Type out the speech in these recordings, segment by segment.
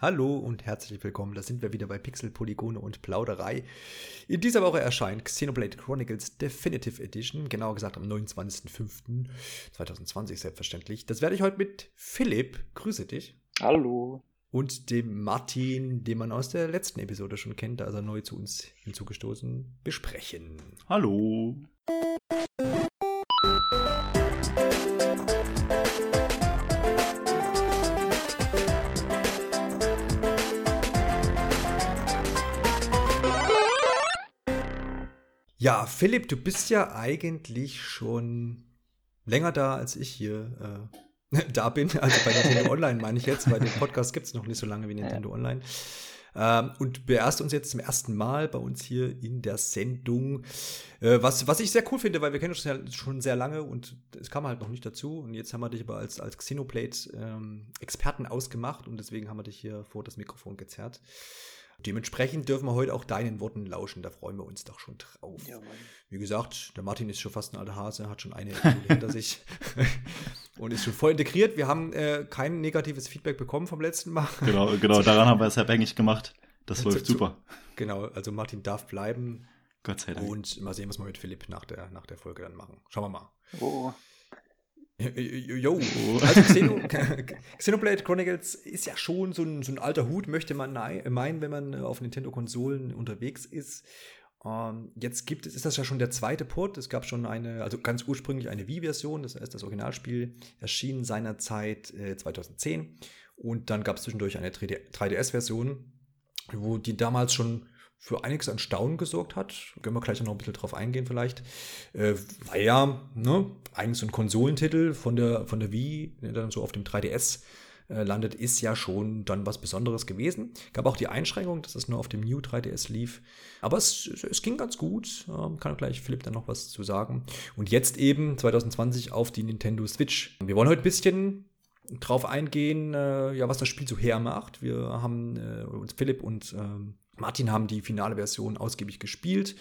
Hallo und herzlich willkommen. Da sind wir wieder bei Pixel, Polygone und Plauderei. In dieser Woche erscheint Xenoblade Chronicles Definitive Edition, genauer gesagt am 29.05.2020 selbstverständlich. Das werde ich heute mit Philipp, grüße dich. Hallo. Und dem Martin, den man aus der letzten Episode schon kennt, also neu zu uns hinzugestoßen, besprechen. Hallo. Ja, Philipp, du bist ja eigentlich schon länger da, als ich hier äh, da bin. Also bei Nintendo Online meine ich jetzt, weil den Podcast gibt es noch nicht so lange wie Nintendo ja. Online. Ähm, und beerst uns jetzt zum ersten Mal bei uns hier in der Sendung. Äh, was, was ich sehr cool finde, weil wir kennen uns ja schon sehr lange und es kam halt noch nicht dazu. Und jetzt haben wir dich aber als, als Xenoblade-Experten ähm, ausgemacht und deswegen haben wir dich hier vor das Mikrofon gezerrt. Dementsprechend dürfen wir heute auch deinen Worten lauschen. Da freuen wir uns doch schon drauf. Ja, Wie gesagt, der Martin ist schon fast ein alter Hase, hat schon eine hinter sich und ist schon voll integriert. Wir haben äh, kein negatives Feedback bekommen vom letzten Mal. Genau, genau daran haben wir es abhängig gemacht. Das läuft super. Genau, also Martin darf bleiben. Gott sei Dank. Und mal sehen, was wir mit Philipp nach der, nach der Folge dann machen. Schauen wir mal. Oh. Jo, also Xeno, Xenoblade Chronicles ist ja schon so ein, so ein alter Hut, möchte man meinen, wenn man auf Nintendo-Konsolen unterwegs ist. Um, jetzt gibt es, ist das ja schon der zweite Port. Es gab schon eine, also ganz ursprünglich eine Wii-Version, das heißt, das Originalspiel erschien seinerzeit äh, 2010. Und dann gab es zwischendurch eine 3DS-Version, wo die damals schon für einiges an Staunen gesorgt hat. Können wir gleich noch ein bisschen drauf eingehen vielleicht. Äh, war ja ne, eigentlich so ein Konsolentitel von der, von der Wii, der dann so auf dem 3DS äh, landet, ist ja schon dann was Besonderes gewesen. Gab auch die Einschränkung, dass es nur auf dem New 3DS lief. Aber es, es ging ganz gut. Ähm, kann gleich Philipp dann noch was zu sagen. Und jetzt eben 2020 auf die Nintendo Switch. Wir wollen heute ein bisschen drauf eingehen, äh, ja, was das Spiel so hermacht. Wir haben äh, uns Philipp und ähm, Martin haben die finale Version ausgiebig gespielt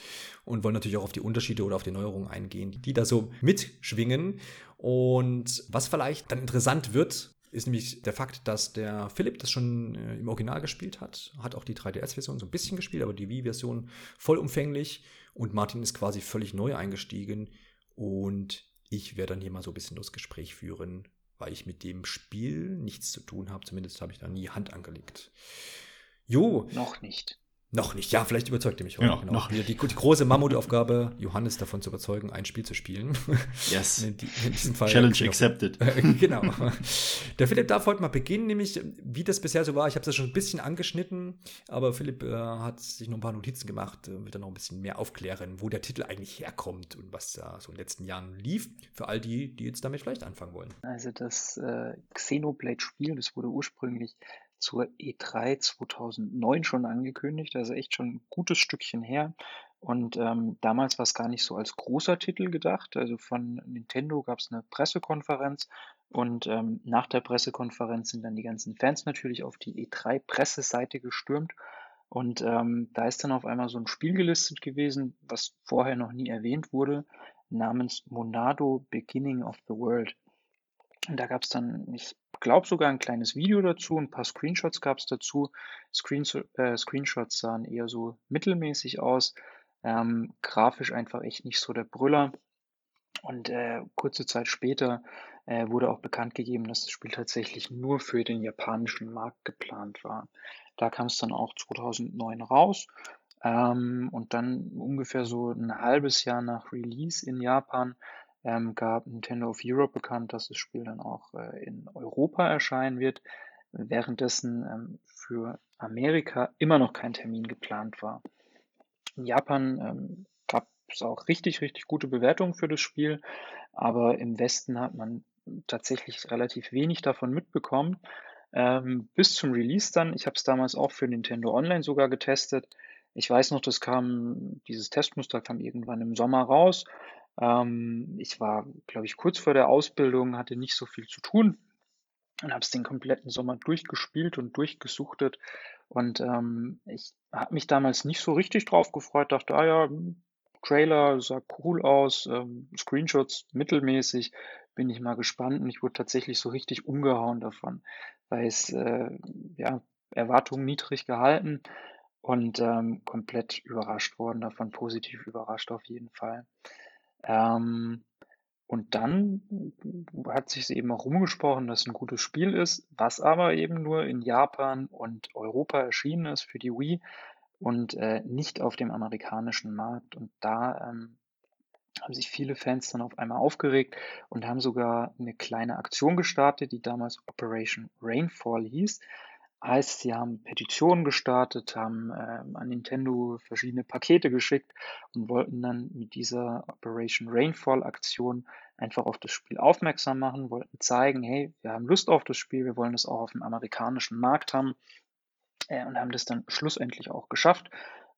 und wollen natürlich auch auf die Unterschiede oder auf die Neuerungen eingehen, die da so mitschwingen. Und was vielleicht dann interessant wird, ist nämlich der Fakt, dass der Philipp das schon äh, im Original gespielt hat, hat auch die 3DS-Version so ein bisschen gespielt, aber die Wii-Version vollumfänglich und Martin ist quasi völlig neu eingestiegen und ich werde dann hier mal so ein bisschen das Gespräch führen, weil ich mit dem Spiel nichts zu tun habe, zumindest habe ich da nie Hand angelegt. Jo. Noch nicht. Noch nicht, ja, vielleicht überzeugt er mich heute. Ja, genau. noch. Die, die, die, große Mammutaufgabe, Johannes davon zu überzeugen, ein Spiel zu spielen. Yes. In, in diesem Fall. Challenge genau. accepted. genau. Der Philipp darf heute mal beginnen, nämlich wie das bisher so war. Ich habe es ja schon ein bisschen angeschnitten, aber Philipp äh, hat sich noch ein paar Notizen gemacht, äh, wird dann noch ein bisschen mehr aufklären, wo der Titel eigentlich herkommt und was da so in den letzten Jahren lief, für all die, die jetzt damit vielleicht anfangen wollen. Also das äh, Xenoblade-Spiel, das wurde ursprünglich zur E3 2009 schon angekündigt, also echt schon ein gutes Stückchen her. Und ähm, damals war es gar nicht so als großer Titel gedacht. Also von Nintendo gab es eine Pressekonferenz und ähm, nach der Pressekonferenz sind dann die ganzen Fans natürlich auf die E3-Presseseite gestürmt. Und ähm, da ist dann auf einmal so ein Spiel gelistet gewesen, was vorher noch nie erwähnt wurde, namens Monado Beginning of the World. Und da gab es dann, ich glaube sogar ein kleines Video dazu, ein paar Screenshots gab es dazu. Screen, äh, Screenshots sahen eher so mittelmäßig aus, ähm, grafisch einfach echt nicht so der Brüller. Und äh, kurze Zeit später äh, wurde auch bekannt gegeben, dass das Spiel tatsächlich nur für den japanischen Markt geplant war. Da kam es dann auch 2009 raus. Ähm, und dann ungefähr so ein halbes Jahr nach Release in Japan ähm, gab Nintendo of Europe bekannt, dass das Spiel dann auch äh, in Europa erscheinen wird, währenddessen ähm, für Amerika immer noch kein Termin geplant war. In Japan ähm, gab es auch richtig, richtig gute Bewertungen für das Spiel, aber im Westen hat man tatsächlich relativ wenig davon mitbekommen. Ähm, bis zum Release dann, ich habe es damals auch für Nintendo Online sogar getestet. Ich weiß noch, das kam, dieses Testmuster kam irgendwann im Sommer raus ähm, ich war, glaube ich, kurz vor der Ausbildung, hatte nicht so viel zu tun und habe es den kompletten Sommer durchgespielt und durchgesuchtet. Und ähm, ich habe mich damals nicht so richtig drauf gefreut, dachte, ah ja, Trailer sah cool aus, ähm, Screenshots mittelmäßig, bin ich mal gespannt und ich wurde tatsächlich so richtig umgehauen davon, weil es äh, ja Erwartungen niedrig gehalten und ähm, komplett überrascht worden, davon positiv überrascht auf jeden Fall. Ähm, und dann hat sich eben auch rumgesprochen, dass es ein gutes Spiel ist, was aber eben nur in Japan und Europa erschienen ist für die Wii und äh, nicht auf dem amerikanischen Markt. Und da ähm, haben sich viele Fans dann auf einmal aufgeregt und haben sogar eine kleine Aktion gestartet, die damals Operation Rainfall hieß. Heißt, sie haben Petitionen gestartet, haben äh, an Nintendo verschiedene Pakete geschickt und wollten dann mit dieser Operation Rainfall Aktion einfach auf das Spiel aufmerksam machen, wollten zeigen, hey, wir haben Lust auf das Spiel, wir wollen es auch auf dem amerikanischen Markt haben äh, und haben das dann schlussendlich auch geschafft,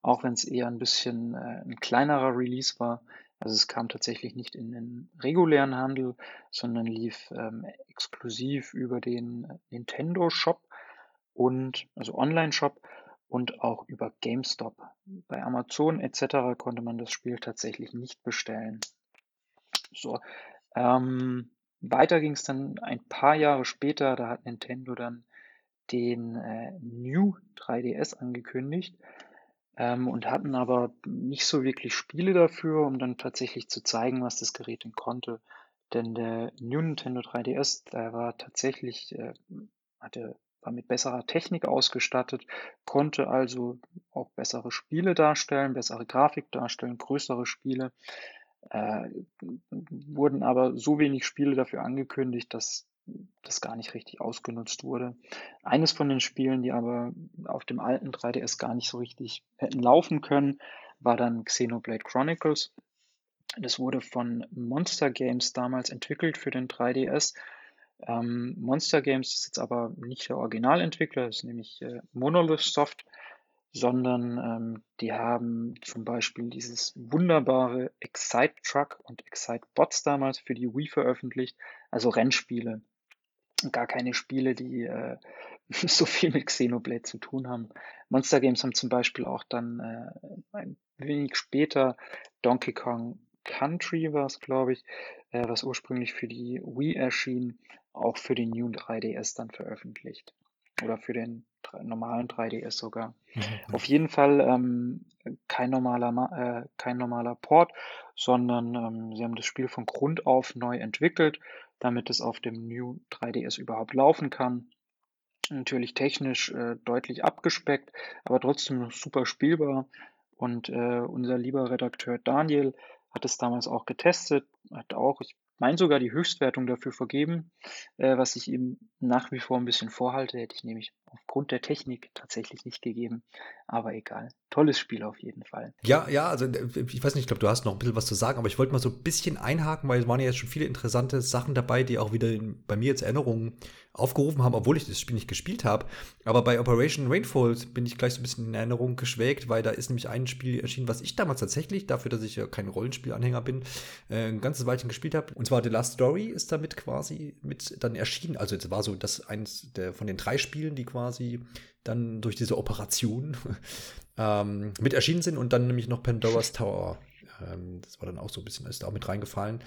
auch wenn es eher ein bisschen äh, ein kleinerer Release war. Also es kam tatsächlich nicht in den regulären Handel, sondern lief ähm, exklusiv über den Nintendo Shop und also Online-Shop und auch über GameStop. Bei Amazon etc. konnte man das Spiel tatsächlich nicht bestellen. So, ähm, weiter ging es dann ein paar Jahre später, da hat Nintendo dann den äh, New 3DS angekündigt ähm, und hatten aber nicht so wirklich Spiele dafür, um dann tatsächlich zu zeigen, was das Gerät denn konnte. Denn der New Nintendo 3DS, der war tatsächlich, äh, hatte war mit besserer Technik ausgestattet, konnte also auch bessere Spiele darstellen, bessere Grafik darstellen, größere Spiele. Äh, wurden aber so wenig Spiele dafür angekündigt, dass das gar nicht richtig ausgenutzt wurde. Eines von den Spielen, die aber auf dem alten 3DS gar nicht so richtig hätten laufen können, war dann Xenoblade Chronicles. Das wurde von Monster Games damals entwickelt für den 3DS ähm, Monster Games ist jetzt aber nicht der Originalentwickler, das ist nämlich äh, Monolith Soft, sondern ähm, die haben zum Beispiel dieses wunderbare Excite Truck und Excite Bots damals für die Wii veröffentlicht, also Rennspiele. Gar keine Spiele, die äh, so viel mit Xenoblade zu tun haben. Monster Games haben zum Beispiel auch dann äh, ein wenig später Donkey Kong Country war es, glaube ich, äh, was ursprünglich für die Wii erschien, auch für den New 3DS dann veröffentlicht. Oder für den normalen 3DS sogar. Mhm. Auf jeden Fall ähm, kein, normaler, äh, kein normaler Port, sondern ähm, sie haben das Spiel von Grund auf neu entwickelt, damit es auf dem New 3DS überhaupt laufen kann. Natürlich technisch äh, deutlich abgespeckt, aber trotzdem super spielbar. Und äh, unser lieber Redakteur Daniel hat es damals auch getestet, hat auch, ich meine sogar die Höchstwertung dafür vergeben, äh, was ich ihm nach wie vor ein bisschen vorhalte, hätte ich nämlich aufgrund der Technik tatsächlich nicht gegeben. Aber egal. Tolles Spiel auf jeden Fall. Ja, ja, also äh, ich weiß nicht, ich glaube, du hast noch ein bisschen was zu sagen, aber ich wollte mal so ein bisschen einhaken, weil es waren ja jetzt schon viele interessante Sachen dabei, die auch wieder in, bei mir jetzt Erinnerungen aufgerufen haben, obwohl ich das Spiel nicht gespielt habe. Aber bei Operation Rainfall bin ich gleich so ein bisschen in Erinnerung geschwelgt, weil da ist nämlich ein Spiel erschienen, was ich damals tatsächlich, dafür, dass ich ja kein Rollenspielanhänger bin, äh, ein ganzes Weilchen gespielt habe. Und zwar The Last Story ist damit quasi mit dann erschienen. Also es war so das eins der von den drei Spielen, die quasi dann durch diese Operation ähm, mit erschienen sind und dann nämlich noch Pandora's Tower das war dann auch so ein bisschen, ist da auch mit reingefallen.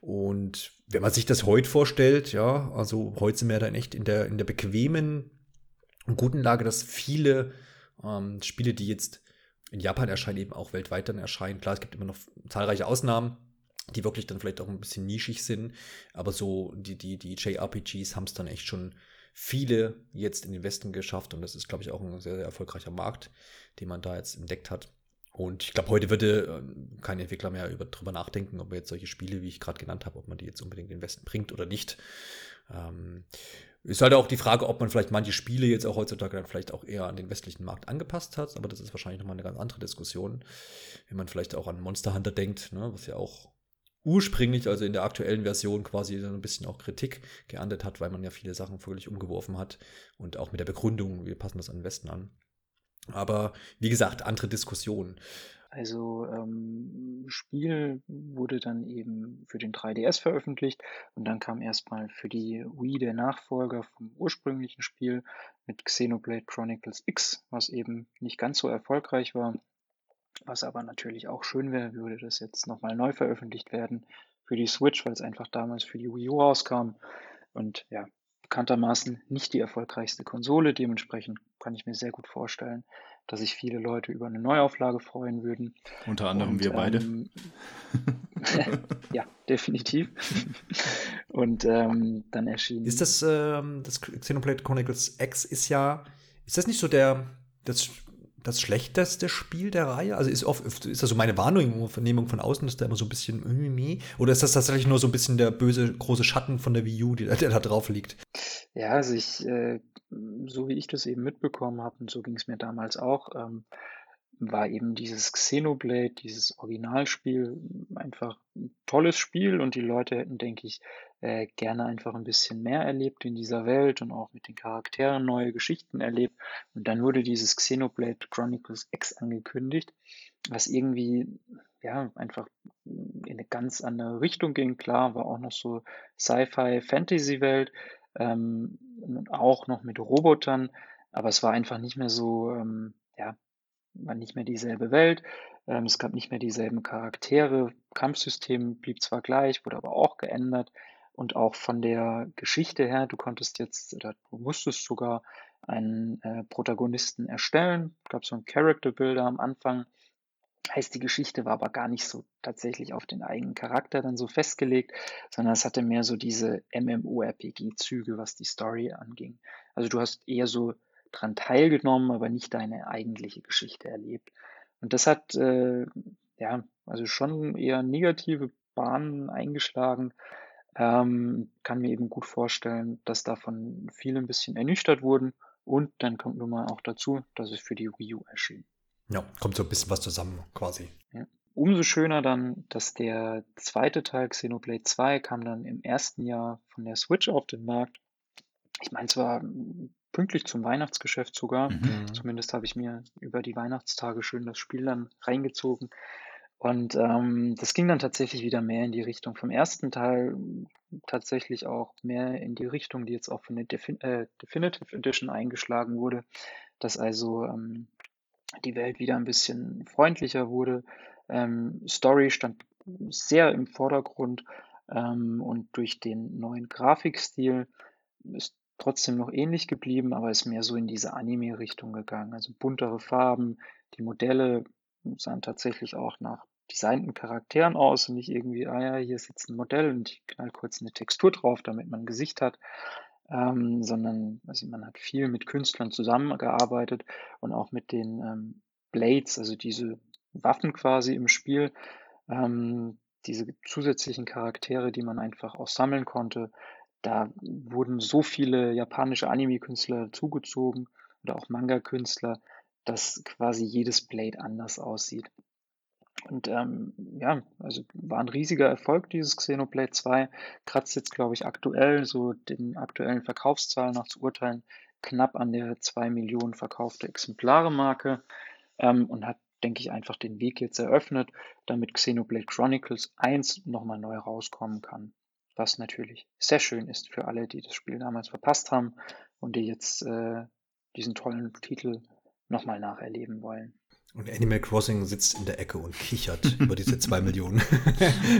Und wenn man sich das heute vorstellt, ja, also heute sind wir dann echt in der, in der bequemen und guten Lage, dass viele ähm, Spiele, die jetzt in Japan erscheinen, eben auch weltweit dann erscheinen. Klar, es gibt immer noch zahlreiche Ausnahmen, die wirklich dann vielleicht auch ein bisschen nischig sind, aber so die, die, die JRPGs haben es dann echt schon viele jetzt in den Westen geschafft und das ist, glaube ich, auch ein sehr, sehr erfolgreicher Markt, den man da jetzt entdeckt hat. Und ich glaube, heute würde ähm, kein Entwickler mehr über, drüber nachdenken, ob er jetzt solche Spiele, wie ich gerade genannt habe, ob man die jetzt unbedingt in den Westen bringt oder nicht. Ähm, ist halt auch die Frage, ob man vielleicht manche Spiele jetzt auch heutzutage dann vielleicht auch eher an den westlichen Markt angepasst hat, aber das ist wahrscheinlich nochmal eine ganz andere Diskussion. Wenn man vielleicht auch an Monster Hunter denkt, ne, was ja auch ursprünglich, also in der aktuellen Version quasi so ein bisschen auch Kritik geahndet hat, weil man ja viele Sachen völlig umgeworfen hat und auch mit der Begründung, wir passen das an den Westen an. Aber wie gesagt, andere Diskussionen. Also ähm, Spiel wurde dann eben für den 3DS veröffentlicht und dann kam erstmal für die Wii der Nachfolger vom ursprünglichen Spiel mit Xenoblade Chronicles X, was eben nicht ganz so erfolgreich war. Was aber natürlich auch schön wäre, würde das jetzt nochmal neu veröffentlicht werden für die Switch, weil es einfach damals für die Wii U rauskam. Und ja, bekanntermaßen nicht die erfolgreichste Konsole. Dementsprechend kann ich mir sehr gut vorstellen, dass sich viele Leute über eine Neuauflage freuen würden. Unter anderem Und, wir beide. Ähm, ja, definitiv. Und ähm, dann erschien. Ist das, ähm, das Xenoblade Chronicles X ist ja, ist das nicht so der, das das schlechteste Spiel der Reihe? Also ist, oft, ist das so meine Wahrnehmung von außen, dass da immer so ein bisschen oder ist das tatsächlich nur so ein bisschen der böse große Schatten von der Wii U, der, der da drauf liegt? Ja, also ich, äh, so wie ich das eben mitbekommen habe, und so ging es mir damals auch, ähm, war eben dieses Xenoblade, dieses Originalspiel, einfach ein tolles Spiel und die Leute hätten, denke ich, äh, gerne einfach ein bisschen mehr erlebt in dieser Welt und auch mit den Charakteren neue Geschichten erlebt. Und dann wurde dieses Xenoblade Chronicles X angekündigt, was irgendwie ja einfach in eine ganz andere Richtung ging. Klar, war auch noch so Sci-Fi-Fantasy-Welt, ähm, auch noch mit Robotern, aber es war einfach nicht mehr so, ähm, ja, war nicht mehr dieselbe Welt. Ähm, es gab nicht mehr dieselben Charaktere. Kampfsystem blieb zwar gleich, wurde aber auch geändert. Und auch von der Geschichte her, du konntest jetzt, oder du musstest sogar einen äh, Protagonisten erstellen. Gab so einen Character Builder am Anfang. Heißt, die Geschichte war aber gar nicht so tatsächlich auf den eigenen Charakter dann so festgelegt, sondern es hatte mehr so diese MMORPG-Züge, was die Story anging. Also du hast eher so dran teilgenommen, aber nicht deine eigentliche Geschichte erlebt. Und das hat äh, ja also schon eher negative Bahnen eingeschlagen. Ähm, kann mir eben gut vorstellen, dass davon viele ein bisschen ernüchtert wurden. Und dann kommt nun mal auch dazu, dass es für die Wii U erschien. Ja, kommt so ein bisschen was zusammen quasi. Ja. Umso schöner dann, dass der zweite Teil Xenoblade 2 kam dann im ersten Jahr von der Switch auf den Markt. Ich meine zwar pünktlich zum Weihnachtsgeschäft sogar. Mhm. Zumindest habe ich mir über die Weihnachtstage schön das Spiel dann reingezogen. Und ähm, das ging dann tatsächlich wieder mehr in die Richtung vom ersten Teil, tatsächlich auch mehr in die Richtung, die jetzt auch von der Defin äh, Definitive Edition eingeschlagen wurde, dass also ähm, die Welt wieder ein bisschen freundlicher wurde. Ähm, Story stand sehr im Vordergrund ähm, und durch den neuen Grafikstil ist trotzdem noch ähnlich geblieben, aber ist mehr so in diese Anime-Richtung gegangen. Also buntere Farben, die Modelle sahen tatsächlich auch nach designten Charakteren aus und nicht irgendwie, ah ja, hier ist jetzt ein Modell und ich knall kurz eine Textur drauf, damit man ein Gesicht hat. Ähm, sondern also man hat viel mit Künstlern zusammengearbeitet und auch mit den ähm, Blades, also diese Waffen quasi im Spiel, ähm, diese zusätzlichen Charaktere, die man einfach auch sammeln konnte, da wurden so viele japanische Anime-Künstler zugezogen oder auch Manga-Künstler, dass quasi jedes Blade anders aussieht. Und ähm, ja, also war ein riesiger Erfolg, dieses Xenoblade 2. Kratzt jetzt, glaube ich, aktuell, so den aktuellen Verkaufszahlen nach zu urteilen, knapp an der 2 Millionen verkaufte Exemplare-Marke ähm, und hat, denke ich, einfach den Weg jetzt eröffnet, damit Xenoblade Chronicles 1 nochmal neu rauskommen kann was natürlich sehr schön ist für alle, die das Spiel damals verpasst haben und die jetzt äh, diesen tollen Titel nochmal nacherleben wollen. Und Animal Crossing sitzt in der Ecke und kichert über diese zwei Millionen.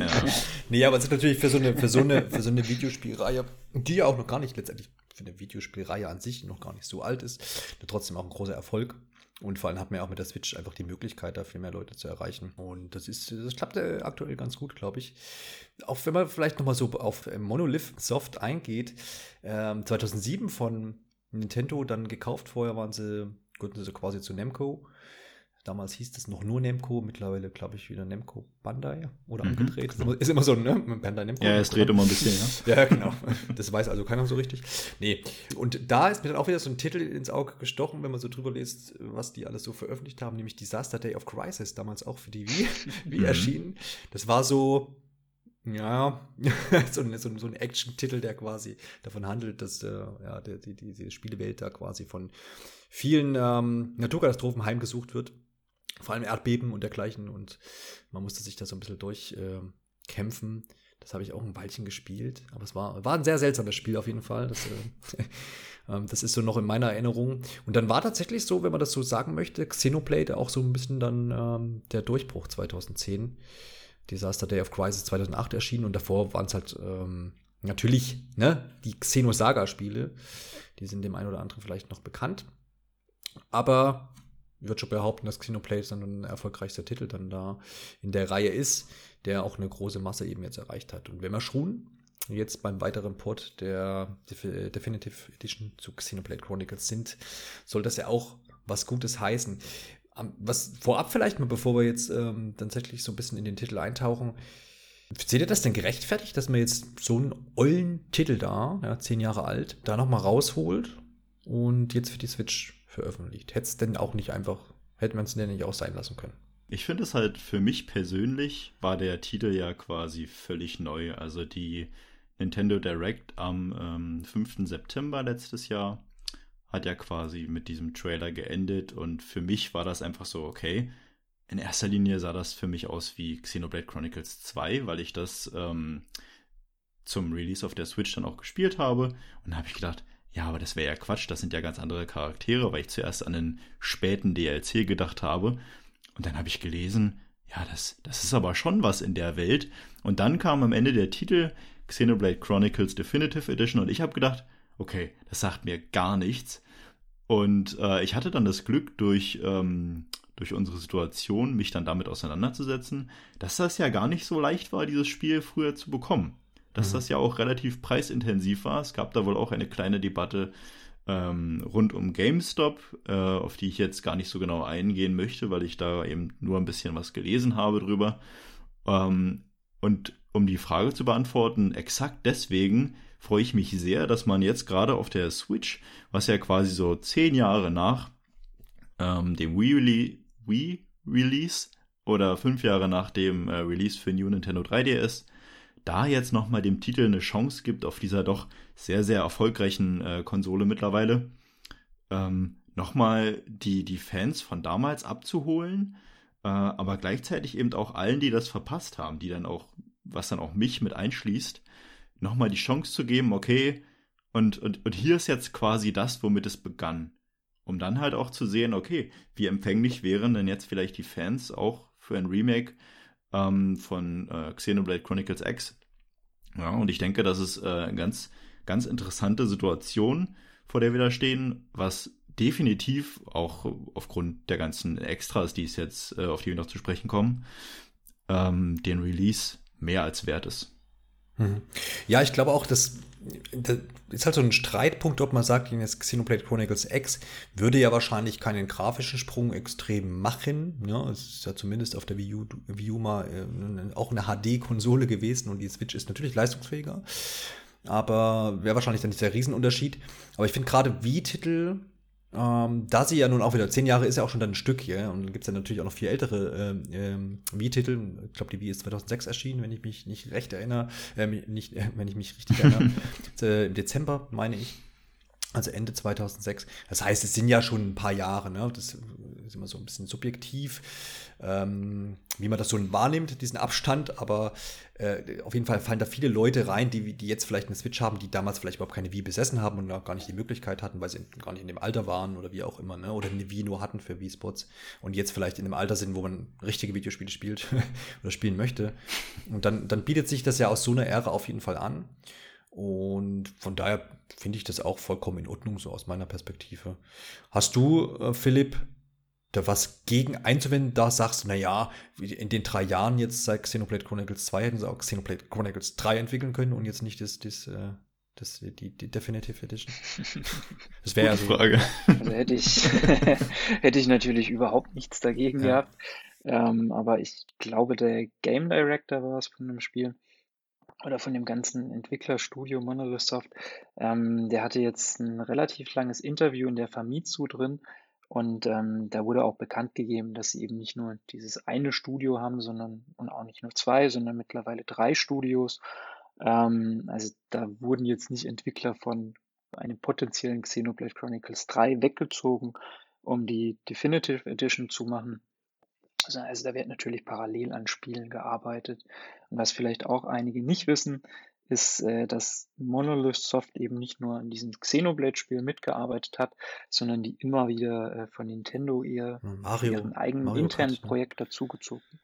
ja. Nee, aber es ist natürlich für so eine, für so eine, für so eine Videospielreihe, die ja auch noch gar nicht letztendlich für eine Videospielreihe an sich noch gar nicht so alt ist, trotzdem auch ein großer Erfolg. Und vor allem hat man ja auch mit der Switch einfach die Möglichkeit, da viel mehr Leute zu erreichen. Und das ist, das klappt aktuell ganz gut, glaube ich. Auch wenn man vielleicht nochmal so auf Monolith Soft eingeht, ähm, 2007 von Nintendo dann gekauft. Vorher waren sie, gehörten sie quasi zu Nemco. Damals hieß es noch nur Nemco, mittlerweile glaube ich wieder Nemco Bandai oder mhm. Ist immer, ist immer so, ne? Bandai Nemco. Ja, es dreht immer ein bisschen, ja. ja, genau. Das weiß also keiner so richtig. Nee. Und da ist mir dann auch wieder so ein Titel ins Auge gestochen, wenn man so drüber liest, was die alles so veröffentlicht haben, nämlich Disaster Day of Crisis, damals auch für die Wii, Wii mhm. erschienen. Das war so, ja, so, ein, so, so ein Action-Titel, der quasi davon handelt, dass äh, ja, die, die, die Spielewelt da quasi von vielen ähm, Naturkatastrophen heimgesucht wird vor allem Erdbeben und dergleichen. Und man musste sich da so ein bisschen durchkämpfen. Äh, das habe ich auch ein Weilchen gespielt. Aber es war, war ein sehr seltsames Spiel auf jeden Fall. Das, äh, ähm, das ist so noch in meiner Erinnerung. Und dann war tatsächlich so, wenn man das so sagen möchte, Xenoblade auch so ein bisschen dann ähm, der Durchbruch 2010. Disaster Day of Crisis 2008 erschienen und davor waren es halt ähm, natürlich, ne, die Xenosaga-Spiele, die sind dem einen oder anderen vielleicht noch bekannt. Aber würde schon behaupten, dass Xenoblade dann ein erfolgreichster Titel dann da in der Reihe ist, der auch eine große Masse eben jetzt erreicht hat. Und wenn wir schon jetzt beim weiteren Port der Definitive Edition zu Xenoblade Chronicles sind, soll das ja auch was Gutes heißen. Was vorab vielleicht mal, bevor wir jetzt ähm, tatsächlich so ein bisschen in den Titel eintauchen, seht ihr das denn gerechtfertigt, dass man jetzt so einen ollen Titel da, ja, zehn Jahre alt, da nochmal rausholt und jetzt für die Switch veröffentlicht? Hätte es denn auch nicht einfach, hätte man es denn nicht auch sein lassen können? Ich finde es halt für mich persönlich war der Titel ja quasi völlig neu. Also die Nintendo Direct am ähm, 5. September letztes Jahr hat ja quasi mit diesem Trailer geendet und für mich war das einfach so, okay. In erster Linie sah das für mich aus wie Xenoblade Chronicles 2, weil ich das ähm, zum Release auf der Switch dann auch gespielt habe. Und da habe ich gedacht, ja, aber das wäre ja Quatsch, das sind ja ganz andere Charaktere, weil ich zuerst an den späten DLC gedacht habe. Und dann habe ich gelesen, ja, das, das ist aber schon was in der Welt. Und dann kam am Ende der Titel Xenoblade Chronicles Definitive Edition und ich habe gedacht, okay, das sagt mir gar nichts. Und äh, ich hatte dann das Glück, durch, ähm, durch unsere Situation mich dann damit auseinanderzusetzen, dass das ja gar nicht so leicht war, dieses Spiel früher zu bekommen. Dass mhm. das ja auch relativ preisintensiv war. Es gab da wohl auch eine kleine Debatte ähm, rund um GameStop, äh, auf die ich jetzt gar nicht so genau eingehen möchte, weil ich da eben nur ein bisschen was gelesen habe drüber. Ähm, und um die Frage zu beantworten, exakt deswegen freue ich mich sehr, dass man jetzt gerade auf der Switch, was ja quasi so zehn Jahre nach ähm, dem Wii, Wii Release oder fünf Jahre nach dem äh, Release für New Nintendo 3DS, da jetzt nochmal dem Titel eine Chance gibt, auf dieser doch sehr, sehr erfolgreichen äh, Konsole mittlerweile, ähm, nochmal die, die Fans von damals abzuholen, äh, aber gleichzeitig eben auch allen, die das verpasst haben, die dann auch was dann auch mich mit einschließt, nochmal die Chance zu geben, okay, und, und, und hier ist jetzt quasi das, womit es begann. Um dann halt auch zu sehen, okay, wie empfänglich wären denn jetzt vielleicht die Fans auch für ein Remake ähm, von äh, Xenoblade Chronicles X. Ja, und ich denke, das ist äh, eine ganz, ganz interessante Situation, vor der wir da stehen, was definitiv auch aufgrund der ganzen Extras, die es jetzt, äh, auf die wir noch zu sprechen kommen, ähm, den Release mehr als wert ist. Mhm. Ja, ich glaube auch, dass das ist halt so ein Streitpunkt, ob man sagt, jetzt Xenoblade Chronicles X würde ja wahrscheinlich keinen grafischen Sprung extrem machen. Ja, es ist ja zumindest auf der Wii U, Wii U mal äh, auch eine HD-Konsole gewesen und die Switch ist natürlich leistungsfähiger. Aber wäre wahrscheinlich dann nicht der Riesenunterschied. Aber ich finde gerade Wii-Titel ähm, da sie ja nun auch wieder, zehn Jahre ist ja auch schon dann ein Stück hier, und dann gibt es ja natürlich auch noch vier ältere ähm, Wii-Titel. Ich glaube, die Wii ist 2006 erschienen, wenn ich mich nicht recht erinnere, äh, nicht, äh, wenn ich mich richtig erinnere. äh, Im Dezember, meine ich. Also Ende 2006. Das heißt, es sind ja schon ein paar Jahre, ne? Das ist immer so ein bisschen subjektiv ähm, wie man das so wahrnimmt, diesen Abstand. Aber äh, auf jeden Fall fallen da viele Leute rein, die, die jetzt vielleicht eine Switch haben, die damals vielleicht überhaupt keine Wii besessen haben und auch gar nicht die Möglichkeit hatten, weil sie gar nicht in dem Alter waren oder wie auch immer, ne? oder eine Wii nur hatten für Wii-Spots und jetzt vielleicht in dem Alter sind, wo man richtige Videospiele spielt oder spielen möchte. Und dann, dann bietet sich das ja aus so einer Ära auf jeden Fall an. Und von daher finde ich das auch vollkommen in Ordnung, so aus meiner Perspektive. Hast du, äh, Philipp, da was gegen einzuwenden, da sagst du, naja, in den drei Jahren jetzt seit Xenoblade Chronicles 2 hätten sie auch Xenoblade Chronicles 3 entwickeln können und jetzt nicht das, das, äh, das, die, die Definitive Edition. Das wäre ja so. Frage. Also hätte ich, hätte ich natürlich überhaupt nichts dagegen ja. gehabt. Ähm, aber ich glaube, der Game Director war es von dem Spiel oder von dem ganzen Entwicklerstudio Monolith Soft. Ähm, der hatte jetzt ein relativ langes Interview in der Famitsu drin und ähm, da wurde auch bekannt gegeben, dass sie eben nicht nur dieses eine Studio haben, sondern und auch nicht nur zwei, sondern mittlerweile drei Studios. Ähm, also da wurden jetzt nicht Entwickler von einem potenziellen Xenoblade Chronicles 3 weggezogen, um die Definitive Edition zu machen. Also, also da wird natürlich parallel an Spielen gearbeitet. Und was vielleicht auch einige nicht wissen, ist, äh, dass Monolith Soft eben nicht nur an diesem Xenoblade-Spiel mitgearbeitet hat, sondern die immer wieder äh, von Nintendo ihr Mario, ihren eigenen Mario internen Kart, Projekt dazugezogen.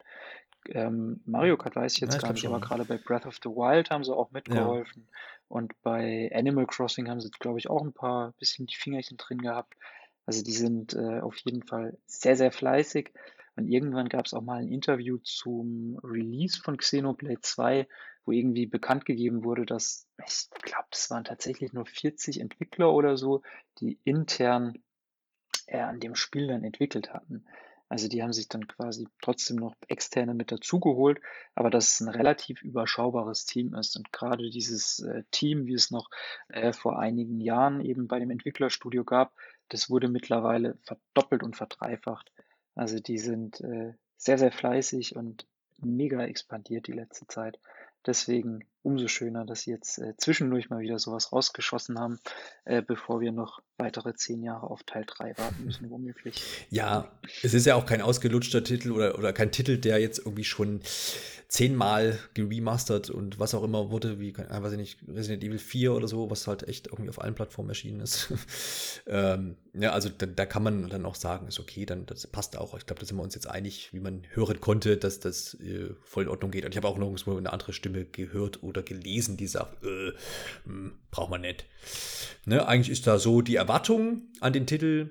ähm, Mario Kart weiß ich jetzt Ja, ich gar nicht, schon. aber gerade bei Breath of the Wild haben sie auch mitgeholfen. Und bei Animal Crossing haben sie, glaube ich, auch ein paar bisschen die Fingerchen drin gehabt. Also die sind äh, auf jeden Fall sehr, sehr fleißig. Und irgendwann gab es auch mal ein Interview zum Release von Xenoblade 2, wo irgendwie bekannt gegeben wurde, dass, ich glaube, das waren tatsächlich nur 40 Entwickler oder so, die intern äh, an dem Spiel dann entwickelt hatten. Also die haben sich dann quasi trotzdem noch externe mit dazugeholt, aber dass es ein relativ überschaubares Team ist. Und gerade dieses äh, Team, wie es noch äh, vor einigen Jahren eben bei dem Entwicklerstudio gab, das wurde mittlerweile verdoppelt und verdreifacht. Also die sind äh, sehr, sehr fleißig und mega expandiert die letzte Zeit. Deswegen umso schöner, dass sie jetzt äh, zwischendurch mal wieder sowas rausgeschossen haben, äh, bevor wir noch weitere zehn Jahre auf Teil 3 warten müssen, womöglich. Ja, es ist ja auch kein ausgelutschter Titel oder, oder kein Titel, der jetzt irgendwie schon zehnmal geremastert und was auch immer wurde, wie, kein- weiß ich nicht, Resident Evil 4 oder so, was halt echt irgendwie auf allen Plattformen erschienen ist. ähm, ja, also da, da kann man dann auch sagen, ist okay, dann das passt auch. Ich glaube, da sind wir uns jetzt einig, wie man hören konnte, dass das äh, voll in Ordnung geht. Und ich habe auch nirgendwo eine andere Stimme gehört oder gelesen, die sagt, äh, hm, braucht man nicht. Ne, eigentlich ist da so die Erwartung an den Titel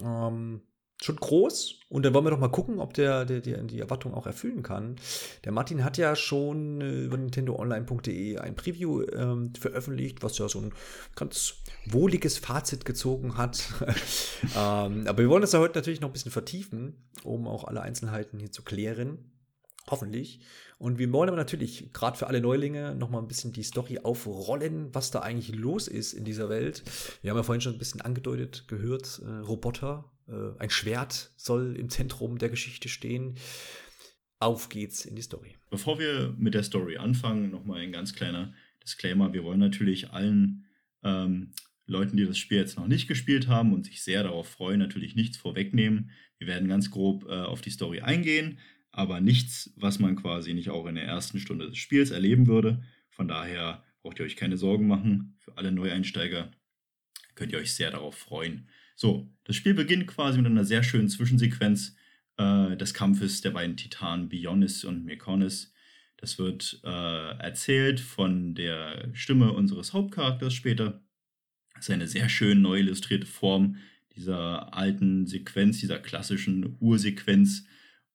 ähm, schon groß. Und dann wollen wir doch mal gucken, ob der, der, der die Erwartung auch erfüllen kann. Der Martin hat ja schon äh, über nintendoonline.de ein Preview ähm, veröffentlicht, was ja so ein ganz wohliges Fazit gezogen hat. ähm, aber wir wollen das ja heute natürlich noch ein bisschen vertiefen, um auch alle Einzelheiten hier zu klären. Hoffentlich. Und wir wollen aber natürlich, gerade für alle Neulinge, noch mal ein bisschen die Story aufrollen, was da eigentlich los ist in dieser Welt. Wir haben ja vorhin schon ein bisschen angedeutet, gehört, äh, Roboter, äh, ein Schwert soll im Zentrum der Geschichte stehen. Auf geht's in die Story. Bevor wir mit der Story anfangen, nochmal ein ganz kleiner Disclaimer. Wir wollen natürlich allen ähm, Leuten, die das Spiel jetzt noch nicht gespielt haben und sich sehr darauf freuen, natürlich nichts vorwegnehmen. Wir werden ganz grob äh, auf die Story eingehen, aber nichts, was man quasi nicht auch in der ersten Stunde des Spiels erleben würde. Von daher braucht ihr euch keine Sorgen machen. Für alle Neueinsteiger könnt ihr euch sehr darauf freuen. So, das Spiel beginnt quasi mit einer sehr schönen Zwischensequenz äh, des Kampfes der beiden Titanen Bionis und Mekonis. Das wird äh, erzählt von der Stimme unseres Hauptcharakters später. Das ist eine sehr schön neu illustrierte Form dieser alten Sequenz, dieser klassischen Ursequenz.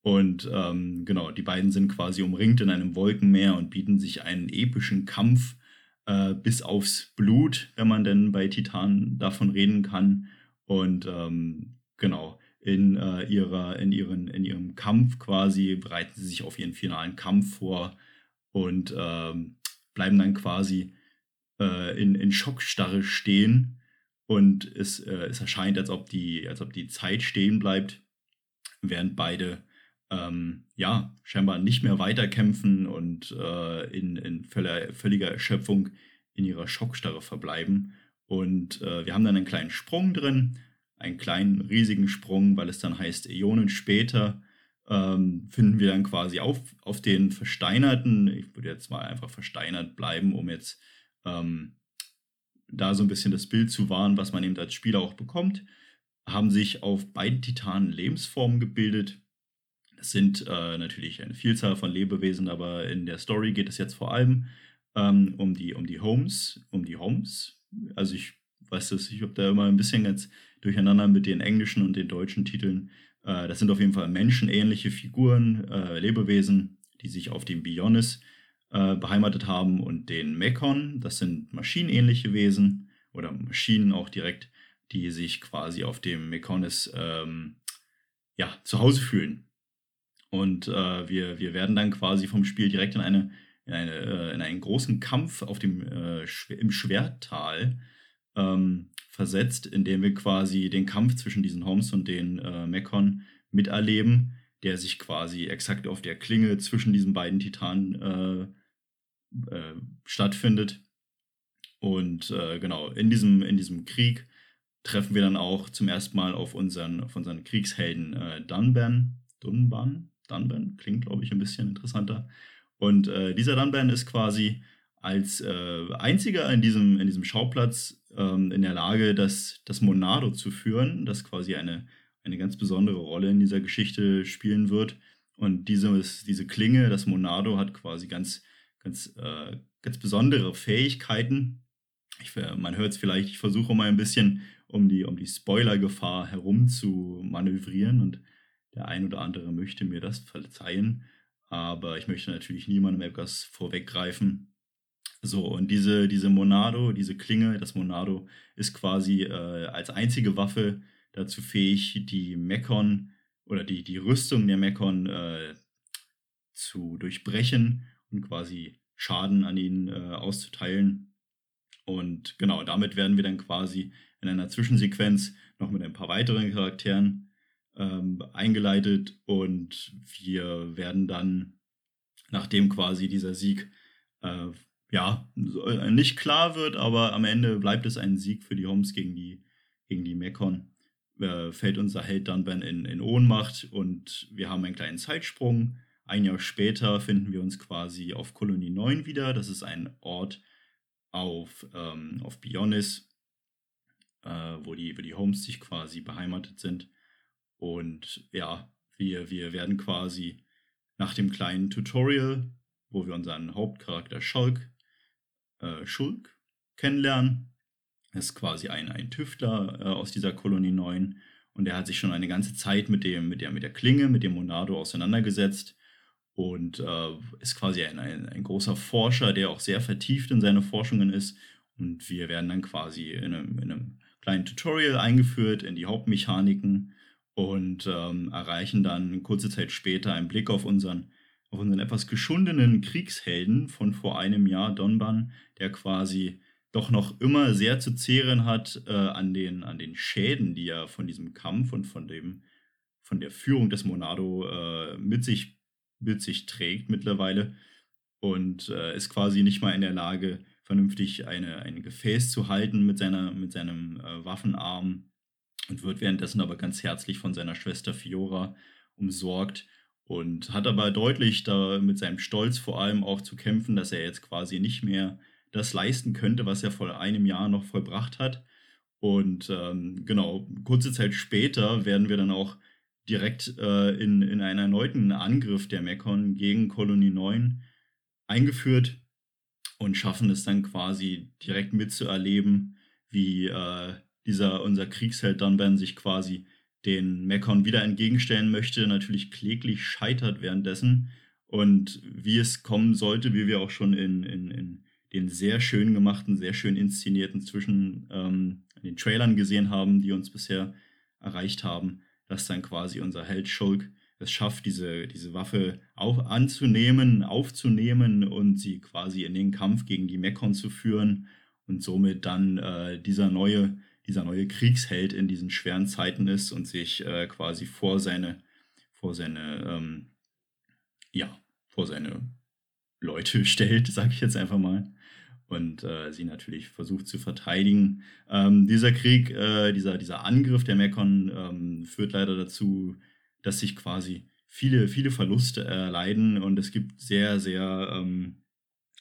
Und ähm, genau, die beiden sind quasi umringt in einem Wolkenmeer und bieten sich einen epischen Kampf äh, bis aufs Blut, wenn man denn bei Titanen davon reden kann. Und ähm, genau, in, äh, ihrer, in, ihren, in ihrem Kampf quasi bereiten sie sich auf ihren finalen Kampf vor und ähm, bleiben dann quasi äh, in, in Schockstarre stehen. Und es, äh, es erscheint, als ob, die, als ob die Zeit stehen bleibt, während beide ähm, ja, scheinbar nicht mehr weiterkämpfen und äh, in, in völler, völliger Erschöpfung in ihrer Schockstarre verbleiben. Und äh, wir haben dann einen kleinen Sprung drin, einen kleinen, riesigen Sprung, weil es dann heißt, Äonen später ähm, finden wir dann quasi auf, auf den versteinerten, ich würde jetzt mal einfach versteinert bleiben, um jetzt ähm, da so ein bisschen das Bild zu wahren, was man eben als Spieler auch bekommt, haben sich auf beiden Titanen Lebensformen gebildet. Das sind äh, natürlich eine Vielzahl von Lebewesen, aber in der Story geht es jetzt vor allem ähm, um die um die Homes, um die Homes. Also ich weiß das, ich habe da immer ein bisschen ganz durcheinander mit den englischen und den deutschen Titeln. Äh, das sind auf jeden Fall menschenähnliche Figuren, äh, Lebewesen, die sich auf dem Bionis äh, beheimatet haben und den Mekon. Das sind maschinenähnliche Wesen oder Maschinen auch direkt, die sich quasi auf dem Mekonis ähm, ja, zu Hause fühlen. Und äh, wir, wir werden dann quasi vom Spiel direkt in, eine, in, eine, äh, in einen großen Kampf auf dem, äh, im Schwerttal ähm, versetzt, in dem wir quasi den Kampf zwischen diesen Homes und den äh, Mekon miterleben, der sich quasi exakt auf der Klinge zwischen diesen beiden Titanen äh, stattfindet. Und genau, in diesem, in diesem Krieg treffen wir dann auch zum ersten Mal auf unseren, auf unseren Kriegshelden äh, Dunban. Dunban? Dunban? Klingt, glaube ich, ein bisschen interessanter. Und äh, dieser Dunban ist quasi als äh, einziger in diesem, in diesem Schauplatz ähm, in der Lage, das, das Monado zu führen, das quasi eine, eine ganz besondere Rolle in dieser Geschichte spielen wird. Und diese, diese Klinge, das Monado, hat quasi ganz, ganz, äh, ganz besondere Fähigkeiten. Ich, man hört es vielleicht, ich versuche mal ein bisschen um die, um die Spoiler-Gefahr herum zu manövrieren und der ein oder andere möchte mir das verzeihen. Aber ich möchte natürlich niemandem etwas vorweggreifen. So, und diese, diese Monado, diese Klinge, das Monado, ist quasi äh, als einzige Waffe dazu fähig, die Mekon oder die, die Rüstung der Mekon äh, zu durchbrechen und quasi Schaden an ihnen äh, auszuteilen. Und genau, damit werden wir dann quasi in einer Zwischensequenz noch mit ein paar weiteren Charakteren ähm, eingeleitet und wir werden dann, nachdem quasi dieser Sieg äh, ja nicht klar wird, aber am Ende bleibt es ein Sieg für die Homs gegen die, gegen die Mekon, äh, fällt unser Held Dunban in, in Ohnmacht und wir haben einen kleinen Zeitsprung. Ein Jahr später finden wir uns quasi auf Kolonie 9 wieder. Das ist ein Ort auf, ähm, auf Bionis, äh, wo, die, wo die Homes sich quasi beheimatet sind. Und ja, wir, wir werden quasi nach dem kleinen Tutorial, wo wir unseren Hauptcharakter Schulk, äh, Schulk kennenlernen, ist quasi ein, ein Tüftler äh, aus dieser Kolonie 9 und er hat sich schon eine ganze Zeit mit, dem, mit, der, mit der Klinge, mit dem Monado auseinandergesetzt. Und äh, ist quasi ein, ein, ein, großer Forscher, der auch sehr vertieft in seine Forschungen ist. Und wir werden dann quasi in einem, in einem kleinen Tutorial eingeführt in die Hauptmechaniken und ähm, erreichen dann kurze Zeit später einen Blick auf unseren, auf unseren etwas geschundenen Kriegshelden von vor einem Jahr, Donban, der quasi doch noch immer sehr zu zehren hat äh, an, den, an den Schäden, die er von diesem Kampf und von, dem, von der Führung des Monado äh, mit, sich, mit sich trägt mittlerweile und äh, ist quasi nicht mal in der Lage, vernünftig eine, ein Gefäß zu halten mit, seiner, mit seinem äh, Waffenarm und wird währenddessen aber ganz herzlich von seiner Schwester Fiora umsorgt und hat aber deutlich da mit seinem Stolz vor allem auch zu kämpfen, dass er jetzt quasi nicht mehr das leisten könnte, was er vor einem Jahr noch vollbracht hat. Und ähm, genau, kurze Zeit später werden wir dann auch direkt äh, in, in einen erneuten Angriff der Mekon gegen Kolonie 9 eingeführt und schaffen es dann quasi direkt mitzuerleben, wie äh, dieser unser Kriegsheld Dunban sich quasi den Mekon wieder entgegenstellen möchte, natürlich kläglich scheitert währenddessen. Und wie es kommen sollte, wie wir auch schon in, in, in den sehr schön gemachten, sehr schön inszenierten zwischen ähm, den Trailern gesehen haben, die uns bisher erreicht haben, dass dann quasi unser Held Schulk es schafft, diese, diese Waffe auch anzunehmen, aufzunehmen und sie quasi in den Kampf gegen die Mekon zu führen und somit dann äh, dieser neue dieser neue Kriegsheld in diesen schweren Zeiten ist und sich äh, quasi vor seine, vor seine, ähm, ja, vor seine Leute stellt, sage ich jetzt einfach mal. Und äh, sie natürlich versucht zu verteidigen. Ähm, dieser Krieg, äh, dieser, dieser Angriff der Mekon ähm, führt leider dazu, dass sich quasi viele, viele Verluste erleiden und es gibt sehr, sehr, ähm,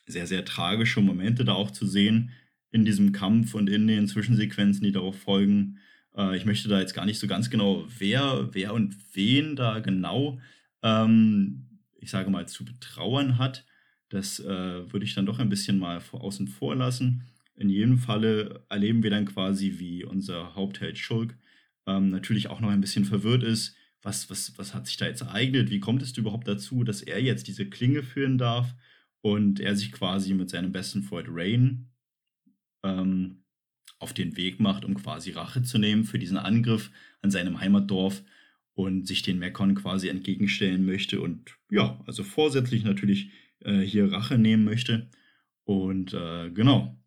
sehr, sehr tragische Momente da auch zu sehen in diesem Kampf und in den Zwischensequenzen, die darauf folgen. Äh, ich möchte da jetzt gar nicht so ganz genau, wer, wer und wen da genau, ähm, ich sage mal, zu betrauern hat. Das äh, würde ich dann doch ein bisschen mal vor, außen vor lassen. In jedem Falle erleben wir dann quasi, wie unser Hauptheld Schulk ähm, natürlich auch noch ein bisschen verwirrt ist. Was, was, was hat sich da jetzt ereignet? Wie kommt es überhaupt dazu, dass er jetzt diese Klinge führen darf und er sich quasi mit seinem besten Freund Rain ähm, auf den Weg macht, um quasi Rache zu nehmen für diesen Angriff an seinem Heimatdorf und sich den Mekon quasi entgegenstellen möchte und ja, also vorsätzlich natürlich äh, hier Rache nehmen möchte. Und äh, genau,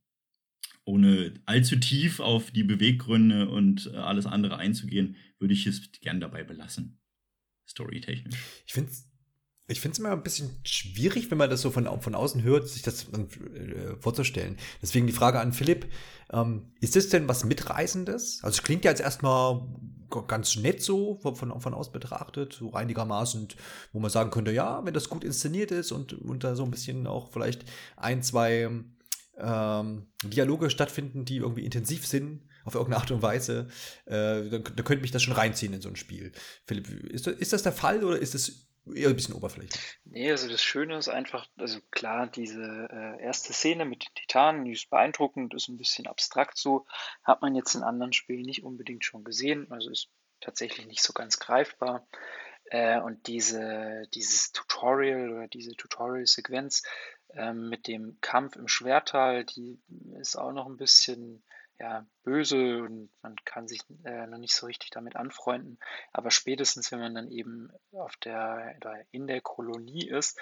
ohne allzu tief auf die Beweggründe und äh, alles andere einzugehen, würde ich es gern dabei belassen. Storytechnisch. Ich finde es ich finde es immer ein bisschen schwierig, wenn man das so von, von außen hört, sich das äh, vorzustellen. Deswegen die Frage an Philipp, ähm, ist das denn was Mitreißendes? Also es klingt ja jetzt erstmal ganz nett so, von, von, von aus betrachtet, so einigermaßen, wo man sagen könnte, ja, wenn das gut inszeniert ist und, und da so ein bisschen auch vielleicht ein, zwei ähm, Dialoge stattfinden, die irgendwie intensiv sind, auf irgendeine Art und Weise, äh, dann, dann könnte mich das schon reinziehen in so ein Spiel. Philipp, ist, ist das der Fall oder ist es eher ein bisschen oberflächlich. Nee, also das Schöne ist einfach, also klar, diese äh, erste Szene mit den Titanen, die ist beeindruckend, ist ein bisschen abstrakt so, hat man jetzt in anderen Spielen nicht unbedingt schon gesehen, also ist tatsächlich nicht so ganz greifbar. Äh, und diese, dieses Tutorial oder diese Tutorial-Sequenz äh, mit dem Kampf im Schwertal, die ist auch noch ein bisschen ja, böse und man kann sich äh, noch nicht so richtig damit anfreunden. Aber spätestens, wenn man dann eben auf der oder in der Kolonie ist,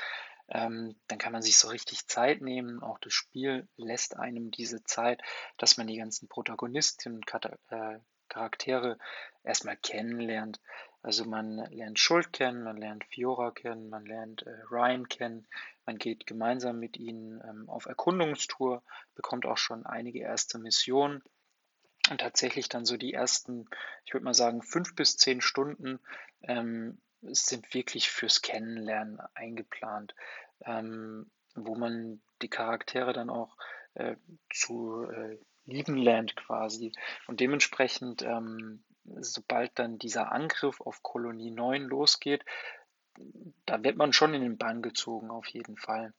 ähm, dann kann man sich so richtig Zeit nehmen. Auch das Spiel lässt einem diese Zeit, dass man die ganzen Protagonisten und äh, Charaktere erstmal kennenlernt. Also man lernt Schuld kennen, man lernt Fiora kennen, man lernt äh, Ryan kennen, man geht gemeinsam mit ihnen ähm, auf Erkundungstour, bekommt auch schon einige erste Missionen und tatsächlich dann so die ersten, ich würde mal sagen, fünf bis zehn Stunden ähm, sind wirklich fürs Kennenlernen eingeplant, ähm, wo man die Charaktere dann auch äh, zu äh, lieben lernt quasi. Und dementsprechend ähm, sobald dann dieser Angriff auf Kolonie 9 losgeht, da wird man schon in den Bann gezogen, auf jeden Fall.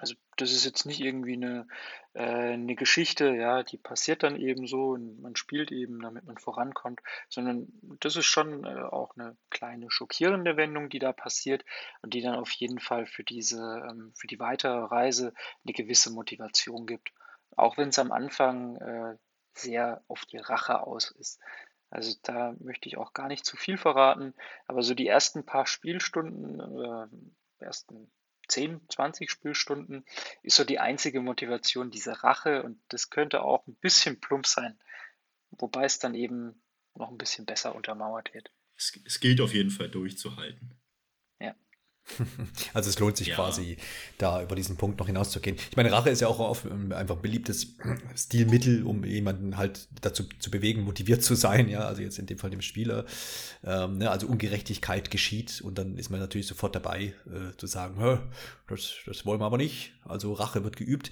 Also das ist jetzt nicht irgendwie eine, äh, eine Geschichte, ja, die passiert dann eben so und man spielt eben, damit man vorankommt, sondern das ist schon äh, auch eine kleine schockierende Wendung, die da passiert und die dann auf jeden Fall für diese, ähm, für die weitere Reise eine gewisse Motivation gibt. Auch wenn es am Anfang äh, sehr auf die Rache aus ist. Also da möchte ich auch gar nicht zu viel verraten, aber so die ersten paar Spielstunden, äh, ersten 10, 20 Spielstunden ist so die einzige Motivation diese Rache und das könnte auch ein bisschen plump sein, wobei es dann eben noch ein bisschen besser untermauert wird. Es, es gilt auf jeden Fall durchzuhalten. Also es lohnt sich ja. quasi, da über diesen Punkt noch hinauszugehen. Ich meine, Rache ist ja auch oft einfach ein beliebtes Stilmittel, um jemanden halt dazu zu bewegen, motiviert zu sein. Ja, also jetzt in dem Fall dem Spieler. Ähm, ne? Also Ungerechtigkeit geschieht und dann ist man natürlich sofort dabei, äh, zu sagen, das, das wollen wir aber nicht. Also Rache wird geübt.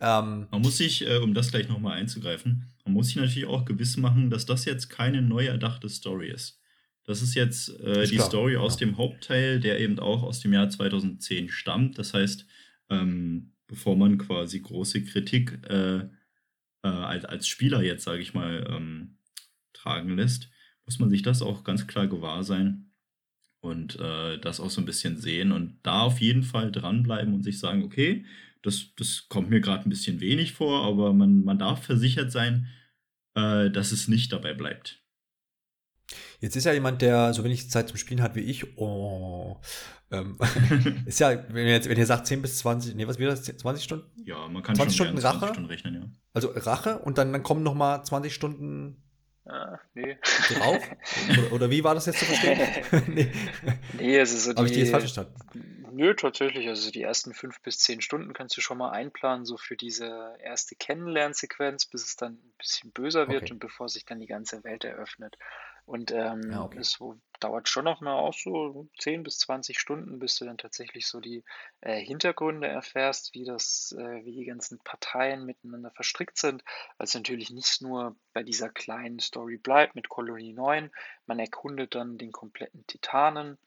Ähm, man muss sich, äh, um das gleich nochmal einzugreifen, man muss sich natürlich auch gewiss machen, dass das jetzt keine neu erdachte Story ist. Das ist jetzt äh, ist die klar, Story aus ja. dem Hauptteil, der eben auch aus dem Jahr 2010 stammt. Das heißt, ähm, bevor man quasi große Kritik äh, äh, als, als Spieler jetzt, sage ich mal, ähm, tragen lässt, muss man sich das auch ganz klar gewahr sein und äh, das auch so ein bisschen sehen und da auf jeden Fall dranbleiben und sich sagen, okay, das, das kommt mir gerade ein bisschen wenig vor, aber man, man darf versichert sein, äh, dass es nicht dabei bleibt. Jetzt ist ja jemand, der so wenig Zeit zum Spielen hat wie ich. Oh, ähm, ist ja, wenn ihr jetzt, wenn ihr sagt 10 bis 20, nee, was wird das? 20 Stunden? Ja, man kann 20 schon Stunden Rache. 20 Stunden rechnen, ja. Also Rache und dann, dann kommen noch mal 20 Stunden Ah, nee. Drauf? Oder, oder, wie war das jetzt zu verstehen? nee. nee, es ist so Habe ich die jetzt falsch verstanden? Nö, tatsächlich. Also die ersten fünf bis zehn Stunden kannst du schon mal einplanen, so für diese erste Kennenlernsequenz, bis es dann ein bisschen böser wird okay. und bevor sich dann die ganze Welt eröffnet. Und ähm, ja, okay. es dauert schon noch mal auch so 10 bis 20 Stunden, bis du dann tatsächlich so die äh, Hintergründe erfährst, wie das, äh, wie die ganzen Parteien miteinander verstrickt sind, weil es natürlich nicht nur bei dieser kleinen Story bleibt mit Kolonie 9, man erkundet dann den kompletten Titanen.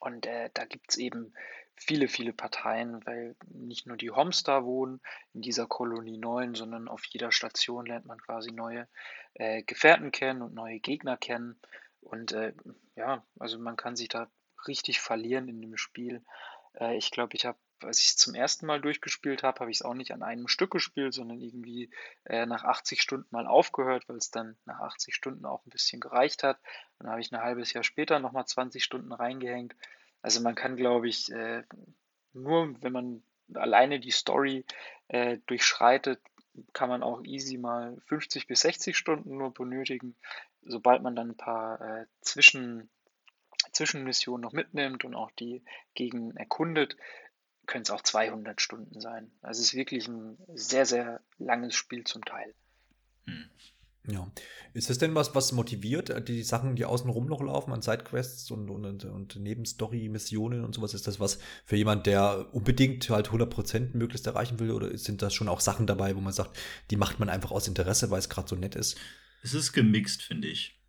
Und äh, da gibt es eben viele, viele Parteien, weil nicht nur die Homs da wohnen in dieser Kolonie 9, sondern auf jeder Station lernt man quasi neue äh, Gefährten kennen und neue Gegner kennen. Und äh, ja, also man kann sich da richtig verlieren in dem Spiel. Äh, ich glaube, ich habe, als ich es zum ersten Mal durchgespielt habe, habe ich es auch nicht an einem Stück gespielt, sondern irgendwie äh, nach 80 Stunden mal aufgehört, weil es dann nach 80 Stunden auch ein bisschen gereicht hat. Dann habe ich ein halbes Jahr später nochmal 20 Stunden reingehängt. Also man kann, glaube ich, äh, nur wenn man alleine die Story äh, durchschreitet, kann man auch easy mal 50 bis 60 Stunden nur benötigen. Sobald man dann ein paar äh, Zwischen, Zwischenmissionen noch mitnimmt und auch die Gegend erkundet, können es auch 200 Stunden sein. Also es ist wirklich ein sehr, sehr langes Spiel zum Teil. Hm. Ja. Ist das denn was, was motiviert, äh, die Sachen, die außenrum noch laufen an Sidequests und, und, und Nebenstory-Missionen und sowas? Ist das was für jemand, der unbedingt halt 100% möglichst erreichen will? Oder sind das schon auch Sachen dabei, wo man sagt, die macht man einfach aus Interesse, weil es gerade so nett ist? Es ist gemixt, finde ich.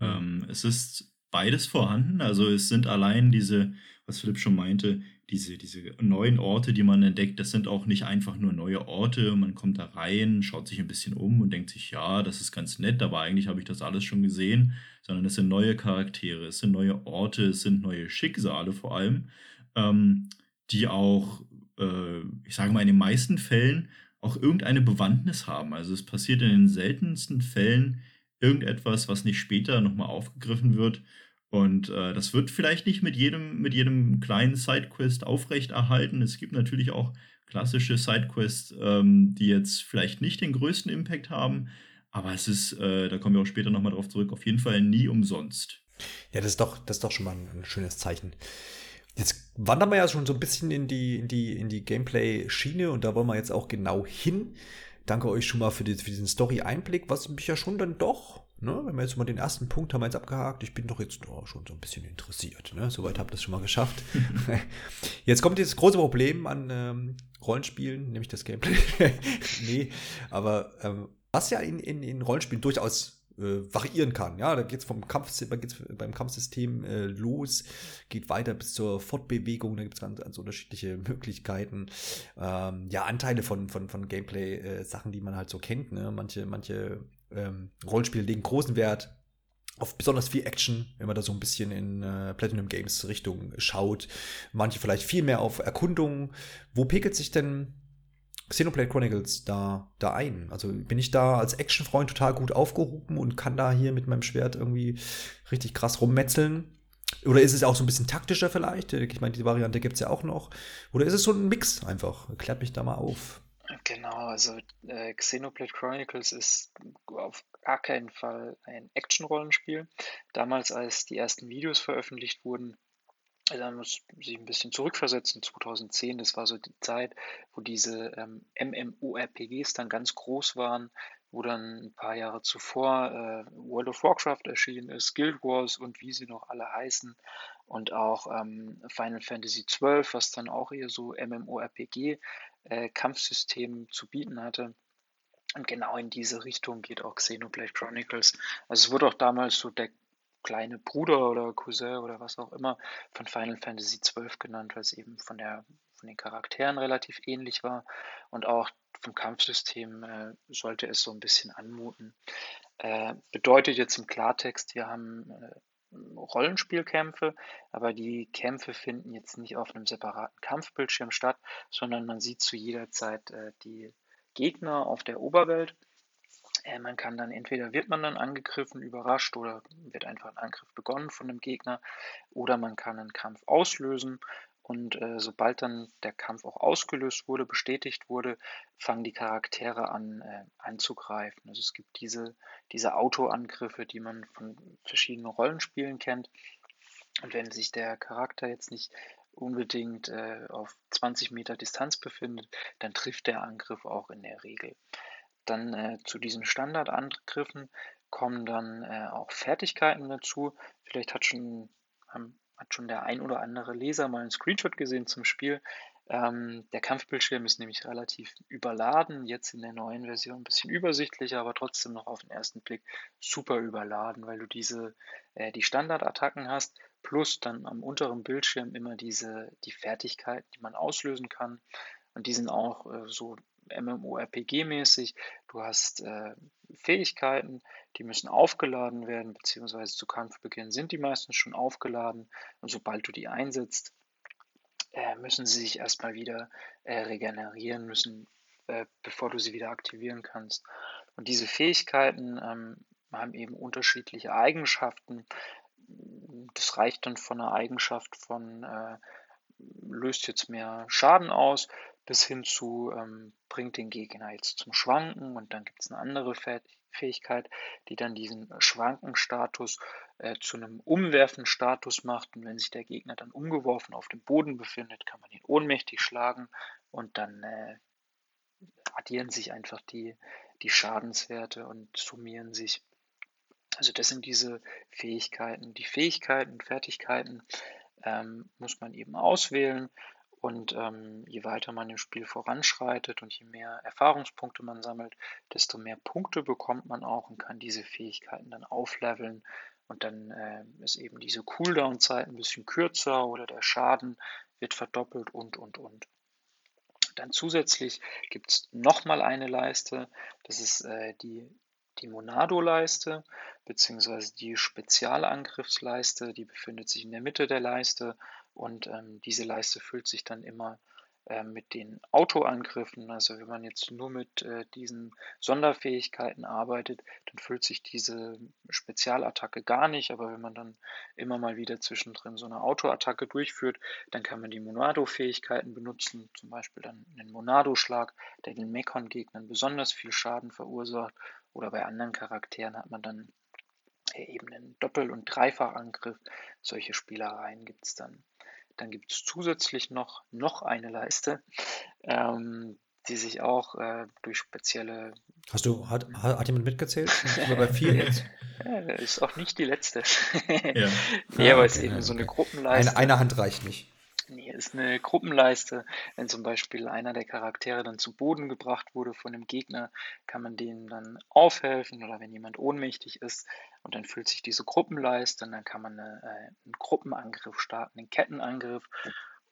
Ähm, es ist beides vorhanden. Also es sind allein diese, was Philipp schon meinte, diese, diese neuen Orte, die man entdeckt, das sind auch nicht einfach nur neue Orte. Man kommt da rein, schaut sich ein bisschen um und denkt sich, ja, das ist ganz nett, aber eigentlich habe ich das alles schon gesehen, sondern es sind neue Charaktere, es sind neue Orte, es sind neue Schicksale vor allem, ähm, die auch, äh, ich sage mal, in den meisten Fällen auch irgendeine Bewandtnis haben. Also es passiert in den seltensten Fällen irgendetwas, was nicht später nochmal aufgegriffen wird und äh, das wird vielleicht nicht mit jedem, mit jedem kleinen Sidequest aufrechterhalten. Es gibt natürlich auch klassische Sidequests, ähm, die jetzt vielleicht nicht den größten Impact haben, aber es ist, äh, da kommen wir auch später nochmal drauf zurück, auf jeden Fall nie umsonst. Ja, das ist doch, das ist doch schon mal ein, ein schönes Zeichen. Jetzt wandern wir ja schon so ein bisschen in die, in die, in die Gameplay-Schiene und da wollen wir jetzt auch genau hin. Danke euch schon mal für, die, für diesen Story-Einblick, was mich ja schon dann doch Ne, wenn wir jetzt mal den ersten Punkt haben wir jetzt abgehakt, ich bin doch jetzt oh, schon so ein bisschen interessiert. Ne? Soweit habt ihr es schon mal geschafft. jetzt kommt das große Problem an ähm, Rollenspielen, nämlich das Gameplay. nee, aber ähm, was ja in, in, in Rollenspielen durchaus äh, variieren kann. Ja, da geht es vom Kampf, geht's beim Kampfsystem äh, los, geht weiter bis zur Fortbewegung, da gibt es ganz, ganz unterschiedliche Möglichkeiten. Ähm, ja, Anteile von, von, von Gameplay-Sachen, äh, die man halt so kennt. Ne? Manche, manche ähm, Rollenspiele legen großen Wert auf besonders viel Action, wenn man da so ein bisschen in äh, Platinum Games Richtung schaut. Manche vielleicht viel mehr auf Erkundung. Wo pegelt sich denn Xenoblade Chronicles da, da ein? Also bin ich da als Actionfreund total gut aufgehoben und kann da hier mit meinem Schwert irgendwie richtig krass rummetzeln? Oder ist es auch so ein bisschen taktischer vielleicht? Ich meine, die Variante gibt es ja auch noch. Oder ist es so ein Mix einfach? Klärt mich da mal auf. Genau, also äh, Xenoblade Chronicles ist auf gar keinen Fall ein Action-Rollenspiel. Damals, als die ersten Videos veröffentlicht wurden, also man muss sich ein bisschen zurückversetzen, 2010, das war so die Zeit, wo diese ähm, MMORPGs dann ganz groß waren, wo dann ein paar Jahre zuvor äh, World of Warcraft erschienen ist, Guild Wars und wie sie noch alle heißen und auch ähm, Final Fantasy XII, was dann auch eher so MMORPG äh, Kampfsystem zu bieten hatte. Und genau in diese Richtung geht auch Xenoblade Chronicles. Also es wurde auch damals so der kleine Bruder oder Cousin oder was auch immer von Final Fantasy XII genannt, weil es eben von, der, von den Charakteren relativ ähnlich war und auch vom Kampfsystem äh, sollte es so ein bisschen anmuten. Äh, bedeutet jetzt im Klartext, wir haben äh, Rollenspielkämpfe, aber die Kämpfe finden jetzt nicht auf einem separaten Kampfbildschirm statt, sondern man sieht zu jeder Zeit äh, die Gegner auf der Oberwelt. Äh, man kann dann entweder wird man dann angegriffen, überrascht oder wird einfach ein Angriff begonnen von einem Gegner oder man kann einen Kampf auslösen und äh, sobald dann der Kampf auch ausgelöst wurde, bestätigt wurde, fangen die Charaktere an äh, anzugreifen. Also es gibt diese, diese Autoangriffe, die man von verschiedenen Rollenspielen kennt. Und wenn sich der Charakter jetzt nicht unbedingt äh, auf 20 Meter Distanz befindet, dann trifft der Angriff auch in der Regel. Dann äh, zu diesen Standardangriffen kommen dann äh, auch Fertigkeiten dazu. Vielleicht hat schon, haben hat schon der ein oder andere Leser mal einen Screenshot gesehen zum Spiel. Ähm, der Kampfbildschirm ist nämlich relativ überladen, jetzt in der neuen Version ein bisschen übersichtlicher, aber trotzdem noch auf den ersten Blick super überladen, weil du diese, äh, die Standardattacken hast, plus dann am unteren Bildschirm immer diese, die Fertigkeiten, die man auslösen kann. Und die sind auch äh, so MMORPG-mäßig. Du hast äh, Fähigkeiten, die müssen aufgeladen werden, beziehungsweise zu Kampfbeginn sind die meistens schon aufgeladen. Und sobald du die einsetzt, äh, müssen sie sich erstmal wieder äh, regenerieren müssen, äh, bevor du sie wieder aktivieren kannst. Und diese Fähigkeiten ähm, haben eben unterschiedliche Eigenschaften. Das reicht dann von einer Eigenschaft von äh, löst jetzt mehr Schaden aus, bis hin zu ähm, bringt den Gegner jetzt zum Schwanken und dann gibt es eine andere Fähigkeit, die dann diesen Schwankenstatus äh, zu einem Umwerfen-Status macht und wenn sich der Gegner dann umgeworfen auf dem Boden befindet, kann man ihn ohnmächtig schlagen und dann äh, addieren sich einfach die, die Schadenswerte und summieren sich. Also das sind diese Fähigkeiten. Die Fähigkeiten, Fertigkeiten ähm, muss man eben auswählen und ähm, je weiter man im Spiel voranschreitet und je mehr Erfahrungspunkte man sammelt, desto mehr Punkte bekommt man auch und kann diese Fähigkeiten dann aufleveln. Und dann äh, ist eben diese Cooldown-Zeit ein bisschen kürzer oder der Schaden wird verdoppelt und, und, und. Dann zusätzlich gibt es nochmal eine Leiste, das ist äh, die, die Monado-Leiste, beziehungsweise die Spezialangriffsleiste, die befindet sich in der Mitte der Leiste und ähm, diese Leiste füllt sich dann immer äh, mit den Autoangriffen, also wenn man jetzt nur mit äh, diesen Sonderfähigkeiten arbeitet, dann füllt sich diese Spezialattacke gar nicht, aber wenn man dann immer mal wieder zwischendrin so eine Autoattacke durchführt, dann kann man die Monado-Fähigkeiten benutzen, zum Beispiel dann einen Monado-Schlag, der den Mekon-Gegnern besonders viel Schaden verursacht, oder bei anderen Charakteren hat man dann eben einen Doppel- und Dreifachangriff. Solche Spielereien gibt es dann. Dann gibt es zusätzlich noch, noch eine Leiste, ähm, die sich auch äh, durch spezielle. Hast du, hat, hat jemand mitgezählt? Sind wir bei vier jetzt? ja, ist auch nicht die letzte. ja, nee, aber es ist eben so eine Gruppenleiste. Eine, eine Hand reicht nicht. Nee, ist eine Gruppenleiste. Wenn zum Beispiel einer der Charaktere dann zu Boden gebracht wurde von dem Gegner, kann man denen dann aufhelfen oder wenn jemand ohnmächtig ist und dann füllt sich diese Gruppenleiste, und dann kann man eine, äh, einen Gruppenangriff starten, einen Kettenangriff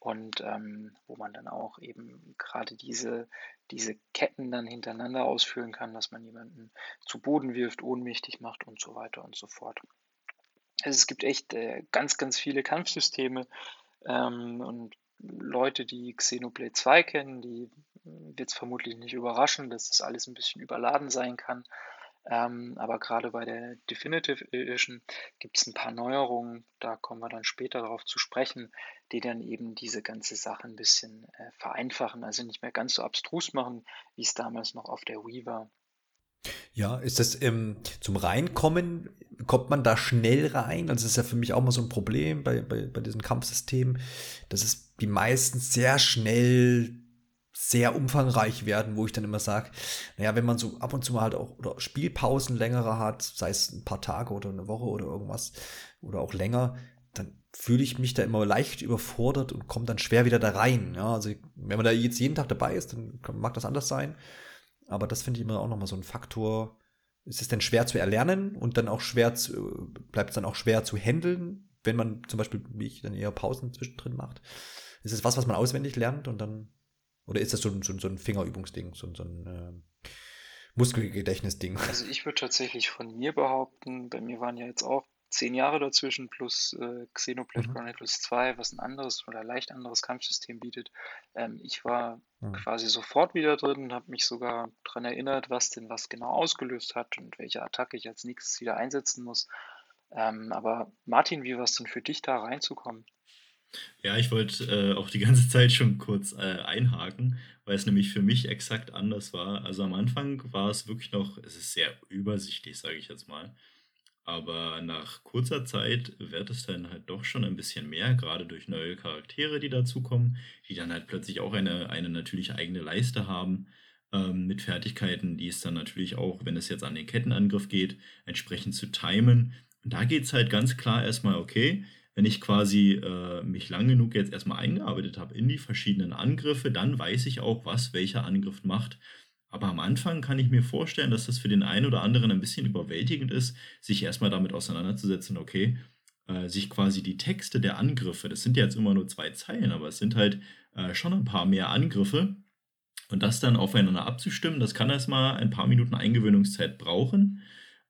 und ähm, wo man dann auch eben gerade diese, diese Ketten dann hintereinander ausführen kann, dass man jemanden zu Boden wirft, ohnmächtig macht und so weiter und so fort. Also es gibt echt äh, ganz, ganz viele Kampfsysteme, ähm, und Leute, die Xenoblade 2 kennen, die wird es vermutlich nicht überraschen, dass das alles ein bisschen überladen sein kann. Ähm, aber gerade bei der Definitive Edition gibt es ein paar Neuerungen, da kommen wir dann später darauf zu sprechen, die dann eben diese ganze Sache ein bisschen äh, vereinfachen, also nicht mehr ganz so abstrus machen, wie es damals noch auf der Wii war. Ja, ist das ähm, zum Reinkommen, kommt man da schnell rein? Also das ist ja für mich auch mal so ein Problem bei, bei, bei diesem Kampfsystem, dass es die meisten sehr schnell sehr umfangreich werden, wo ich dann immer sage, naja, wenn man so ab und zu mal halt auch oder Spielpausen längere hat, sei es ein paar Tage oder eine Woche oder irgendwas oder auch länger, dann fühle ich mich da immer leicht überfordert und komme dann schwer wieder da rein. Ja, also wenn man da jetzt jeden Tag dabei ist, dann mag das anders sein. Aber das finde ich immer auch nochmal so ein Faktor. Ist es denn schwer zu erlernen und dann auch schwer zu, bleibt es dann auch schwer zu handeln, wenn man zum Beispiel, wie ich, dann eher Pausen zwischendrin macht? Ist es was, was man auswendig lernt und dann, oder ist das so, so, so ein Fingerübungsding, so, so ein äh, Muskelgedächtnisding? Also ich würde tatsächlich von mir behaupten, bei mir waren ja jetzt auch zehn Jahre dazwischen plus äh, Xenoblade mhm. Chronicles 2, was ein anderes oder leicht anderes Kampfsystem bietet. Ähm, ich war mhm. quasi sofort wieder drin und habe mich sogar daran erinnert, was denn was genau ausgelöst hat und welche Attacke ich als nächstes wieder einsetzen muss. Ähm, aber Martin, wie war es denn für dich da reinzukommen? Ja, ich wollte äh, auch die ganze Zeit schon kurz äh, einhaken, weil es nämlich für mich exakt anders war. Also am Anfang war es wirklich noch, es ist sehr übersichtlich, sage ich jetzt mal. Aber nach kurzer Zeit wird es dann halt doch schon ein bisschen mehr, gerade durch neue Charaktere, die dazukommen, die dann halt plötzlich auch eine, eine natürlich eigene Leiste haben ähm, mit Fertigkeiten, die es dann natürlich auch, wenn es jetzt an den Kettenangriff geht, entsprechend zu timen. Und da geht es halt ganz klar erstmal, okay, wenn ich quasi äh, mich lang genug jetzt erstmal eingearbeitet habe in die verschiedenen Angriffe, dann weiß ich auch, was welcher Angriff macht. Aber am Anfang kann ich mir vorstellen, dass das für den einen oder anderen ein bisschen überwältigend ist, sich erstmal damit auseinanderzusetzen, okay, äh, sich quasi die Texte der Angriffe, das sind ja jetzt immer nur zwei Zeilen, aber es sind halt äh, schon ein paar mehr Angriffe. Und das dann aufeinander abzustimmen, das kann erstmal ein paar Minuten Eingewöhnungszeit brauchen.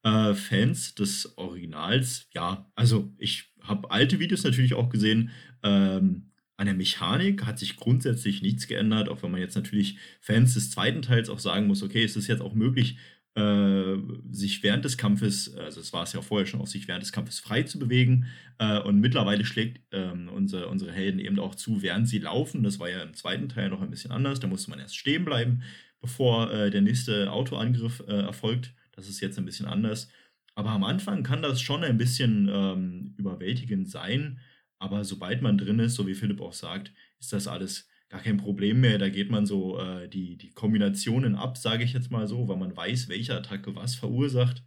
Äh, Fans des Originals, ja, also ich habe alte Videos natürlich auch gesehen, ähm, an der Mechanik hat sich grundsätzlich nichts geändert, auch wenn man jetzt natürlich Fans des zweiten Teils auch sagen muss, okay, es ist jetzt auch möglich, äh, sich während des Kampfes, also es war es ja vorher schon, auch sich während des Kampfes frei zu bewegen. Äh, und mittlerweile schlägt ähm, unsere, unsere Helden eben auch zu, während sie laufen. Das war ja im zweiten Teil noch ein bisschen anders. Da musste man erst stehen bleiben, bevor äh, der nächste Autoangriff äh, erfolgt. Das ist jetzt ein bisschen anders. Aber am Anfang kann das schon ein bisschen ähm, überwältigend sein. Aber sobald man drin ist, so wie Philipp auch sagt, ist das alles gar kein Problem mehr. Da geht man so äh, die, die Kombinationen ab, sage ich jetzt mal so, weil man weiß, welche Attacke was verursacht.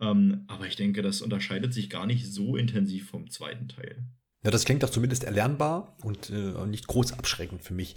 Ähm, aber ich denke, das unterscheidet sich gar nicht so intensiv vom zweiten Teil. Ja, das klingt doch zumindest erlernbar und äh, nicht groß abschreckend für mich.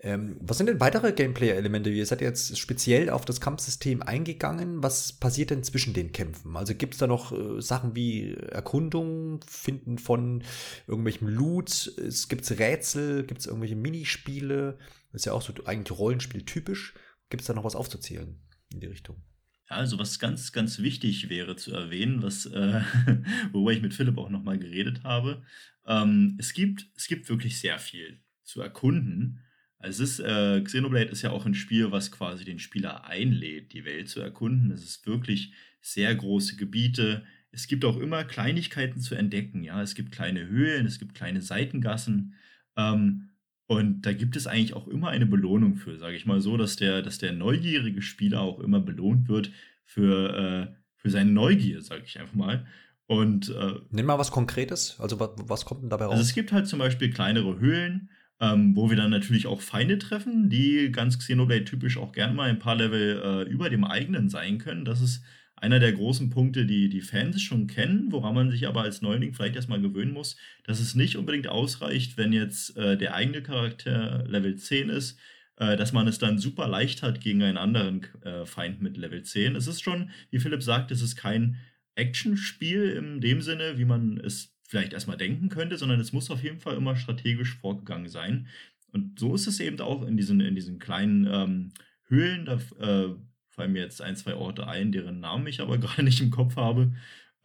Ähm, was sind denn weitere Gameplay-Elemente? Ihr seid jetzt speziell auf das Kampfsystem eingegangen. Was passiert denn zwischen den Kämpfen? Also gibt es da noch äh, Sachen wie Erkundung, Finden von irgendwelchem Loot? Es gibt Rätsel, gibt es irgendwelche Minispiele? Ist ja auch so eigentlich Rollenspiel-typisch. Gibt es da noch was aufzuzählen in die Richtung? Also was ganz, ganz wichtig wäre zu erwähnen, was, äh, worüber ich mit Philipp auch nochmal geredet habe. Ähm, es, gibt, es gibt wirklich sehr viel zu erkunden. Also es ist, äh, Xenoblade ist ja auch ein Spiel, was quasi den Spieler einlädt, die Welt zu erkunden. Es ist wirklich sehr große Gebiete. Es gibt auch immer Kleinigkeiten zu entdecken. Ja, es gibt kleine Höhlen, es gibt kleine Seitengassen. Ähm, und da gibt es eigentlich auch immer eine Belohnung für, sage ich mal so, dass der, dass der neugierige Spieler auch immer belohnt wird für, äh, für seine Neugier, sage ich einfach mal. Und äh, nimm mal was Konkretes. Also was, was kommt denn dabei raus? Also es gibt halt zum Beispiel kleinere Höhlen, ähm, wo wir dann natürlich auch Feinde treffen, die ganz Xenoblade typisch auch gerne mal ein paar Level äh, über dem eigenen sein können. Das ist einer der großen Punkte, die die Fans schon kennen, woran man sich aber als Neuling vielleicht erstmal gewöhnen muss, dass es nicht unbedingt ausreicht, wenn jetzt äh, der eigene Charakter Level 10 ist, äh, dass man es dann super leicht hat gegen einen anderen äh, Feind mit Level 10. Es ist schon, wie Philipp sagt, es ist kein Actionspiel in dem Sinne, wie man es vielleicht erstmal denken könnte, sondern es muss auf jeden Fall immer strategisch vorgegangen sein. Und so ist es eben auch in diesen, in diesen kleinen ähm, Höhlen. Da äh, fallen mir jetzt ein, zwei Orte ein, deren Namen ich aber gerade nicht im Kopf habe,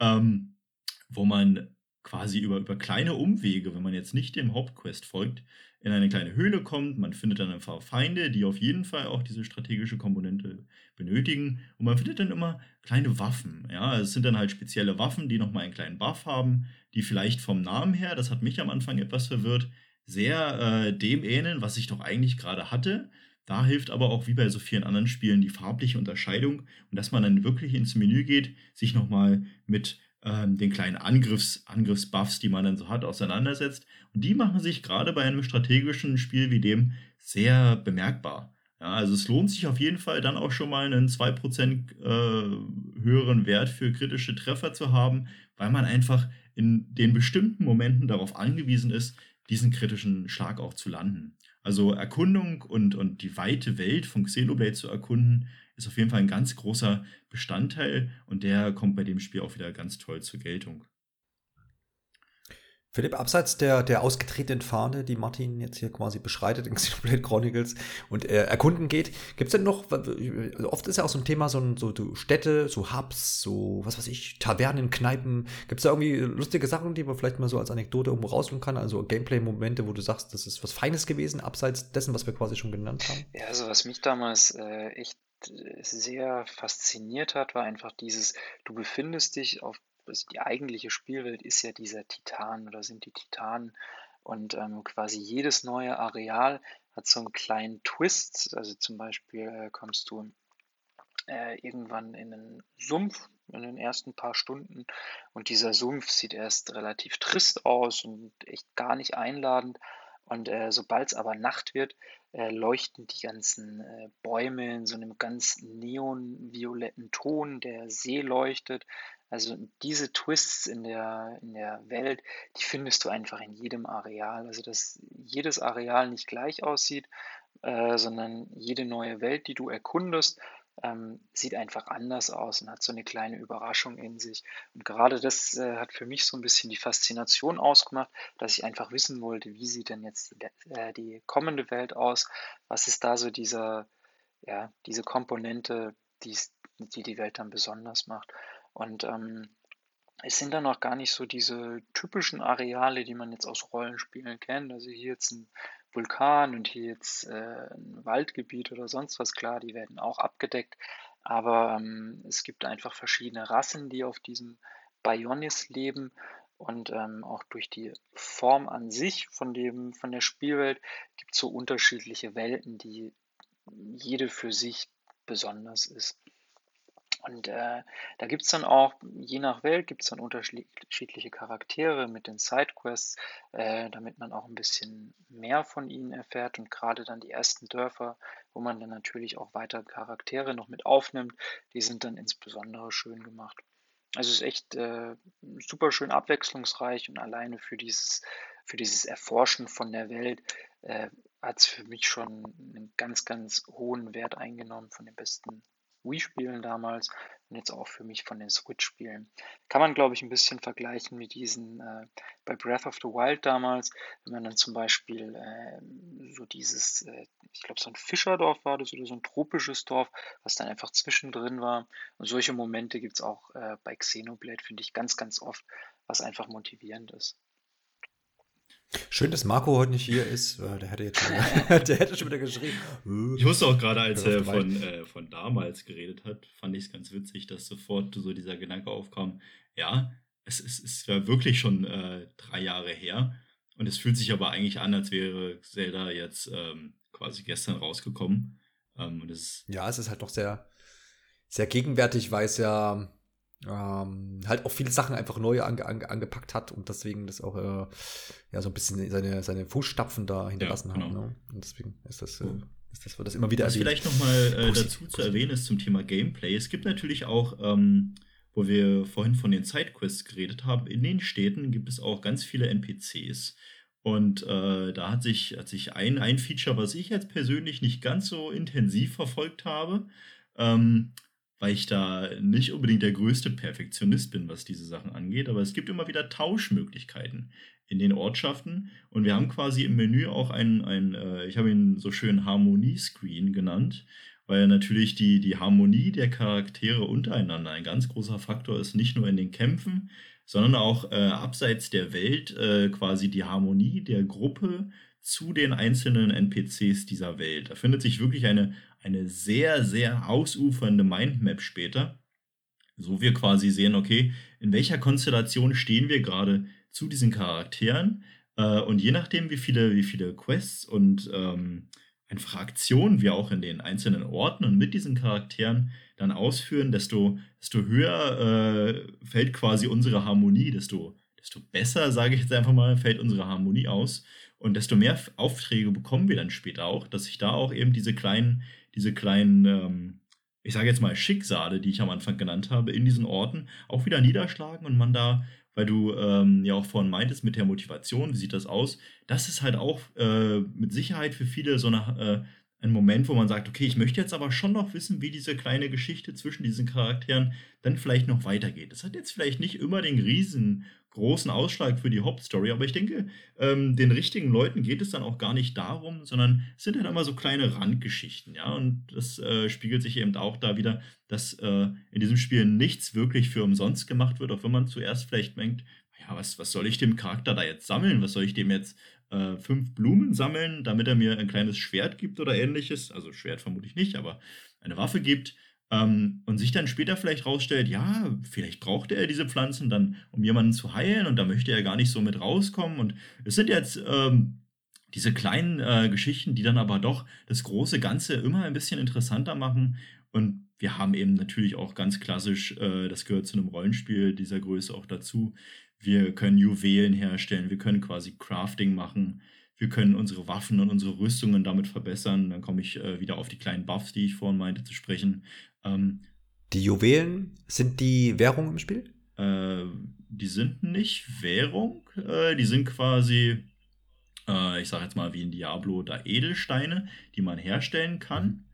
ähm, wo man quasi über, über kleine Umwege, wenn man jetzt nicht dem Hauptquest folgt, in eine kleine Höhle kommt. Man findet dann ein paar Feinde, die auf jeden Fall auch diese strategische Komponente benötigen. Und man findet dann immer kleine Waffen. Ja, es sind dann halt spezielle Waffen, die nochmal einen kleinen Buff haben, die vielleicht vom Namen her, das hat mich am Anfang etwas verwirrt, sehr äh, dem ähneln, was ich doch eigentlich gerade hatte. Da hilft aber auch wie bei so vielen anderen Spielen die farbliche Unterscheidung und dass man dann wirklich ins Menü geht, sich nochmal mit ähm, den kleinen Angriffs, Angriffsbuffs, die man dann so hat, auseinandersetzt. Und die machen sich gerade bei einem strategischen Spiel wie dem sehr bemerkbar. Ja, also es lohnt sich auf jeden Fall dann auch schon mal einen 2% äh, höheren Wert für kritische Treffer zu haben, weil man einfach in den bestimmten Momenten darauf angewiesen ist, diesen kritischen Schlag auch zu landen. Also Erkundung und, und die weite Welt von Xenoblade zu erkunden, ist auf jeden Fall ein ganz großer Bestandteil und der kommt bei dem Spiel auch wieder ganz toll zur Geltung. Philipp, abseits der, der ausgetretenen Fahne, die Martin jetzt hier quasi beschreitet in Xenoblade Chronicles und äh, erkunden geht, gibt es denn noch, oft ist ja auch so ein Thema, so, so, so Städte, so Hubs, so, was weiß ich, Tavernen, Kneipen. Gibt es da irgendwie lustige Sachen, die man vielleicht mal so als Anekdote irgendwo rausholen kann? Also Gameplay-Momente, wo du sagst, das ist was Feines gewesen, abseits dessen, was wir quasi schon genannt haben? Ja, also was mich damals äh, echt sehr fasziniert hat, war einfach dieses, du befindest dich auf also die eigentliche Spielwelt ist ja dieser Titan oder sind die Titanen. Und ähm, quasi jedes neue Areal hat so einen kleinen Twist. Also zum Beispiel äh, kommst du äh, irgendwann in einen Sumpf in den ersten paar Stunden und dieser Sumpf sieht erst relativ trist aus und echt gar nicht einladend. Und äh, sobald es aber Nacht wird, äh, leuchten die ganzen äh, Bäume in so einem ganz neonvioletten Ton, der See leuchtet. Also diese Twists in der, in der Welt, die findest du einfach in jedem Areal. Also dass jedes Areal nicht gleich aussieht, äh, sondern jede neue Welt, die du erkundest, ähm, sieht einfach anders aus und hat so eine kleine Überraschung in sich. Und gerade das äh, hat für mich so ein bisschen die Faszination ausgemacht, dass ich einfach wissen wollte, wie sieht denn jetzt die, äh, die kommende Welt aus? Was ist da so dieser, ja, diese Komponente, die die Welt dann besonders macht? Und ähm, es sind dann auch gar nicht so diese typischen Areale, die man jetzt aus Rollenspielen kennt. Also hier jetzt ein Vulkan und hier jetzt äh, ein Waldgebiet oder sonst was. Klar, die werden auch abgedeckt. Aber ähm, es gibt einfach verschiedene Rassen, die auf diesem Bionis leben. Und ähm, auch durch die Form an sich von, dem, von der Spielwelt gibt es so unterschiedliche Welten, die jede für sich besonders ist. Und äh, da gibt es dann auch, je nach Welt, gibt es dann unterschiedliche Charaktere mit den Sidequests, äh, damit man auch ein bisschen mehr von ihnen erfährt. Und gerade dann die ersten Dörfer, wo man dann natürlich auch weitere Charaktere noch mit aufnimmt, die sind dann insbesondere schön gemacht. Also es ist echt äh, super schön abwechslungsreich und alleine für dieses, für dieses Erforschen von der Welt äh, hat es für mich schon einen ganz, ganz hohen Wert eingenommen von den besten Wii-Spielen damals und jetzt auch für mich von den Switch-Spielen. Kann man, glaube ich, ein bisschen vergleichen mit diesen äh, bei Breath of the Wild damals, wenn man dann zum Beispiel äh, so dieses, äh, ich glaube, so ein Fischerdorf war das oder so ein tropisches Dorf, was dann einfach zwischendrin war. Und solche Momente gibt es auch äh, bei Xenoblade, finde ich, ganz, ganz oft, was einfach motivierend ist. Schön, dass Marco heute nicht hier ist. Der hätte jetzt schon, der hätte schon wieder geschrieben. Ich wusste auch gerade, als er von, äh, von damals geredet hat, fand ich es ganz witzig, dass sofort so dieser Gedanke aufkam. Ja, es ist, es war wirklich schon äh, drei Jahre her. Und es fühlt sich aber eigentlich an, als wäre Zelda jetzt ähm, quasi gestern rausgekommen. Ähm, und es ja, es ist halt doch sehr, sehr gegenwärtig, weil es ja ähm, halt auch viele Sachen einfach neu ange, ange, angepackt hat und deswegen das auch äh, ja so ein bisschen seine, seine Fußstapfen da hinterlassen ja, genau. hat. Ne? Und deswegen ist das, äh, ist das, wird das immer wieder Was erwähnt. vielleicht nochmal äh, dazu zu erwähnen ist zum Thema Gameplay. Es gibt natürlich auch, ähm, wo wir vorhin von den Sidequests geredet haben, in den Städten gibt es auch ganz viele NPCs. Und äh, da hat sich, hat sich ein, ein Feature, was ich jetzt persönlich nicht ganz so intensiv verfolgt habe, ähm, weil ich da nicht unbedingt der größte Perfektionist bin, was diese Sachen angeht, aber es gibt immer wieder Tauschmöglichkeiten in den Ortschaften. Und wir haben quasi im Menü auch ein, ein äh, ich habe ihn so schön Harmonie-Screen genannt, weil natürlich die, die Harmonie der Charaktere untereinander ein ganz großer Faktor ist, nicht nur in den Kämpfen, sondern auch äh, abseits der Welt äh, quasi die Harmonie der Gruppe zu den einzelnen NPCs dieser Welt. Da findet sich wirklich eine, eine sehr, sehr ausufernde Mindmap später, so wir quasi sehen, okay, in welcher Konstellation stehen wir gerade zu diesen Charakteren äh, und je nachdem, wie viele, wie viele Quests und ähm, einfach Aktionen wir auch in den einzelnen Orten und mit diesen Charakteren dann ausführen, desto, desto höher äh, fällt quasi unsere Harmonie, desto, desto besser, sage ich jetzt einfach mal, fällt unsere Harmonie aus. Und desto mehr Aufträge bekommen wir dann später auch, dass sich da auch eben diese kleinen diese kleinen, ähm, ich sage jetzt mal Schicksale, die ich am Anfang genannt habe, in diesen Orten auch wieder niederschlagen und man da, weil du ähm, ja auch vorhin meintest mit der Motivation, wie sieht das aus? Das ist halt auch äh, mit Sicherheit für viele so eine, äh, ein Moment, wo man sagt, okay, ich möchte jetzt aber schon noch wissen, wie diese kleine Geschichte zwischen diesen Charakteren dann vielleicht noch weitergeht. Das hat jetzt vielleicht nicht immer den riesen großen Ausschlag für die Hauptstory. Aber ich denke, ähm, den richtigen Leuten geht es dann auch gar nicht darum, sondern es sind halt immer so kleine Randgeschichten, ja. Und das äh, spiegelt sich eben auch da wieder, dass äh, in diesem Spiel nichts wirklich für umsonst gemacht wird, auch wenn man zuerst vielleicht denkt, ja, was, was soll ich dem Charakter da jetzt sammeln? Was soll ich dem jetzt äh, fünf Blumen sammeln, damit er mir ein kleines Schwert gibt oder ähnliches? Also Schwert vermutlich nicht, aber eine Waffe gibt. Ähm, und sich dann später vielleicht rausstellt, ja, vielleicht brauchte er diese Pflanzen dann, um jemanden zu heilen und da möchte er gar nicht so mit rauskommen. Und es sind jetzt ähm, diese kleinen äh, Geschichten, die dann aber doch das große Ganze immer ein bisschen interessanter machen. Und wir haben eben natürlich auch ganz klassisch, äh, das gehört zu einem Rollenspiel dieser Größe auch dazu. Wir können Juwelen herstellen, wir können quasi Crafting machen, wir können unsere Waffen und unsere Rüstungen damit verbessern. Dann komme ich äh, wieder auf die kleinen Buffs, die ich vorhin meinte, zu sprechen. Ähm, die Juwelen, sind die Währung im Spiel? Äh, die sind nicht Währung, äh, die sind quasi, äh, ich sage jetzt mal wie in Diablo, da Edelsteine, die man herstellen kann.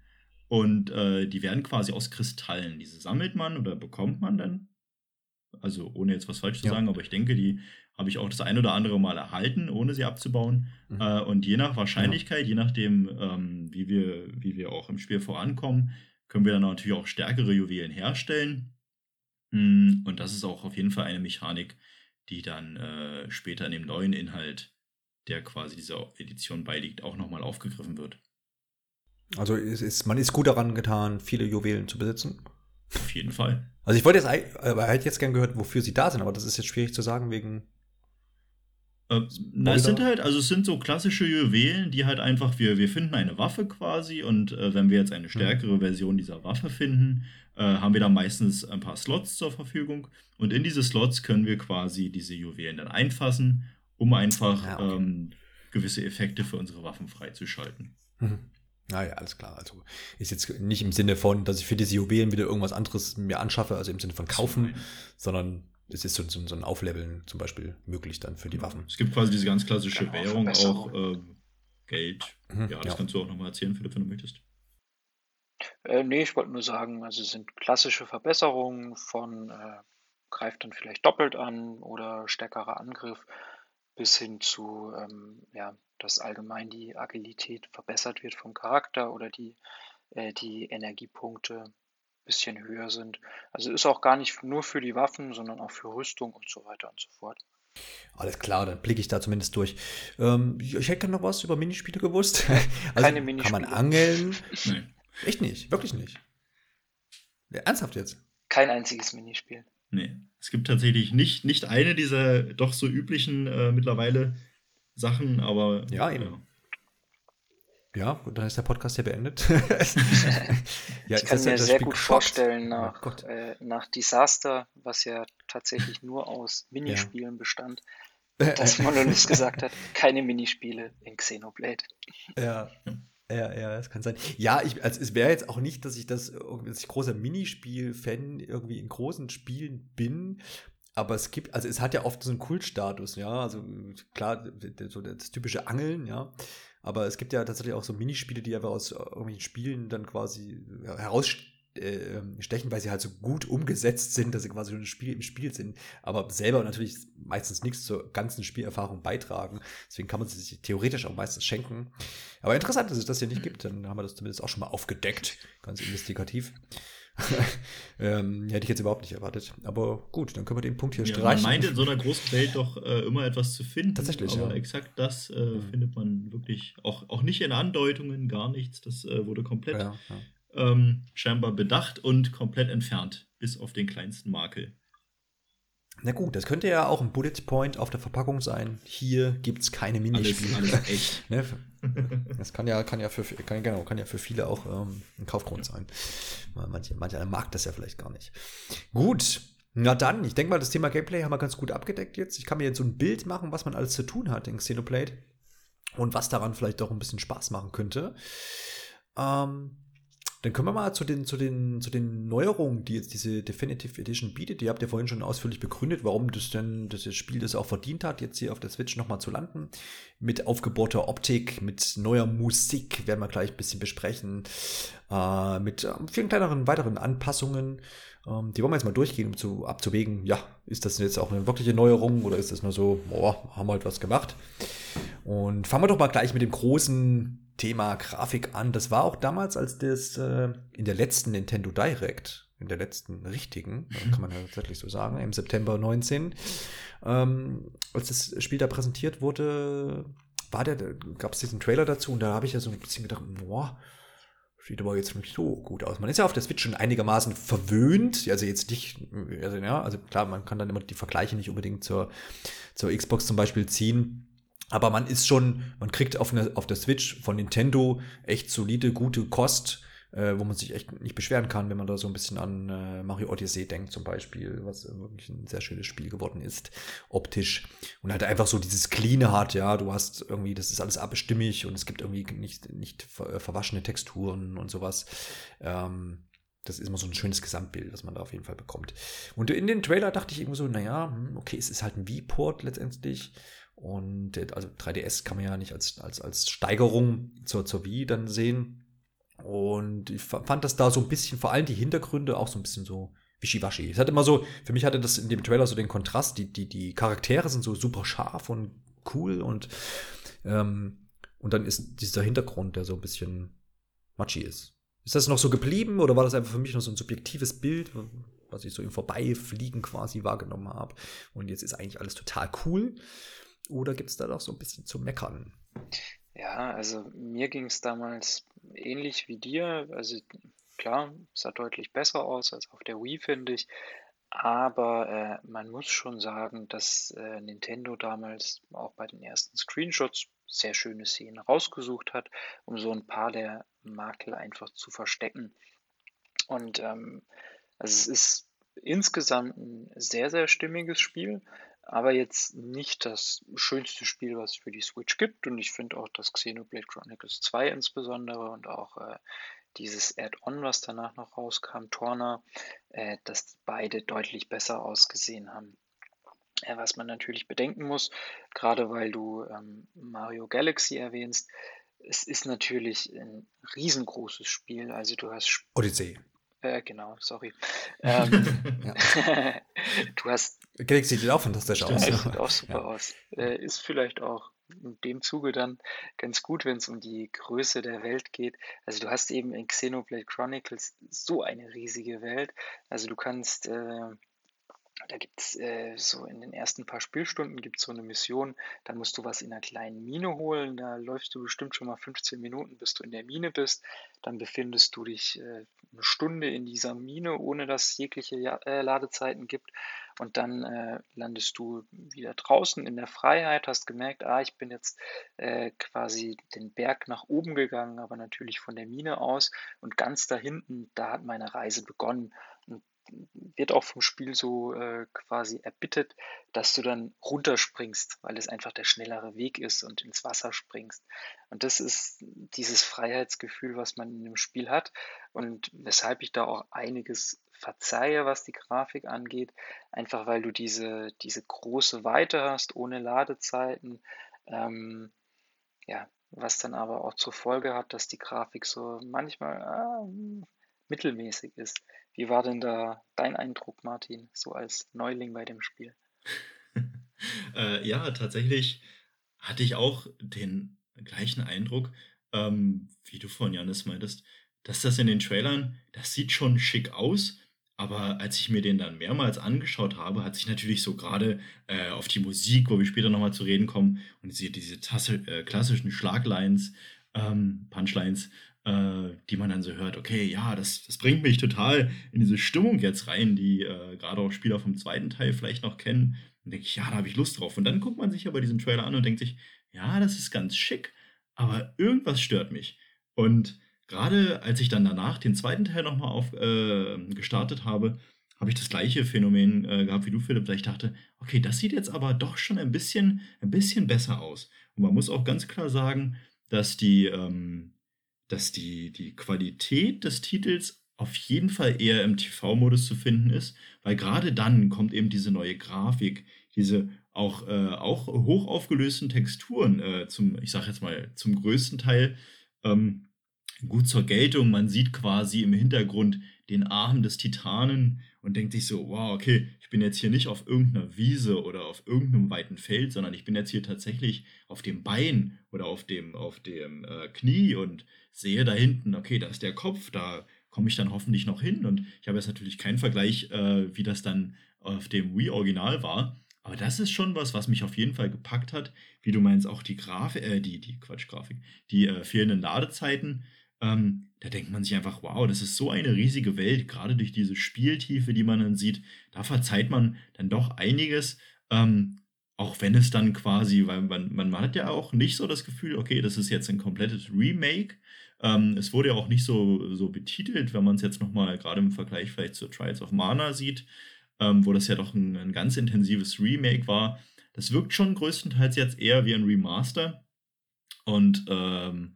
Und äh, die werden quasi aus Kristallen. Diese sammelt man oder bekommt man dann. Also ohne jetzt was falsch zu ja. sagen, aber ich denke, die habe ich auch das ein oder andere Mal erhalten, ohne sie abzubauen. Mhm. Äh, und je nach Wahrscheinlichkeit, ja. je nachdem, ähm, wie, wir, wie wir auch im Spiel vorankommen, können wir dann natürlich auch stärkere Juwelen herstellen. Mm, und das ist auch auf jeden Fall eine Mechanik, die dann äh, später in dem neuen Inhalt, der quasi dieser Edition beiliegt, auch nochmal aufgegriffen wird. Also ist, man ist gut daran getan, viele Juwelen zu besitzen. Auf jeden Fall. Also ich wollte jetzt, aber hätte jetzt gern gehört, wofür sie da sind, aber das ist jetzt schwierig zu sagen wegen äh, na, es sind halt, also es sind so klassische Juwelen, die halt einfach, wir, wir finden eine Waffe quasi und äh, wenn wir jetzt eine stärkere mhm. Version dieser Waffe finden, äh, haben wir dann meistens ein paar Slots zur Verfügung und in diese Slots können wir quasi diese Juwelen dann einfassen, um einfach ja, okay. ähm, gewisse Effekte für unsere Waffen freizuschalten. Mhm. Naja, alles klar. Also ist jetzt nicht im Sinne von, dass ich für diese Juwelen wieder irgendwas anderes mir anschaffe, also im Sinne von kaufen, sondern es ist so, so, so, ein Aufleveln zum Beispiel möglich dann für die Waffen. Es gibt quasi diese ganz klassische genau, Währung auch, äh, Geld. Mhm, ja, das ja. kannst du auch nochmal erzählen, Philipp, wenn du möchtest. Äh, nee, ich wollte nur sagen, also es sind klassische Verbesserungen von äh, greift dann vielleicht doppelt an oder stärkerer Angriff bis hin zu, ähm, ja, dass allgemein die Agilität verbessert wird vom Charakter oder die, äh, die Energiepunkte ein bisschen höher sind. Also ist auch gar nicht nur für die Waffen, sondern auch für Rüstung und so weiter und so fort. Alles klar, dann blicke ich da zumindest durch. Ähm, ich hätte noch was über Minispiele gewusst. Also Keine Minispiele. Kann man angeln? Nee. Echt nicht, wirklich nicht. Ernsthaft jetzt? Kein einziges Minispiel. Nee, es gibt tatsächlich nicht, nicht eine dieser doch so üblichen äh, mittlerweile Sachen, aber. Ja, eben. Ja. Ja, gut, dann ist der Podcast ja beendet. ja, ich kann mir ja sehr gut vorstellen, oh nach, oh äh, nach Disaster, was ja tatsächlich nur aus Minispielen ja. bestand, dass Monolith gesagt hat, keine Minispiele in Xenoblade. Ja. Ja, ja, das kann sein. Ja, ich, also es wäre jetzt auch nicht, dass ich das, dass ich großer Minispiel-Fan irgendwie in großen Spielen bin, aber es gibt, also es hat ja oft so einen Kultstatus, ja. Also klar, so das typische Angeln, ja. Aber es gibt ja tatsächlich auch so Minispiele, die aber aus irgendwelchen Spielen dann quasi herausstechen äh, ähm, stechen, weil sie halt so gut umgesetzt sind, dass sie quasi schon ein Spiel im Spiel sind, aber selber natürlich meistens nichts zur ganzen Spielerfahrung beitragen. Deswegen kann man sie sich theoretisch auch meistens schenken. Aber interessant, dass es das hier nicht gibt, dann haben wir das zumindest auch schon mal aufgedeckt, ganz investigativ. ähm, hätte ich jetzt überhaupt nicht erwartet. Aber gut, dann können wir den Punkt hier ja, streichen. Man meint in so einer großen Welt doch äh, immer etwas zu finden. Tatsächlich, aber ja. exakt das äh, mhm. findet man wirklich auch, auch nicht in Andeutungen, gar nichts. Das äh, wurde komplett ja ähm, scheinbar bedacht und komplett entfernt, bis auf den kleinsten Makel. Na gut, das könnte ja auch ein Bullet Point auf der Verpackung sein. Hier gibt es keine Minispiele. Alles, alles echt. ne? Das kann ja, kann ja für kann, genau, kann ja für viele auch ähm, ein Kaufgrund sein. Manche, manche mag das ja vielleicht gar nicht. Gut, na dann, ich denke mal, das Thema Gameplay haben wir ganz gut abgedeckt jetzt. Ich kann mir jetzt so ein Bild machen, was man alles zu tun hat in Xenoblade und was daran vielleicht auch ein bisschen Spaß machen könnte. Ähm, dann kommen wir mal zu den, zu den, zu den Neuerungen, die jetzt diese Definitive Edition bietet. Ihr habt ja vorhin schon ausführlich begründet, warum das denn das Spiel das auch verdient hat, jetzt hier auf der Switch nochmal zu landen. Mit aufgebauter Optik, mit neuer Musik, werden wir gleich ein bisschen besprechen. Äh, mit äh, vielen kleineren weiteren Anpassungen. Ähm, die wollen wir jetzt mal durchgehen, um zu, abzuwägen, ja, ist das jetzt auch eine wirkliche Neuerung oder ist das nur so, boah, haben wir halt was gemacht. Und fangen wir doch mal gleich mit dem großen Thema Grafik an. Das war auch damals, als das äh, in der letzten Nintendo Direct, in der letzten richtigen, kann man ja tatsächlich so sagen, im September 19, ähm, als das Spiel da präsentiert wurde, war der, gab es diesen Trailer dazu und da habe ich ja so ein bisschen gedacht, boah, sieht aber jetzt nicht so gut aus. Man ist ja auf der Switch schon einigermaßen verwöhnt, also jetzt nicht, also ja, also klar, man kann dann immer die Vergleiche nicht unbedingt zur, zur Xbox zum Beispiel ziehen. Aber man ist schon, man kriegt auf, eine, auf der Switch von Nintendo echt solide, gute Kost, äh, wo man sich echt nicht beschweren kann, wenn man da so ein bisschen an äh, Mario Odyssey denkt zum Beispiel, was wirklich ein sehr schönes Spiel geworden ist, optisch. Und halt einfach so dieses Cleane hat, ja, du hast irgendwie, das ist alles abstimmig und es gibt irgendwie nicht, nicht ver verwaschene Texturen und sowas. Ähm, das ist immer so ein schönes Gesamtbild, das man da auf jeden Fall bekommt. Und in den Trailer dachte ich irgendwie so, naja, hm, okay, es ist halt ein V-Port letztendlich. Und also 3DS kann man ja nicht als, als, als Steigerung zur, zur Wii dann sehen. Und ich fand das da so ein bisschen, vor allem die Hintergründe auch so ein bisschen so wischiwaschi. Es hat immer so, für mich hatte das in dem Trailer so den Kontrast, die, die, die Charaktere sind so super scharf und cool und, ähm, und dann ist dieser Hintergrund, der so ein bisschen matschig ist. Ist das noch so geblieben oder war das einfach für mich noch so ein subjektives Bild, was ich so im Vorbeifliegen quasi wahrgenommen habe? Und jetzt ist eigentlich alles total cool. Oder gibt es da doch so ein bisschen zu meckern? Ja, also mir ging es damals ähnlich wie dir. Also klar, es sah deutlich besser aus als auf der Wii, finde ich. Aber äh, man muss schon sagen, dass äh, Nintendo damals auch bei den ersten Screenshots sehr schöne Szenen rausgesucht hat, um so ein paar der Makel einfach zu verstecken. Und ähm, also es ist insgesamt ein sehr, sehr stimmiges Spiel. Aber jetzt nicht das schönste Spiel, was es für die Switch gibt. Und ich finde auch, dass Xenoblade Chronicles 2 insbesondere und auch äh, dieses Add-on, was danach noch rauskam, Torna, äh, dass beide deutlich besser ausgesehen haben. Äh, was man natürlich bedenken muss, gerade weil du ähm, Mario Galaxy erwähnst, es ist natürlich ein riesengroßes Spiel. Also du hast Odyssey. Äh, genau, sorry. Ähm, du hast. Galaxy sieht auch fantastisch aus. Sieht auch super ja. aus. Äh, ist vielleicht auch in dem Zuge dann ganz gut, wenn es um die Größe der Welt geht. Also du hast eben in Xenoblade Chronicles so eine riesige Welt. Also du kannst äh, da gibt es äh, so in den ersten paar Spielstunden gibt so eine Mission, da musst du was in einer kleinen Mine holen. Da läufst du bestimmt schon mal 15 Minuten, bis du in der Mine bist. Dann befindest du dich äh, eine Stunde in dieser Mine, ohne dass es jegliche ja äh, Ladezeiten gibt. Und dann äh, landest du wieder draußen in der Freiheit, hast gemerkt, ah, ich bin jetzt äh, quasi den Berg nach oben gegangen, aber natürlich von der Mine aus. Und ganz da hinten, da hat meine Reise begonnen. Wird auch vom Spiel so äh, quasi erbittet, dass du dann runterspringst, weil es einfach der schnellere Weg ist und ins Wasser springst. Und das ist dieses Freiheitsgefühl, was man in dem Spiel hat und weshalb ich da auch einiges verzeihe, was die Grafik angeht, einfach weil du diese, diese große Weite hast, ohne Ladezeiten. Ähm, ja, was dann aber auch zur Folge hat, dass die Grafik so manchmal ah, mittelmäßig ist. Wie war denn da dein Eindruck, Martin, so als Neuling bei dem Spiel? äh, ja, tatsächlich hatte ich auch den gleichen Eindruck, ähm, wie du von Janis meintest, dass das in den Trailern, das sieht schon schick aus, aber als ich mir den dann mehrmals angeschaut habe, hat sich natürlich so gerade äh, auf die Musik, wo wir später nochmal zu reden kommen, und diese, diese Tasse, äh, klassischen Schlaglines, ähm, Punchlines, äh, die man dann so hört, okay, ja, das, das bringt mich total in diese Stimmung jetzt rein, die äh, gerade auch Spieler vom zweiten Teil vielleicht noch kennen. Und denke ich, ja, da habe ich Lust drauf. Und dann guckt man sich aber diesen Trailer an und denkt sich, ja, das ist ganz schick, aber irgendwas stört mich. Und gerade als ich dann danach den zweiten Teil nochmal auf, äh, gestartet habe, habe ich das gleiche Phänomen äh, gehabt wie du, Philipp, da ich dachte, okay, das sieht jetzt aber doch schon ein bisschen, ein bisschen besser aus. Und man muss auch ganz klar sagen, dass die, ähm, dass die, die Qualität des Titels auf jeden Fall eher im TV-Modus zu finden ist, weil gerade dann kommt eben diese neue Grafik, diese auch, äh, auch hoch aufgelösten Texturen äh, zum, ich sag jetzt mal, zum größten Teil ähm, gut zur Geltung. Man sieht quasi im Hintergrund den Arm des Titanen und denkt sich so, wow, okay, ich bin jetzt hier nicht auf irgendeiner Wiese oder auf irgendeinem weiten Feld, sondern ich bin jetzt hier tatsächlich auf dem Bein oder auf dem, auf dem äh, Knie und sehe da hinten, okay, da ist der Kopf, da komme ich dann hoffentlich noch hin. Und ich habe jetzt natürlich keinen Vergleich, äh, wie das dann auf dem Wii-Original war. Aber das ist schon was, was mich auf jeden Fall gepackt hat. Wie du meinst, auch die Grafik, äh, die, die Quatsch-Grafik, die äh, fehlenden Ladezeiten. Ähm, da denkt man sich einfach, wow, das ist so eine riesige Welt, gerade durch diese Spieltiefe, die man dann sieht. Da verzeiht man dann doch einiges. Ähm, auch wenn es dann quasi, weil man, man hat ja auch nicht so das Gefühl, okay, das ist jetzt ein komplettes Remake, ähm, es wurde ja auch nicht so, so betitelt, wenn man es jetzt nochmal gerade im Vergleich vielleicht zu Trials of Mana sieht, ähm, wo das ja doch ein, ein, ganz intensives Remake war. Das wirkt schon größtenteils jetzt eher wie ein Remaster. Und ähm,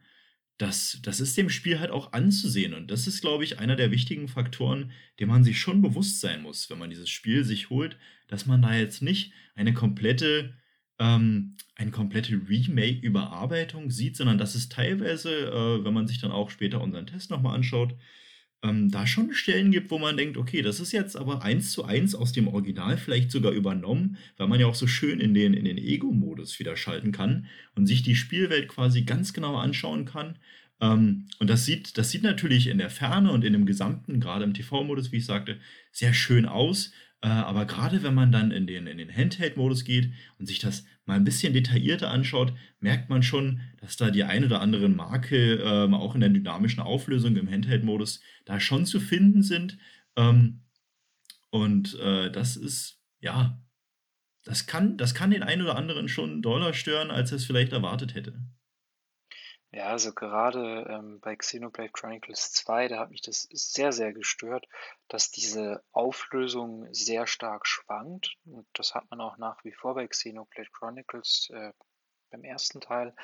das, das ist dem Spiel halt auch anzusehen. Und das ist, glaube ich, einer der wichtigen Faktoren, dem man sich schon bewusst sein muss, wenn man dieses Spiel sich holt, dass man da jetzt nicht eine komplette ähm, eine komplette Remake-Überarbeitung sieht, sondern dass es teilweise, äh, wenn man sich dann auch später unseren Test nochmal anschaut, ähm, da schon Stellen gibt, wo man denkt, okay, das ist jetzt aber eins zu eins aus dem Original vielleicht sogar übernommen, weil man ja auch so schön in den, in den Ego-Modus wieder schalten kann und sich die Spielwelt quasi ganz genau anschauen kann. Ähm, und das sieht, das sieht natürlich in der Ferne und in dem Gesamten, gerade im TV-Modus, wie ich sagte, sehr schön aus. Äh, aber gerade wenn man dann in den, in den Handheld-Modus geht und sich das mal ein bisschen detaillierter anschaut, merkt man schon, dass da die ein oder anderen Marke ähm, auch in der dynamischen Auflösung im Handheld-Modus da schon zu finden sind. Ähm, und äh, das ist, ja, das kann, das kann den einen oder anderen schon doller stören, als er es vielleicht erwartet hätte. Ja, also gerade ähm, bei Xenoblade Chronicles 2, da hat mich das sehr, sehr gestört, dass diese Auflösung sehr stark schwankt. Und das hat man auch nach wie vor bei Xenoblade Chronicles äh, beim ersten Teil.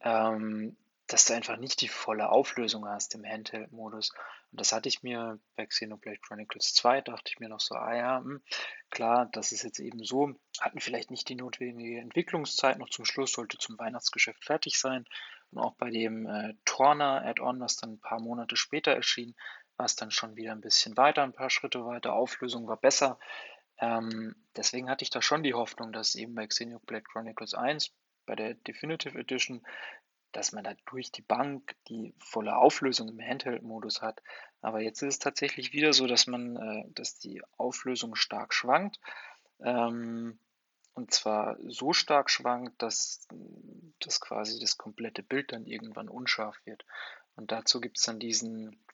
Ähm, dass du einfach nicht die volle Auflösung hast im Handheld-Modus. Und das hatte ich mir bei Xenoblade Chronicles 2, dachte ich mir noch so, ah ja, mh, hm, klar, das ist jetzt eben so, hatten vielleicht nicht die notwendige Entwicklungszeit noch zum Schluss, sollte zum Weihnachtsgeschäft fertig sein. Und auch bei dem äh, Torna Add-on, was dann ein paar Monate später erschien, war es dann schon wieder ein bisschen weiter, ein paar Schritte weiter, Auflösung war besser. Ähm, deswegen hatte ich da schon die Hoffnung, dass eben bei Xenoblade Chronicles 1 bei der Definitive Edition dass man da durch die Bank die volle Auflösung im Handheld-Modus hat. Aber jetzt ist es tatsächlich wieder so, dass man, äh, dass die Auflösung stark schwankt. Ähm, und zwar so stark schwankt, dass, dass quasi das komplette Bild dann irgendwann unscharf wird. Und dazu gibt es dann diesen,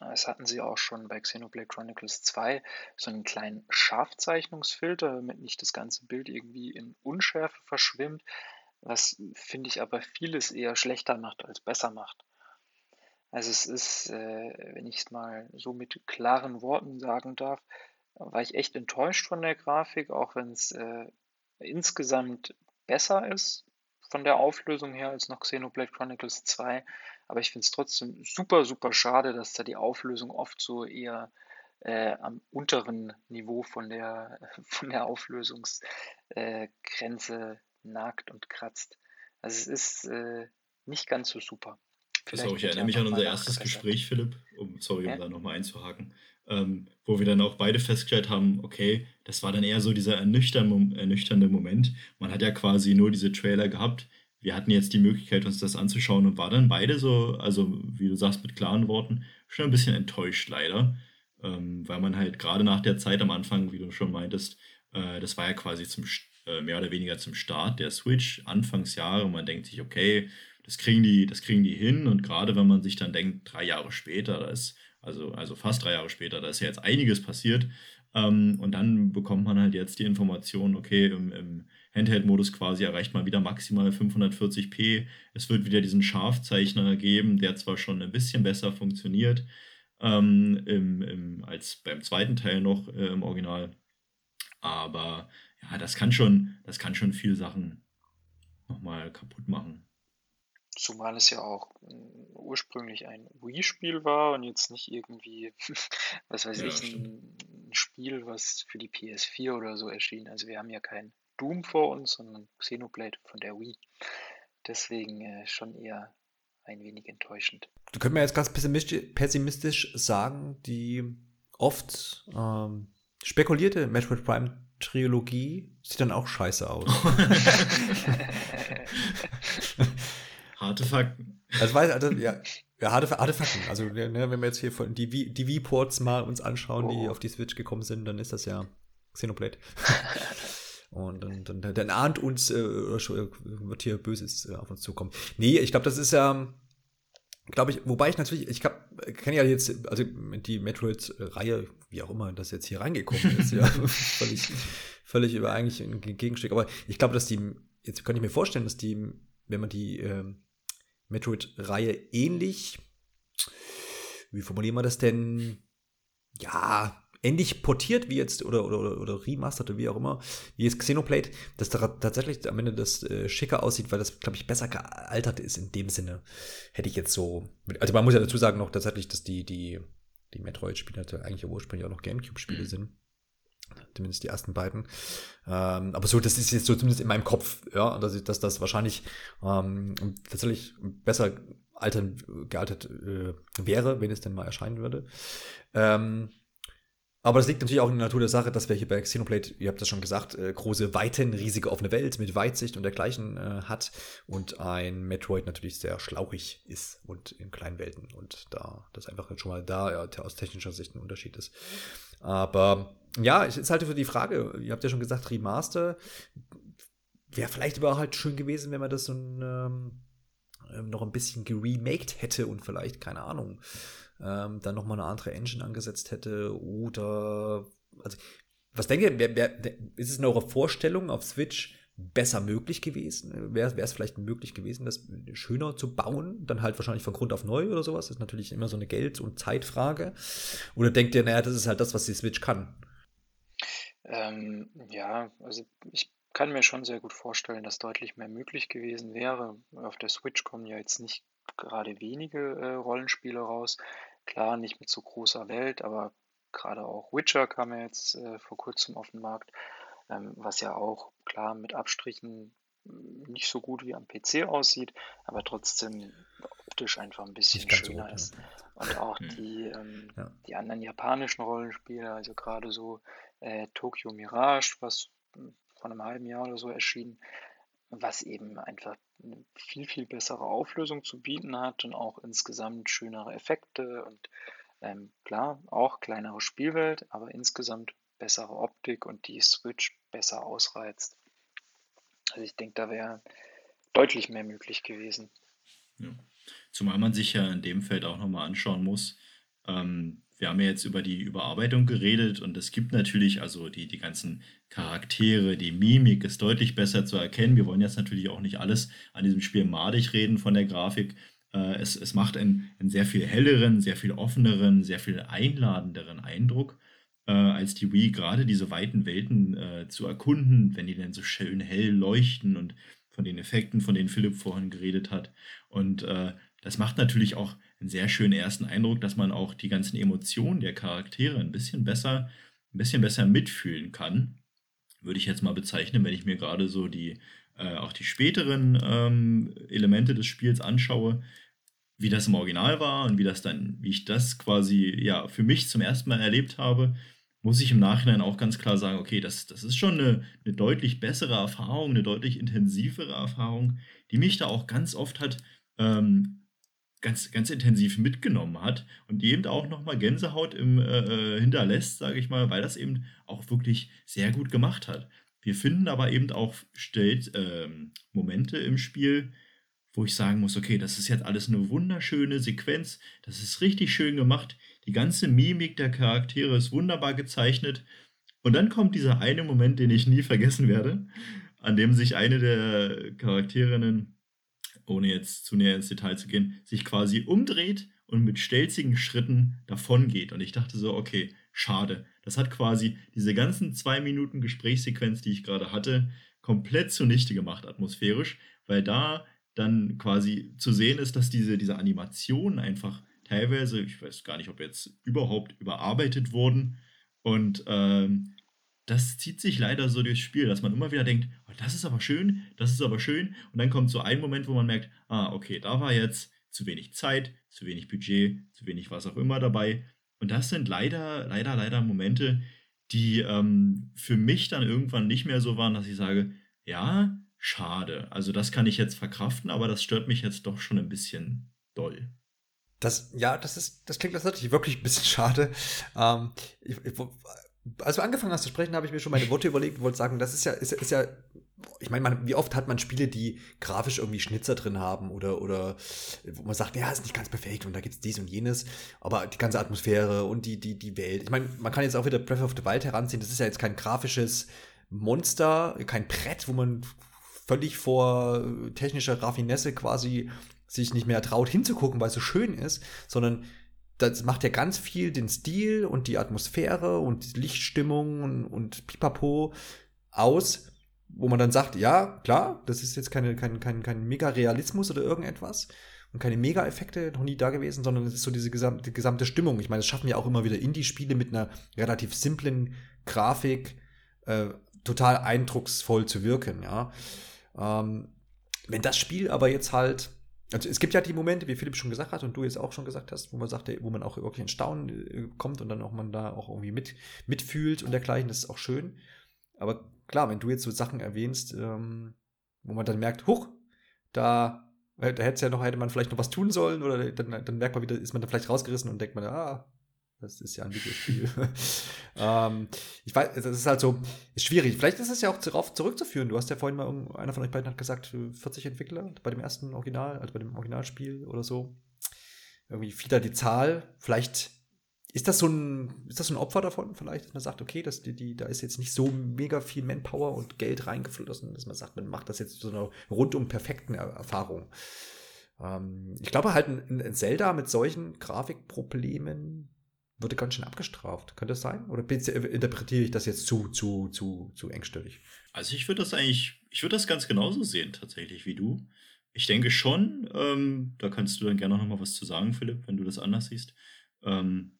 das hatten sie auch schon bei Xenoblade Chronicles 2, so einen kleinen Scharfzeichnungsfilter, damit nicht das ganze Bild irgendwie in Unschärfe verschwimmt was finde ich aber vieles eher schlechter macht als besser macht. Also es ist, äh, wenn ich es mal so mit klaren Worten sagen darf, war ich echt enttäuscht von der Grafik, auch wenn es äh, insgesamt besser ist von der Auflösung her als noch Xenoblade Chronicles 2. Aber ich finde es trotzdem super, super schade, dass da die Auflösung oft so eher äh, am unteren Niveau von der, von der Auflösungsgrenze nagt und kratzt. Also es ist äh, nicht ganz so super. Vielleicht ich erinnere mich an unser erstes Gespräch, Philipp, um, sorry, um ja? da nochmal einzuhaken, ähm, wo wir dann auch beide festgestellt haben, okay, das war dann eher so dieser ernüchternde Moment. Man hat ja quasi nur diese Trailer gehabt. Wir hatten jetzt die Möglichkeit, uns das anzuschauen und war dann beide so, also wie du sagst, mit klaren Worten, schon ein bisschen enttäuscht leider. Ähm, weil man halt gerade nach der Zeit am Anfang, wie du schon meintest, äh, das war ja quasi zum äh, mehr oder weniger zum Start der Switch, Anfangsjahre. Man denkt sich, okay, das kriegen die, das kriegen die hin. Und gerade wenn man sich dann denkt, drei Jahre später, da ist, also, also fast drei Jahre später, da ist ja jetzt einiges passiert. Ähm, und dann bekommt man halt jetzt die Information, okay, im, im Handheld-Modus quasi erreicht man wieder maximal 540p. Es wird wieder diesen Scharfzeichner geben, der zwar schon ein bisschen besser funktioniert ähm, im, im, als beim zweiten Teil noch äh, im Original, aber ja, das kann schon, das kann schon viel Sachen nochmal kaputt machen. Zumal es ja auch äh, ursprünglich ein Wii-Spiel war und jetzt nicht irgendwie, was weiß ja, ich, ein, ein, Spiel, was für die PS4 oder so erschien. Also wir haben ja kein Doom vor uns, sondern Xenoblade von der Wii. Deswegen äh, schon eher ein wenig enttäuschend. Du könntest mir jetzt ganz pessimistisch sagen, die oft ähm, spekulierte Metroid Prime Trilogie sieht dann auch scheiße aus. harte Fakten. Also, weiß, also ja, ja harte, harte Fakten. Also, ne, wenn wir jetzt hier von die, die V-Ports mal uns anschauen, oh. die auf die Switch gekommen sind, dann ist das ja Xenoblade. Und dann, dann, dann ahnt uns, äh, wird hier Böses äh, auf uns zukommen. Nee, ich glaube, das ist ja, glaube ich, wobei ich natürlich, ich kenne ja jetzt, also die Metroid-Reihe, wie auch immer das jetzt hier reingekommen ist, ja, völlig, völlig über eigentlich ein Gegenstück. Aber ich glaube, dass die, jetzt könnte ich mir vorstellen, dass die, wenn man die äh, Metroid-Reihe ähnlich, wie formulieren wir das denn, ja, ähnlich portiert wie jetzt oder, oder, oder remastert oder wie auch immer, wie jetzt Xenoblade, dass da tatsächlich am Ende das äh, schicker aussieht, weil das, glaube ich, besser gealtert ist in dem Sinne. Hätte ich jetzt so. Also man muss ja dazu sagen noch tatsächlich, dass die, die, die Metroid-Spiele eigentlich ursprünglich auch noch Gamecube-Spiele mhm. sind. Zumindest die ersten beiden. Ähm, aber so, das ist jetzt so zumindest in meinem Kopf, ja, dass, ich, dass das wahrscheinlich ähm, tatsächlich besser altern, gealtert äh, wäre, wenn es denn mal erscheinen würde. Ähm, aber das liegt natürlich auch in der Natur der Sache, dass wir hier bei Xenoblade, ihr habt das schon gesagt, äh, große Weiten, riesige offene Welt mit Weitsicht und dergleichen äh, hat und ein Metroid natürlich sehr schlauchig ist und in kleinen Welten und da das einfach schon mal da ja, aus technischer Sicht ein Unterschied ist. Aber ja, es ist halt für die Frage, ihr habt ja schon gesagt, Remaster wäre vielleicht aber halt schön gewesen, wenn man das so ein, ähm, ähm noch ein bisschen geremaked hätte und vielleicht, keine Ahnung, ähm, dann nochmal eine andere Engine angesetzt hätte oder also was denke wer, wer, ist es in eurer Vorstellung auf Switch besser möglich gewesen? Wäre es vielleicht möglich gewesen, das schöner zu bauen? Dann halt wahrscheinlich von Grund auf neu oder sowas? Das ist natürlich immer so eine Geld- und Zeitfrage. Oder denkt ihr, naja, das ist halt das, was die Switch kann? Ähm, ja, also ich kann mir schon sehr gut vorstellen, dass deutlich mehr möglich gewesen wäre. Auf der Switch kommen ja jetzt nicht gerade wenige äh, Rollenspiele raus. Klar, nicht mit so großer Welt, aber gerade auch Witcher kam ja jetzt äh, vor kurzem auf den Markt, ähm, was ja auch klar mit Abstrichen nicht so gut wie am PC aussieht, aber trotzdem optisch einfach ein bisschen schöner so ist. Ja. Und auch hm. die, ähm, ja. die anderen japanischen Rollenspiele, also gerade so äh, Tokyo Mirage, was vor einem halben Jahr oder so erschienen, was eben einfach viel, viel bessere Auflösung zu bieten hat und auch insgesamt schönere Effekte und ähm, klar, auch kleinere Spielwelt, aber insgesamt bessere Optik und die Switch besser ausreizt. Also ich denke, da wäre deutlich mehr möglich gewesen. Ja. Zumal man sich ja in dem Feld auch nochmal anschauen muss, ähm, wir haben ja jetzt über die Überarbeitung geredet und es gibt natürlich, also die, die ganzen Charaktere, die Mimik ist deutlich besser zu erkennen. Wir wollen jetzt natürlich auch nicht alles an diesem Spiel madig reden von der Grafik. Äh, es, es macht einen, einen sehr viel helleren, sehr viel offeneren, sehr viel einladenderen Eindruck äh, als die Wii, gerade diese weiten Welten äh, zu erkunden, wenn die dann so schön hell leuchten und von den Effekten, von denen Philipp vorhin geredet hat. Und äh, das macht natürlich auch einen sehr schönen ersten Eindruck, dass man auch die ganzen Emotionen der Charaktere ein bisschen besser, ein bisschen besser mitfühlen kann. Würde ich jetzt mal bezeichnen, wenn ich mir gerade so die äh, auch die späteren ähm, Elemente des Spiels anschaue, wie das im Original war und wie das dann, wie ich das quasi ja für mich zum ersten Mal erlebt habe, muss ich im Nachhinein auch ganz klar sagen, okay, das, das ist schon eine, eine deutlich bessere Erfahrung, eine deutlich intensivere Erfahrung, die mich da auch ganz oft hat ähm, ganz, ganz intensiv mitgenommen hat und eben auch nochmal Gänsehaut im, äh, äh hinterlässt, sage ich mal, weil das eben auch wirklich sehr gut gemacht hat. Wir finden aber eben auch stellt, äh, Momente im Spiel, wo ich sagen muss, okay, das ist jetzt alles eine wunderschöne Sequenz, das ist richtig schön gemacht, die ganze Mimik der Charaktere ist wunderbar gezeichnet. Und dann kommt dieser eine Moment, den ich nie vergessen werde, an dem sich eine der Charakterinnen ohne jetzt zu näher ins Detail zu gehen, sich quasi umdreht und mit stelzigen Schritten davongeht. Und ich dachte so, okay, schade. Das hat quasi diese ganzen zwei Minuten Gesprächssequenz, die ich gerade hatte, komplett zunichte gemacht, atmosphärisch, weil da dann quasi zu sehen ist, dass diese, diese Animationen einfach teilweise, ich weiß gar nicht, ob jetzt überhaupt überarbeitet wurden und ähm, das zieht sich leider so durchs Spiel, dass man immer wieder denkt, oh, das ist aber schön, das ist aber schön. Und dann kommt so ein Moment, wo man merkt, ah, okay, da war jetzt zu wenig Zeit, zu wenig Budget, zu wenig was auch immer dabei. Und das sind leider, leider, leider Momente, die ähm, für mich dann irgendwann nicht mehr so waren, dass ich sage, ja, schade. Also das kann ich jetzt verkraften, aber das stört mich jetzt doch schon ein bisschen doll. Das, ja, das ist, das klingt tatsächlich wirklich ein bisschen schade. Ähm, ich, ich, als du angefangen hast zu sprechen, habe ich mir schon meine Worte überlegt und wollte sagen, das ist ja, ist, ist ja, ich meine, wie oft hat man Spiele, die grafisch irgendwie Schnitzer drin haben oder, oder wo man sagt, ja, ist nicht ganz perfekt und da gibt es dies und jenes, aber die ganze Atmosphäre und die, die, die Welt. Ich meine, man kann jetzt auch wieder Breath of the Wild heranziehen, das ist ja jetzt kein grafisches Monster, kein Brett, wo man völlig vor technischer Raffinesse quasi sich nicht mehr traut hinzugucken, weil es so schön ist, sondern das macht ja ganz viel den Stil und die Atmosphäre und die Lichtstimmung und, und Pipapo aus, wo man dann sagt, ja, klar, das ist jetzt keine, kein, kein, kein Mega-Realismus oder irgendetwas und keine Mega-Effekte noch nie da gewesen, sondern es ist so diese gesamte, gesamte Stimmung. Ich meine, das schaffen ja auch immer wieder Indie-Spiele mit einer relativ simplen Grafik äh, total eindrucksvoll zu wirken, ja. Ähm, wenn das Spiel aber jetzt halt also es gibt ja die Momente, wie Philipp schon gesagt hat und du jetzt auch schon gesagt hast, wo man sagt, wo man auch wirklich in Staunen äh, kommt und dann auch man da auch irgendwie mit, mitfühlt und dergleichen, das ist auch schön. Aber klar, wenn du jetzt so Sachen erwähnst, ähm, wo man dann merkt, huch, da, da hätte ja noch, hätte man vielleicht noch was tun sollen, oder dann, dann merkt man wieder, ist man da vielleicht rausgerissen und denkt man, ah, das ist ja ein Videospiel. ähm, ich weiß, das ist halt so ist schwierig. Vielleicht ist es ja auch darauf zurückzuführen. Du hast ja vorhin mal, einer von euch beiden hat gesagt, 40 Entwickler bei dem ersten Original, also bei dem Originalspiel oder so. Irgendwie fiel da die Zahl. Vielleicht ist das so ein, ist das ein Opfer davon vielleicht, dass man sagt, okay, dass die, die, da ist jetzt nicht so mega viel Manpower und Geld reingeflossen, dass man sagt, man macht das jetzt zu einer rundum perfekten Erfahrung. Ähm, ich glaube halt, ein, ein Zelda mit solchen Grafikproblemen würde ganz schön abgestraft. Könnte das sein? Oder interpretiere ich das jetzt zu, zu, zu, zu engstellig? Also ich würde das eigentlich, ich würde das ganz genauso sehen, tatsächlich, wie du. Ich denke schon, ähm, da kannst du dann gerne noch mal was zu sagen, Philipp, wenn du das anders siehst. Ähm,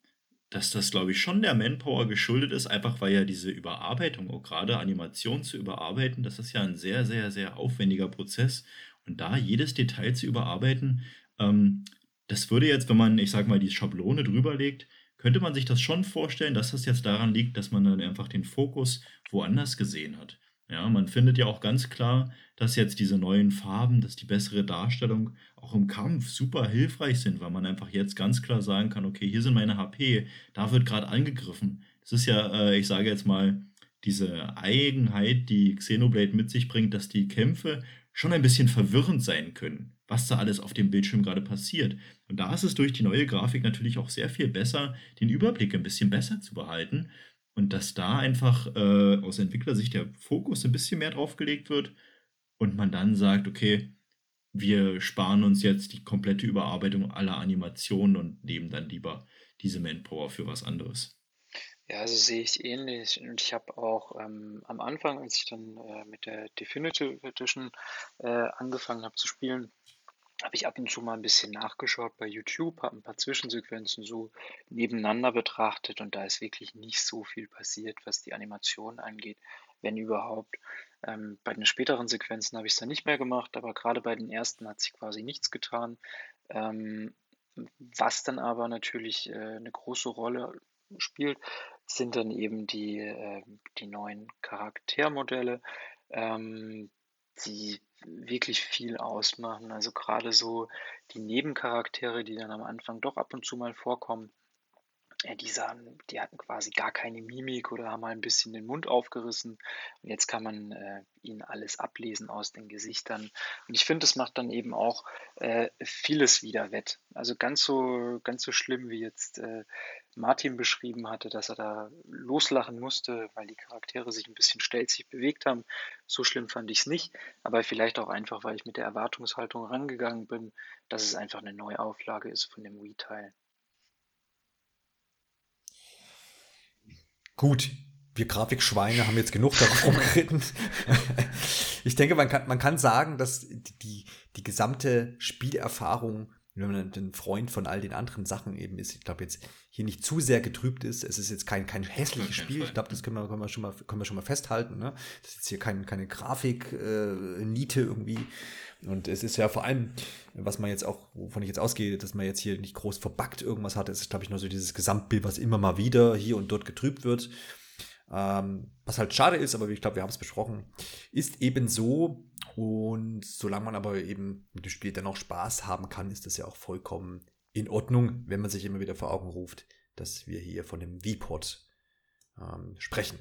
dass das, glaube ich, schon der Manpower geschuldet ist, einfach weil ja diese Überarbeitung, auch gerade Animation zu überarbeiten, das ist ja ein sehr, sehr, sehr aufwendiger Prozess. Und da jedes Detail zu überarbeiten, ähm, das würde jetzt, wenn man, ich sage mal, die Schablone drüber legt, könnte man sich das schon vorstellen, dass das jetzt daran liegt, dass man dann einfach den Fokus woanders gesehen hat. Ja, man findet ja auch ganz klar, dass jetzt diese neuen Farben, dass die bessere Darstellung auch im Kampf super hilfreich sind, weil man einfach jetzt ganz klar sagen kann, okay, hier sind meine HP, da wird gerade angegriffen. Das ist ja, äh, ich sage jetzt mal, diese Eigenheit, die Xenoblade mit sich bringt, dass die Kämpfe schon ein bisschen verwirrend sein können, was da alles auf dem Bildschirm gerade passiert. Und da ist es durch die neue Grafik natürlich auch sehr viel besser, den Überblick ein bisschen besser zu behalten und dass da einfach äh, aus Entwicklersicht der Fokus ein bisschen mehr drauf gelegt wird und man dann sagt, okay, wir sparen uns jetzt die komplette Überarbeitung aller Animationen und nehmen dann lieber diese Manpower für was anderes. Ja, also sehe ich ähnlich. Und ich habe auch ähm, am Anfang, als ich dann äh, mit der Definitive Edition äh, angefangen habe zu spielen, habe ich ab und zu mal ein bisschen nachgeschaut bei YouTube, habe ein paar Zwischensequenzen so nebeneinander betrachtet und da ist wirklich nicht so viel passiert, was die Animation angeht, wenn überhaupt. Ähm, bei den späteren Sequenzen habe ich es dann nicht mehr gemacht, aber gerade bei den ersten hat sich quasi nichts getan. Ähm, was dann aber natürlich äh, eine große Rolle spielt, sind dann eben die, äh, die neuen Charaktermodelle. Ähm, die wirklich viel ausmachen. Also gerade so die Nebencharaktere, die dann am Anfang doch ab und zu mal vorkommen, ja, die sahen, die hatten quasi gar keine Mimik oder haben mal ein bisschen den Mund aufgerissen. Und jetzt kann man äh, ihnen alles ablesen aus den Gesichtern. Und ich finde, das macht dann eben auch äh, vieles wieder wett. Also ganz so, ganz so schlimm wie jetzt äh, Martin beschrieben hatte, dass er da loslachen musste, weil die Charaktere sich ein bisschen stelzig bewegt haben. So schlimm fand ich es nicht, aber vielleicht auch einfach, weil ich mit der Erwartungshaltung rangegangen bin, dass es einfach eine Neuauflage ist von dem Wii-Teil. Gut, wir Grafikschweine haben jetzt genug darum geritten. ich denke, man kann, man kann sagen, dass die, die gesamte Spielerfahrung wenn man ein Freund von all den anderen Sachen eben ist, ich glaube jetzt hier nicht zu sehr getrübt ist. Es ist jetzt kein, kein hässliches Spiel. Ich glaube, das können wir, können, wir schon mal, können wir schon mal festhalten. Ne? Das ist jetzt hier kein, keine Grafik-Niete äh, irgendwie. Und es ist ja vor allem, was man jetzt auch, wovon ich jetzt ausgehe, dass man jetzt hier nicht groß verbuggt irgendwas hat, ist, glaube ich, nur so dieses Gesamtbild, was immer mal wieder hier und dort getrübt wird. Ähm, was halt schade ist, aber ich glaube, wir haben es besprochen, ist eben so, und solange man aber eben mit dem Spiel dann auch Spaß haben kann, ist das ja auch vollkommen in Ordnung, wenn man sich immer wieder vor Augen ruft, dass wir hier von dem V-Pod ähm, sprechen.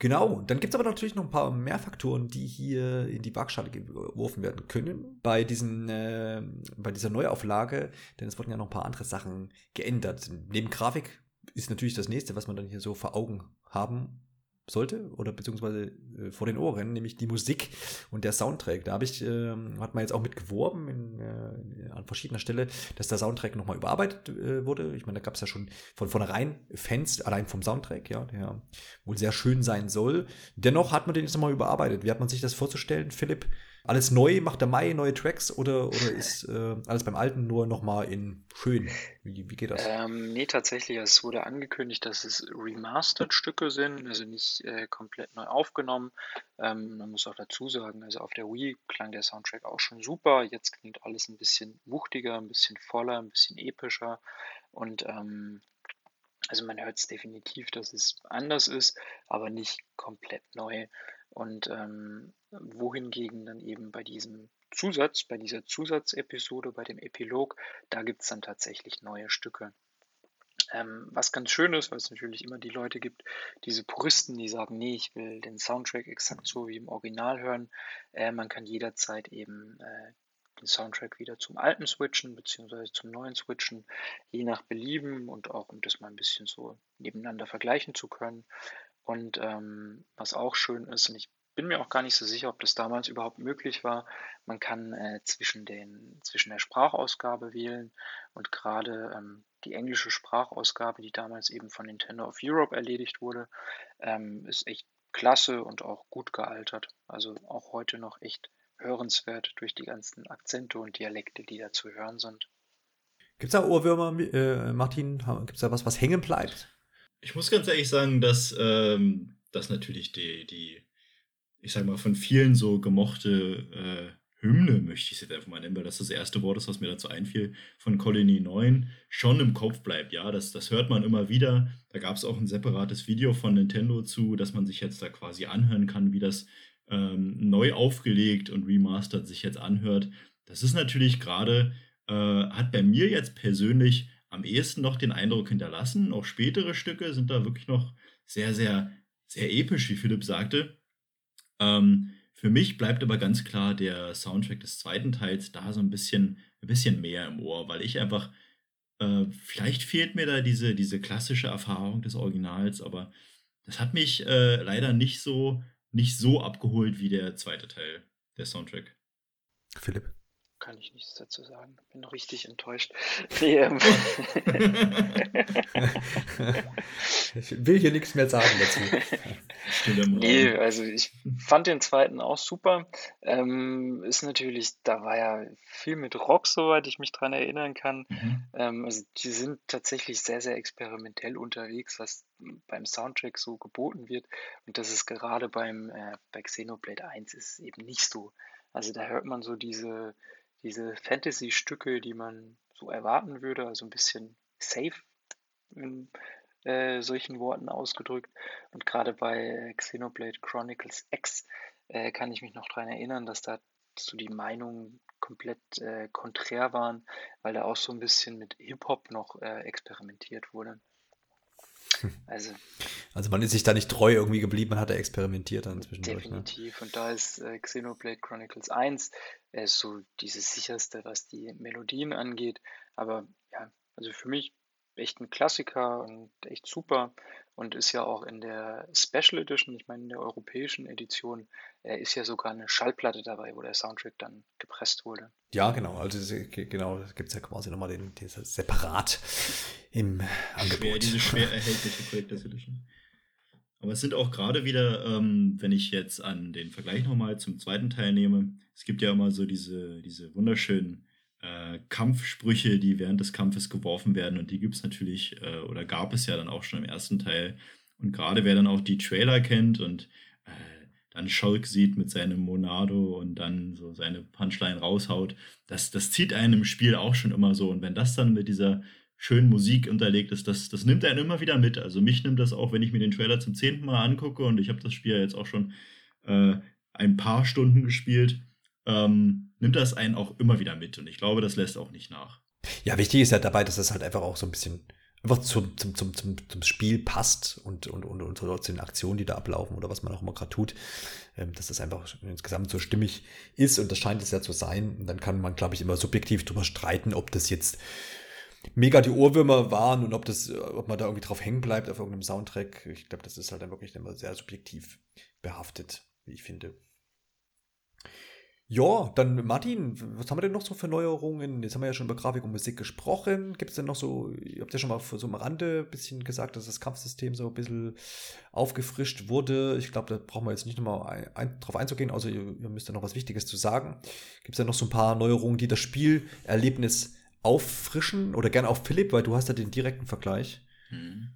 Genau, dann gibt es aber natürlich noch ein paar mehr Faktoren, die hier in die Waagschale geworfen werden können bei, diesen, äh, bei dieser Neuauflage, denn es wurden ja noch ein paar andere Sachen geändert. Neben Grafik ist natürlich das nächste, was man dann hier so vor Augen haben sollte oder beziehungsweise äh, vor den Ohren, nämlich die Musik und der Soundtrack. Da habe ich, äh, hat man jetzt auch mit geworben in, äh, an verschiedener Stelle, dass der Soundtrack nochmal überarbeitet äh, wurde. Ich meine, da gab es ja schon von vornherein Fans, allein vom Soundtrack, ja, der wohl sehr schön sein soll. Dennoch hat man den jetzt nochmal überarbeitet. Wie hat man sich das vorzustellen, Philipp? Alles neu? Macht der Mai neue Tracks oder, oder ist äh, alles beim Alten nur nochmal in schön? Wie, wie geht das? Ähm, nee, tatsächlich. Es wurde angekündigt, dass es Remastered-Stücke sind, also nicht äh, komplett neu aufgenommen. Ähm, man muss auch dazu sagen, also auf der Wii klang der Soundtrack auch schon super. Jetzt klingt alles ein bisschen wuchtiger, ein bisschen voller, ein bisschen epischer. Und ähm, also man hört es definitiv, dass es anders ist, aber nicht komplett neu. Und ähm, wohingegen dann eben bei diesem Zusatz, bei dieser Zusatzepisode, bei dem Epilog, da gibt es dann tatsächlich neue Stücke. Ähm, was ganz schön ist, weil es natürlich immer die Leute gibt, diese Puristen, die sagen, nee, ich will den Soundtrack exakt so wie im Original hören. Äh, man kann jederzeit eben äh, den Soundtrack wieder zum alten switchen, beziehungsweise zum neuen switchen, je nach Belieben und auch um das mal ein bisschen so nebeneinander vergleichen zu können. Und ähm, was auch schön ist, und ich bin mir auch gar nicht so sicher, ob das damals überhaupt möglich war. Man kann äh, zwischen, den, zwischen der Sprachausgabe wählen und gerade ähm, die englische Sprachausgabe, die damals eben von Nintendo of Europe erledigt wurde, ähm, ist echt klasse und auch gut gealtert. Also auch heute noch echt hörenswert durch die ganzen Akzente und Dialekte, die da zu hören sind. Gibt es da Ohrwürmer, äh, Martin? Gibt es da was, was hängen bleibt? Ich muss ganz ehrlich sagen, dass, ähm, dass natürlich die, die ich sag mal, von vielen so gemochte äh, Hymne, möchte ich es jetzt einfach mal nennen, weil das das erste Wort ist, was mir dazu einfiel, von Colony 9, schon im Kopf bleibt. Ja, das, das hört man immer wieder. Da gab es auch ein separates Video von Nintendo zu, dass man sich jetzt da quasi anhören kann, wie das ähm, neu aufgelegt und remastered sich jetzt anhört. Das ist natürlich gerade, äh, hat bei mir jetzt persönlich am ehesten noch den Eindruck hinterlassen. Auch spätere Stücke sind da wirklich noch sehr, sehr, sehr episch, wie Philipp sagte. Ähm, für mich bleibt aber ganz klar der Soundtrack des zweiten Teils da so ein bisschen, ein bisschen mehr im Ohr, weil ich einfach, äh, vielleicht fehlt mir da diese, diese klassische Erfahrung des Originals, aber das hat mich äh, leider nicht so, nicht so abgeholt wie der zweite Teil, der Soundtrack. Philipp kann ich nichts dazu sagen. Bin richtig enttäuscht. Nee, ähm. ich will hier nichts mehr sagen dazu. nee, also ich fand den zweiten auch super. Ähm, ist natürlich, da war ja viel mit Rock, soweit ich mich dran erinnern kann. Mhm. Ähm, also die sind tatsächlich sehr, sehr experimentell unterwegs, was beim Soundtrack so geboten wird. Und das ist gerade beim äh, bei Xenoblade 1 ist eben nicht so. Also da hört man so diese diese Fantasy-Stücke, die man so erwarten würde, also ein bisschen safe in äh, solchen Worten ausgedrückt. Und gerade bei Xenoblade Chronicles X äh, kann ich mich noch daran erinnern, dass da so die Meinungen komplett äh, konträr waren, weil da auch so ein bisschen mit Hip-Hop noch äh, experimentiert wurde. Also, also man ist sich da nicht treu irgendwie geblieben, man hat da experimentiert dann zwischendurch. Ne? Definitiv. Ne? Und da ist äh, Xenoblade Chronicles 1 äh, so dieses sicherste, was die Melodien angeht. Aber ja, also für mich echt ein Klassiker und echt super und ist ja auch in der Special Edition, ich meine in der europäischen Edition, äh, ist ja sogar eine Schallplatte dabei, wo der Soundtrack dann gepresst wurde. Ja, genau, also genau, gibt es ja quasi nochmal den, den separat im Angebot. Schwer, diese schwer erhältliche Collectors Edition. Aber es sind auch gerade wieder, ähm, wenn ich jetzt an den Vergleich nochmal zum zweiten Teil nehme, es gibt ja immer so diese, diese wunderschönen äh, Kampfsprüche, die während des Kampfes geworfen werden. Und die gibt es natürlich, äh, oder gab es ja dann auch schon im ersten Teil. Und gerade wer dann auch die Trailer kennt und äh, dann Schalk sieht mit seinem Monado und dann so seine Punchline raushaut, das, das zieht einen im Spiel auch schon immer so. Und wenn das dann mit dieser schönen Musik unterlegt ist, das, das nimmt einen immer wieder mit. Also mich nimmt das auch, wenn ich mir den Trailer zum zehnten Mal angucke und ich habe das Spiel jetzt auch schon äh, ein paar Stunden gespielt ähm, nimmt das einen auch immer wieder mit. Und ich glaube, das lässt auch nicht nach. Ja, wichtig ist ja dabei, dass das halt einfach auch so ein bisschen einfach zum, zum, zum, zum, zum Spiel passt und, und, und, und zu den Aktionen, die da ablaufen oder was man auch immer gerade tut, ähm, dass das einfach insgesamt so stimmig ist und das scheint es ja zu sein. Und dann kann man, glaube ich, immer subjektiv drüber streiten, ob das jetzt mega die Ohrwürmer waren und ob das, ob man da irgendwie drauf hängen bleibt auf irgendeinem Soundtrack. Ich glaube, das ist halt dann wirklich immer sehr subjektiv behaftet, wie ich finde. Ja, dann Martin, was haben wir denn noch so für Neuerungen? Jetzt haben wir ja schon über Grafik und Musik gesprochen. Gibt es denn noch so, ihr habt ja schon mal so am Rande ein bisschen gesagt, dass das Kampfsystem so ein bisschen aufgefrischt wurde. Ich glaube, da brauchen wir jetzt nicht nochmal ein, ein, drauf einzugehen, außer ihr, ihr müsst ja noch was Wichtiges zu sagen. Gibt es da noch so ein paar Neuerungen, die das Spielerlebnis auffrischen? Oder gerne auch Philipp, weil du hast ja den direkten Vergleich. Hm.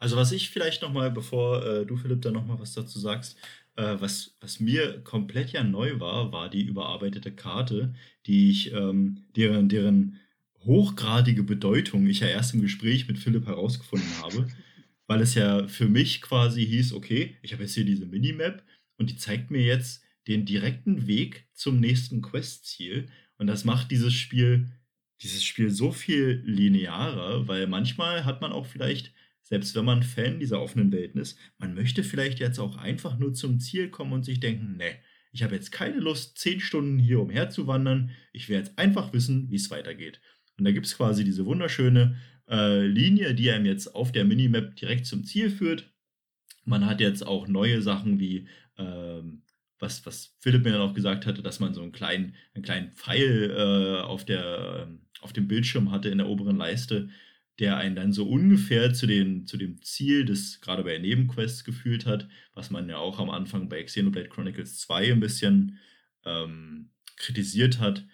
Also was ich vielleicht nochmal, bevor äh, du Philipp da nochmal was dazu sagst, äh, was, was mir komplett ja neu war, war die überarbeitete Karte, die ich, ähm, deren, deren hochgradige Bedeutung ich ja erst im Gespräch mit Philipp herausgefunden habe, weil es ja für mich quasi hieß, okay, ich habe jetzt hier diese Minimap und die zeigt mir jetzt den direkten Weg zum nächsten Questziel. Und das macht dieses Spiel dieses Spiel so viel linearer, weil manchmal hat man auch vielleicht selbst wenn man Fan dieser offenen Welten ist, man möchte vielleicht jetzt auch einfach nur zum Ziel kommen und sich denken, ne, ich habe jetzt keine Lust, zehn Stunden hier umherzuwandern. Ich will jetzt einfach wissen, wie es weitergeht. Und da gibt es quasi diese wunderschöne äh, Linie, die einem jetzt auf der Minimap direkt zum Ziel führt. Man hat jetzt auch neue Sachen wie, ähm, was, was Philipp mir dann auch gesagt hatte, dass man so einen kleinen, einen kleinen Pfeil äh, auf, der, auf dem Bildschirm hatte in der oberen Leiste, der einen dann so ungefähr zu, den, zu dem Ziel des gerade bei Nebenquests gefühlt hat, was man ja auch am Anfang bei Xenoblade Chronicles 2 ein bisschen ähm, kritisiert hat.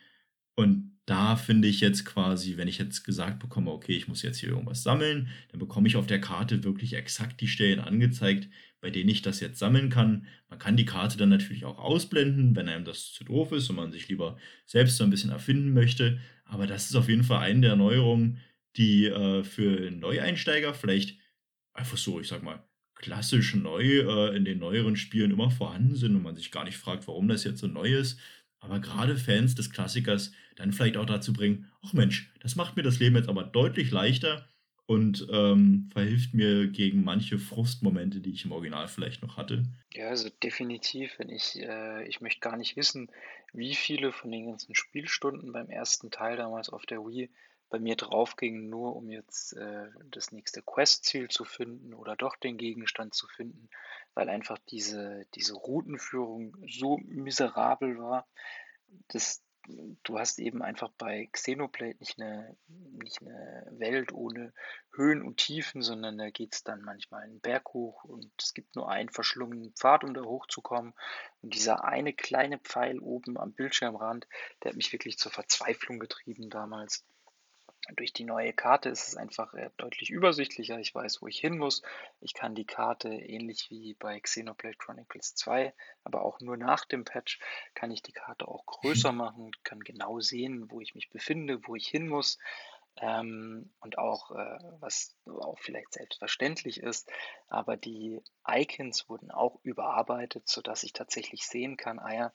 Und da finde ich jetzt quasi, wenn ich jetzt gesagt bekomme, okay, ich muss jetzt hier irgendwas sammeln, dann bekomme ich auf der Karte wirklich exakt die Stellen angezeigt, bei denen ich das jetzt sammeln kann. Man kann die Karte dann natürlich auch ausblenden, wenn einem das zu doof ist und man sich lieber selbst so ein bisschen erfinden möchte. Aber das ist auf jeden Fall eine der Neuerungen, die äh, für Neueinsteiger vielleicht einfach so, ich sag mal, klassisch neu äh, in den neueren Spielen immer vorhanden sind und man sich gar nicht fragt, warum das jetzt so neu ist. Aber gerade Fans des Klassikers dann vielleicht auch dazu bringen, ach Mensch, das macht mir das Leben jetzt aber deutlich leichter und ähm, verhilft mir gegen manche Frustmomente, die ich im Original vielleicht noch hatte. Ja, also definitiv, wenn ich, äh, ich möchte gar nicht wissen, wie viele von den ganzen Spielstunden beim ersten Teil damals auf der Wii bei mir draufging, nur um jetzt äh, das nächste Quest-Ziel zu finden oder doch den Gegenstand zu finden, weil einfach diese, diese Routenführung so miserabel war, dass du hast eben einfach bei Xenoblade nicht eine, nicht eine Welt ohne Höhen und Tiefen, sondern da geht es dann manchmal einen Berg hoch und es gibt nur einen verschlungenen Pfad, um da hochzukommen. Und dieser eine kleine Pfeil oben am Bildschirmrand, der hat mich wirklich zur Verzweiflung getrieben damals. Durch die neue Karte ist es einfach äh, deutlich übersichtlicher. Ich weiß, wo ich hin muss. Ich kann die Karte ähnlich wie bei Xenoblade Chronicles 2, aber auch nur nach dem Patch, kann ich die Karte auch größer machen, kann genau sehen, wo ich mich befinde, wo ich hin muss. Ähm, und auch, äh, was auch vielleicht selbstverständlich ist, aber die Icons wurden auch überarbeitet, sodass ich tatsächlich sehen kann, ah ja,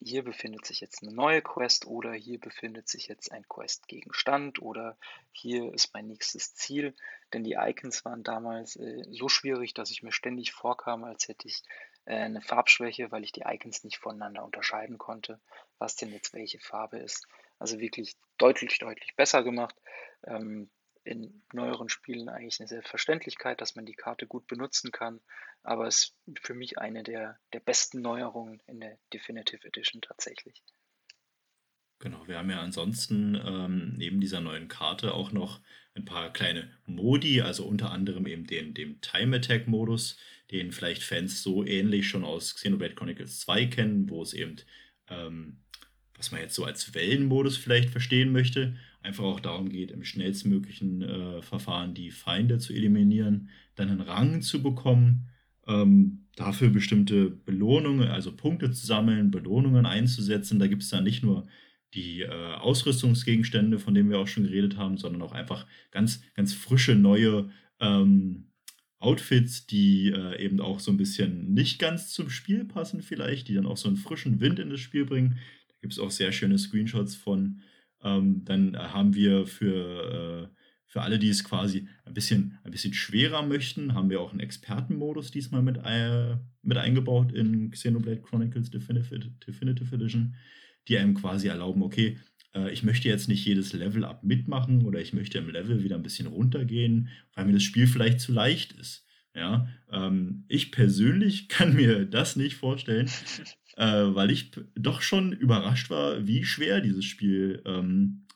hier befindet sich jetzt eine neue Quest oder hier befindet sich jetzt ein Quest-Gegenstand oder hier ist mein nächstes Ziel. Denn die Icons waren damals äh, so schwierig, dass ich mir ständig vorkam, als hätte ich äh, eine Farbschwäche, weil ich die Icons nicht voneinander unterscheiden konnte, was denn jetzt welche Farbe ist. Also wirklich deutlich, deutlich besser gemacht. Ähm, in neueren Spielen eigentlich eine Selbstverständlichkeit, dass man die Karte gut benutzen kann. Aber es ist für mich eine der, der besten Neuerungen in der Definitive Edition tatsächlich. Genau, wir haben ja ansonsten ähm, neben dieser neuen Karte auch noch ein paar kleine Modi, also unter anderem eben den, den Time Attack Modus, den vielleicht Fans so ähnlich schon aus Xenoblade Chronicles 2 kennen, wo es eben, ähm, was man jetzt so als Wellenmodus vielleicht verstehen möchte, einfach auch darum geht, im schnellstmöglichen äh, Verfahren die Feinde zu eliminieren, dann einen Rang zu bekommen, ähm, dafür bestimmte Belohnungen, also Punkte zu sammeln, Belohnungen einzusetzen. Da gibt es dann nicht nur die äh, Ausrüstungsgegenstände, von denen wir auch schon geredet haben, sondern auch einfach ganz, ganz frische neue ähm, Outfits, die äh, eben auch so ein bisschen nicht ganz zum Spiel passen vielleicht, die dann auch so einen frischen Wind in das Spiel bringen. Da gibt es auch sehr schöne Screenshots von. Ähm, dann haben wir für, äh, für alle, die es quasi ein bisschen, ein bisschen schwerer möchten, haben wir auch einen Expertenmodus diesmal mit, äh, mit eingebaut in Xenoblade Chronicles Definitive, Definitive Edition, die einem quasi erlauben, okay, äh, ich möchte jetzt nicht jedes Level-Up mitmachen oder ich möchte im Level wieder ein bisschen runtergehen, weil mir das Spiel vielleicht zu leicht ist. Ja, ähm, ich persönlich kann mir das nicht vorstellen, äh, weil ich doch schon überrascht war, wie schwer dieses Spiel, ähm,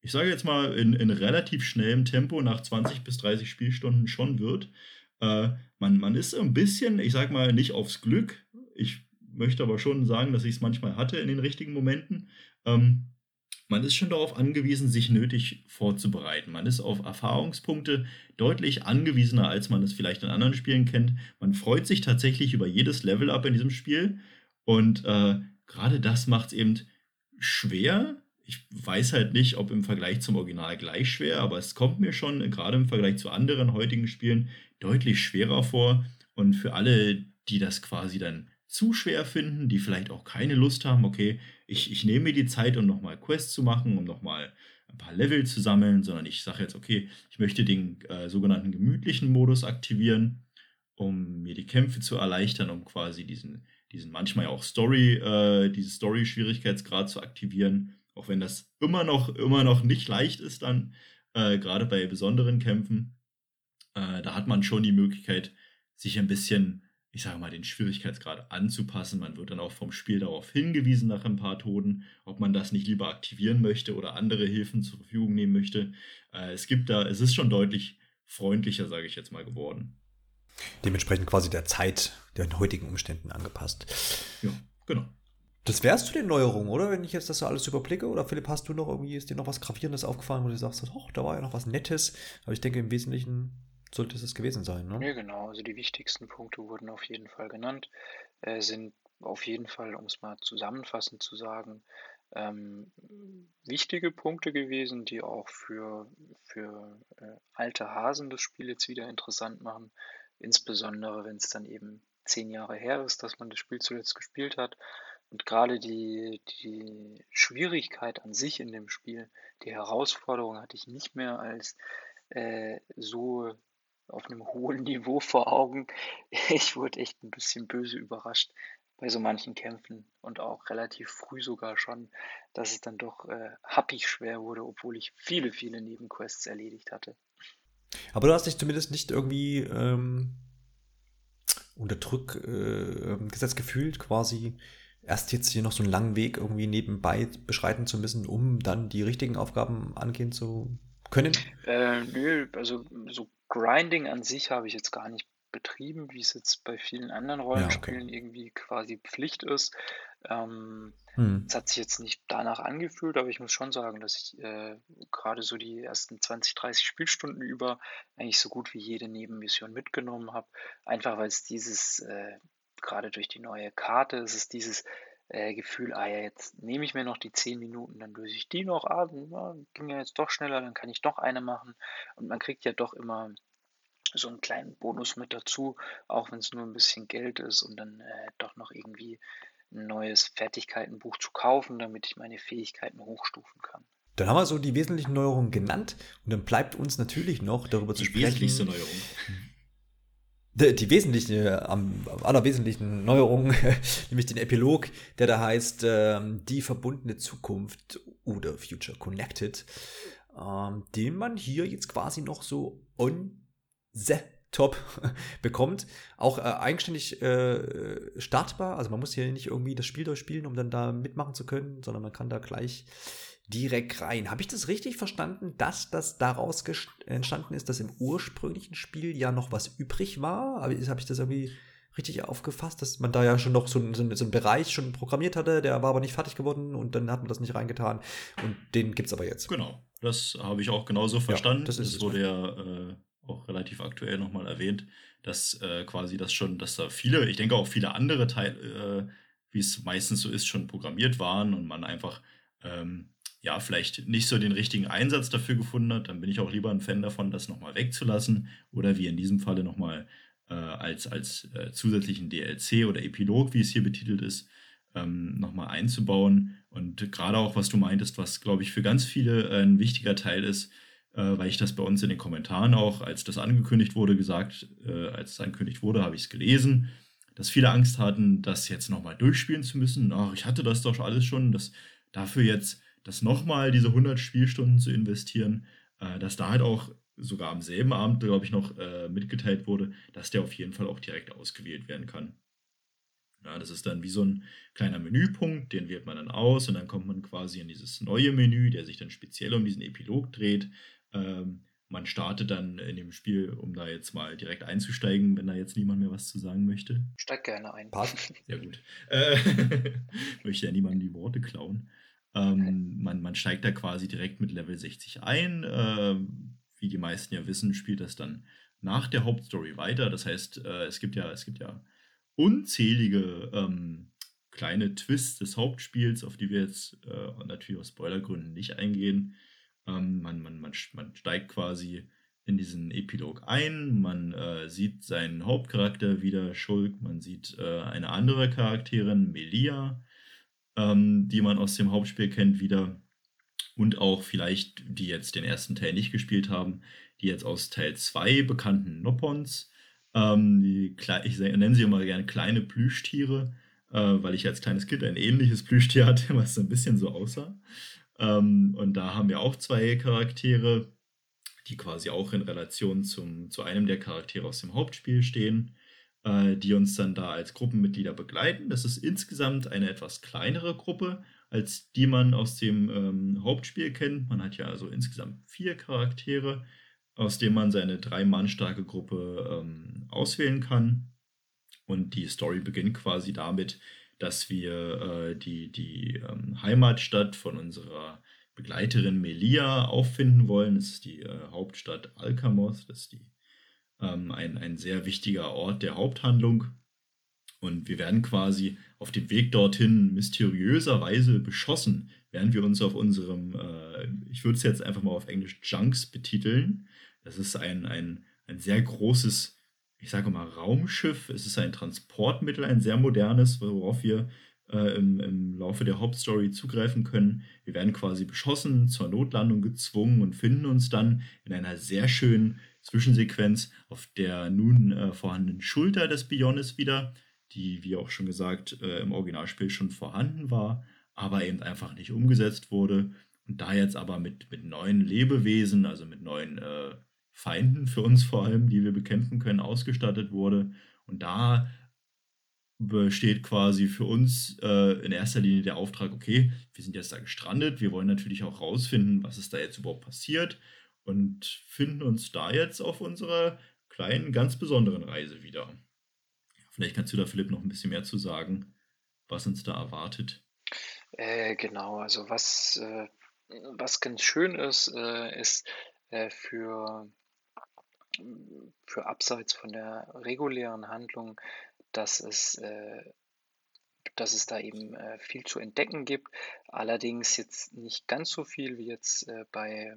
ich sage jetzt mal, in, in, relativ schnellem Tempo nach 20 bis 30 Spielstunden schon wird. Äh, man, man ist ein bisschen, ich sage mal, nicht aufs Glück. Ich möchte aber schon sagen, dass ich es manchmal hatte in den richtigen Momenten. Ähm, man ist schon darauf angewiesen, sich nötig vorzubereiten. Man ist auf Erfahrungspunkte deutlich angewiesener, als man es vielleicht in anderen Spielen kennt. Man freut sich tatsächlich über jedes Level-Up in diesem Spiel. Und äh, gerade das macht es eben schwer. Ich weiß halt nicht, ob im Vergleich zum Original gleich schwer, aber es kommt mir schon gerade im Vergleich zu anderen heutigen Spielen deutlich schwerer vor. Und für alle, die das quasi dann zu schwer finden, die vielleicht auch keine Lust haben, okay, ich, ich nehme mir die Zeit, um nochmal Quests zu machen, um nochmal ein paar Level zu sammeln, sondern ich sage jetzt, okay, ich möchte den äh, sogenannten gemütlichen Modus aktivieren, um mir die Kämpfe zu erleichtern, um quasi diesen, diesen manchmal auch Story, äh, diese Story-Schwierigkeitsgrad zu aktivieren, auch wenn das immer noch, immer noch nicht leicht ist dann, äh, gerade bei besonderen Kämpfen. Äh, da hat man schon die Möglichkeit, sich ein bisschen, ich sage mal, den Schwierigkeitsgrad anzupassen. Man wird dann auch vom Spiel darauf hingewiesen nach ein paar Toten, ob man das nicht lieber aktivieren möchte oder andere Hilfen zur Verfügung nehmen möchte. Äh, es gibt da, es ist schon deutlich freundlicher, sage ich jetzt mal, geworden. Dementsprechend quasi der Zeit, den heutigen Umständen angepasst. Ja, genau. Das wärst du den Neuerungen, oder? Wenn ich jetzt das so alles überblicke. Oder Philipp, hast du noch irgendwie, ist dir noch was Gravierendes aufgefallen, wo du sagst, oh, da war ja noch was Nettes. Aber ich denke, im Wesentlichen sollte es gewesen sein, ne? Ja, genau. Also die wichtigsten Punkte wurden auf jeden Fall genannt. Äh, sind auf jeden Fall, um es mal zusammenfassend zu sagen, ähm, wichtige Punkte gewesen, die auch für, für äh, alte Hasen das Spiel jetzt wieder interessant machen. Insbesondere, wenn es dann eben zehn Jahre her ist, dass man das Spiel zuletzt gespielt hat. Und gerade die, die Schwierigkeit an sich in dem Spiel, die Herausforderung hatte ich nicht mehr als äh, so auf einem hohen Niveau vor Augen. Ich wurde echt ein bisschen böse überrascht bei so manchen Kämpfen und auch relativ früh sogar schon, dass es dann doch äh, happig schwer wurde, obwohl ich viele, viele Nebenquests erledigt hatte. Aber du hast dich zumindest nicht irgendwie ähm, unter Druck äh, gesetzt gefühlt, quasi erst jetzt hier noch so einen langen Weg irgendwie nebenbei beschreiten zu müssen, um dann die richtigen Aufgaben angehen zu können? Äh, nö, also so Grinding an sich habe ich jetzt gar nicht betrieben, wie es jetzt bei vielen anderen Rollenspielen ja, okay. irgendwie quasi Pflicht ist. Ähm, hm. Es hat sich jetzt nicht danach angefühlt, aber ich muss schon sagen, dass ich äh, gerade so die ersten 20, 30 Spielstunden über eigentlich so gut wie jede Nebenmission mitgenommen habe. Einfach weil es dieses, äh, gerade durch die neue Karte, es ist dieses äh, Gefühl, ah ja, jetzt nehme ich mir noch die 10 Minuten, dann löse ich die noch ab, ja, ging ja jetzt doch schneller, dann kann ich noch eine machen. Und man kriegt ja doch immer so einen kleinen Bonus mit dazu, auch wenn es nur ein bisschen Geld ist und dann äh, doch noch irgendwie ein neues Fertigkeitenbuch zu kaufen, damit ich meine Fähigkeiten hochstufen kann. Dann haben wir so die wesentlichen Neuerungen genannt und dann bleibt uns natürlich noch darüber die zu sprechen. Die wesentlichste Neuerung. Die, die wesentliche, am allerwesentlichen Neuerung, nämlich den Epilog, der da heißt ähm, Die verbundene Zukunft oder Future Connected, ähm, den man hier jetzt quasi noch so on the top bekommt. Auch äh, eigenständig äh, startbar. Also man muss hier nicht irgendwie das Spiel durchspielen, um dann da mitmachen zu können, sondern man kann da gleich direkt rein. Habe ich das richtig verstanden, dass das daraus entstanden ist, dass im ursprünglichen Spiel ja noch was übrig war? Habe ich das irgendwie richtig aufgefasst, dass man da ja schon noch so, so, so einen Bereich schon programmiert hatte, der war aber nicht fertig geworden und dann hat man das nicht reingetan und den gibt es aber jetzt. Genau, das habe ich auch genauso verstanden. Ja, das, das wurde ja äh, auch relativ aktuell nochmal erwähnt, dass äh, quasi das schon, dass da viele, ich denke auch viele andere Teile, äh, wie es meistens so ist, schon programmiert waren und man einfach ähm, ja vielleicht nicht so den richtigen Einsatz dafür gefunden hat, dann bin ich auch lieber ein Fan davon, das nochmal wegzulassen oder wie in diesem Falle nochmal äh, als, als äh, zusätzlichen DLC oder Epilog, wie es hier betitelt ist, ähm, nochmal einzubauen. Und gerade auch, was du meintest, was, glaube ich, für ganz viele äh, ein wichtiger Teil ist, äh, weil ich das bei uns in den Kommentaren auch, als das angekündigt wurde, gesagt, äh, als es angekündigt wurde, habe ich es gelesen, dass viele Angst hatten, das jetzt nochmal durchspielen zu müssen. Ach, ich hatte das doch alles schon, dass dafür jetzt das nochmal diese 100 Spielstunden zu investieren, äh, dass da halt auch sogar am selben Abend, glaube ich, noch äh, mitgeteilt wurde, dass der auf jeden Fall auch direkt ausgewählt werden kann. Ja, das ist dann wie so ein kleiner Menüpunkt, den wählt man dann aus und dann kommt man quasi in dieses neue Menü, der sich dann speziell um diesen Epilog dreht, ähm, man startet dann in dem Spiel, um da jetzt mal direkt einzusteigen, wenn da jetzt niemand mehr was zu sagen möchte. Steig gerne ein. Passt. Sehr gut. Äh, möchte ja niemandem die Worte klauen. Ähm, man, man steigt da quasi direkt mit Level 60 ein. Äh, wie die meisten ja wissen, spielt das dann nach der Hauptstory weiter. Das heißt, äh, es gibt ja, es gibt ja unzählige ähm, kleine Twists des Hauptspiels, auf die wir jetzt äh, natürlich aus Spoilergründen nicht eingehen. Ähm, man, man, man, man steigt quasi in diesen Epilog ein, man äh, sieht seinen Hauptcharakter wieder, Schulk, man sieht äh, eine andere Charakterin, Melia, ähm, die man aus dem Hauptspiel kennt, wieder. Und auch vielleicht, die jetzt den ersten Teil nicht gespielt haben, die jetzt aus Teil 2 bekannten Noppons, ähm, die, ich nenne sie immer gerne kleine Plüschtiere, äh, weil ich als kleines Kind ein ähnliches Plüschtier hatte, was so ein bisschen so aussah. Ähm, und da haben wir auch zwei Charaktere, die quasi auch in Relation zum, zu einem der Charaktere aus dem Hauptspiel stehen, äh, die uns dann da als Gruppenmitglieder begleiten. Das ist insgesamt eine etwas kleinere Gruppe, als die man aus dem ähm, Hauptspiel kennt. Man hat ja also insgesamt vier Charaktere, aus denen man seine drei Mann starke Gruppe ähm, auswählen kann. Und die Story beginnt quasi damit, dass wir äh, die, die ähm, Heimatstadt von unserer Begleiterin Melia auffinden wollen. Das ist die äh, Hauptstadt Alkamoth, das ist die, ähm, ein, ein sehr wichtiger Ort der Haupthandlung. Und wir werden quasi auf dem Weg dorthin mysteriöserweise beschossen, während wir uns auf unserem, äh, ich würde es jetzt einfach mal auf Englisch Junks betiteln. Das ist ein, ein, ein sehr großes ich sage mal, Raumschiff. Es ist ein Transportmittel, ein sehr modernes, worauf wir äh, im, im Laufe der Hauptstory zugreifen können. Wir werden quasi beschossen, zur Notlandung gezwungen und finden uns dann in einer sehr schönen Zwischensequenz auf der nun äh, vorhandenen Schulter des Bionis wieder, die, wie auch schon gesagt, äh, im Originalspiel schon vorhanden war, aber eben einfach nicht umgesetzt wurde. Und da jetzt aber mit, mit neuen Lebewesen, also mit neuen äh, Feinden für uns vor allem, die wir bekämpfen können, ausgestattet wurde. Und da besteht quasi für uns äh, in erster Linie der Auftrag, okay, wir sind jetzt da gestrandet, wir wollen natürlich auch rausfinden, was ist da jetzt überhaupt passiert und finden uns da jetzt auf unserer kleinen, ganz besonderen Reise wieder. Vielleicht kannst du da, Philipp, noch ein bisschen mehr zu sagen, was uns da erwartet. Äh, genau, also was, äh, was ganz schön ist, äh, ist äh, für für abseits von der regulären Handlung, dass es, äh, dass es da eben äh, viel zu entdecken gibt. Allerdings jetzt nicht ganz so viel wie jetzt äh, bei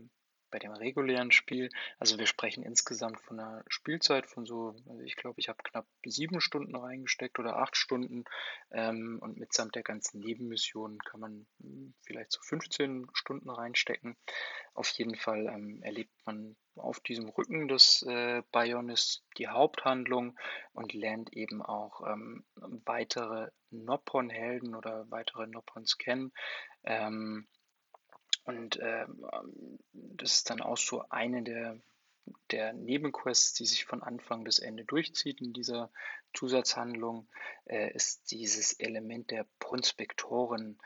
bei dem regulären Spiel. Also wir sprechen insgesamt von einer Spielzeit von so, also ich glaube, ich habe knapp sieben Stunden reingesteckt oder acht Stunden ähm, und mitsamt der ganzen Nebenmissionen kann man hm, vielleicht so 15 Stunden reinstecken. Auf jeden Fall ähm, erlebt man auf diesem Rücken des äh, Bionis die Haupthandlung und lernt eben auch ähm, weitere Noppon-Helden oder weitere Noppons kennen. Ähm, und ähm, das ist dann auch so eine der, der Nebenquests, die sich von Anfang bis Ende durchzieht in dieser Zusatzhandlung, äh, ist dieses Element der Prospektoren.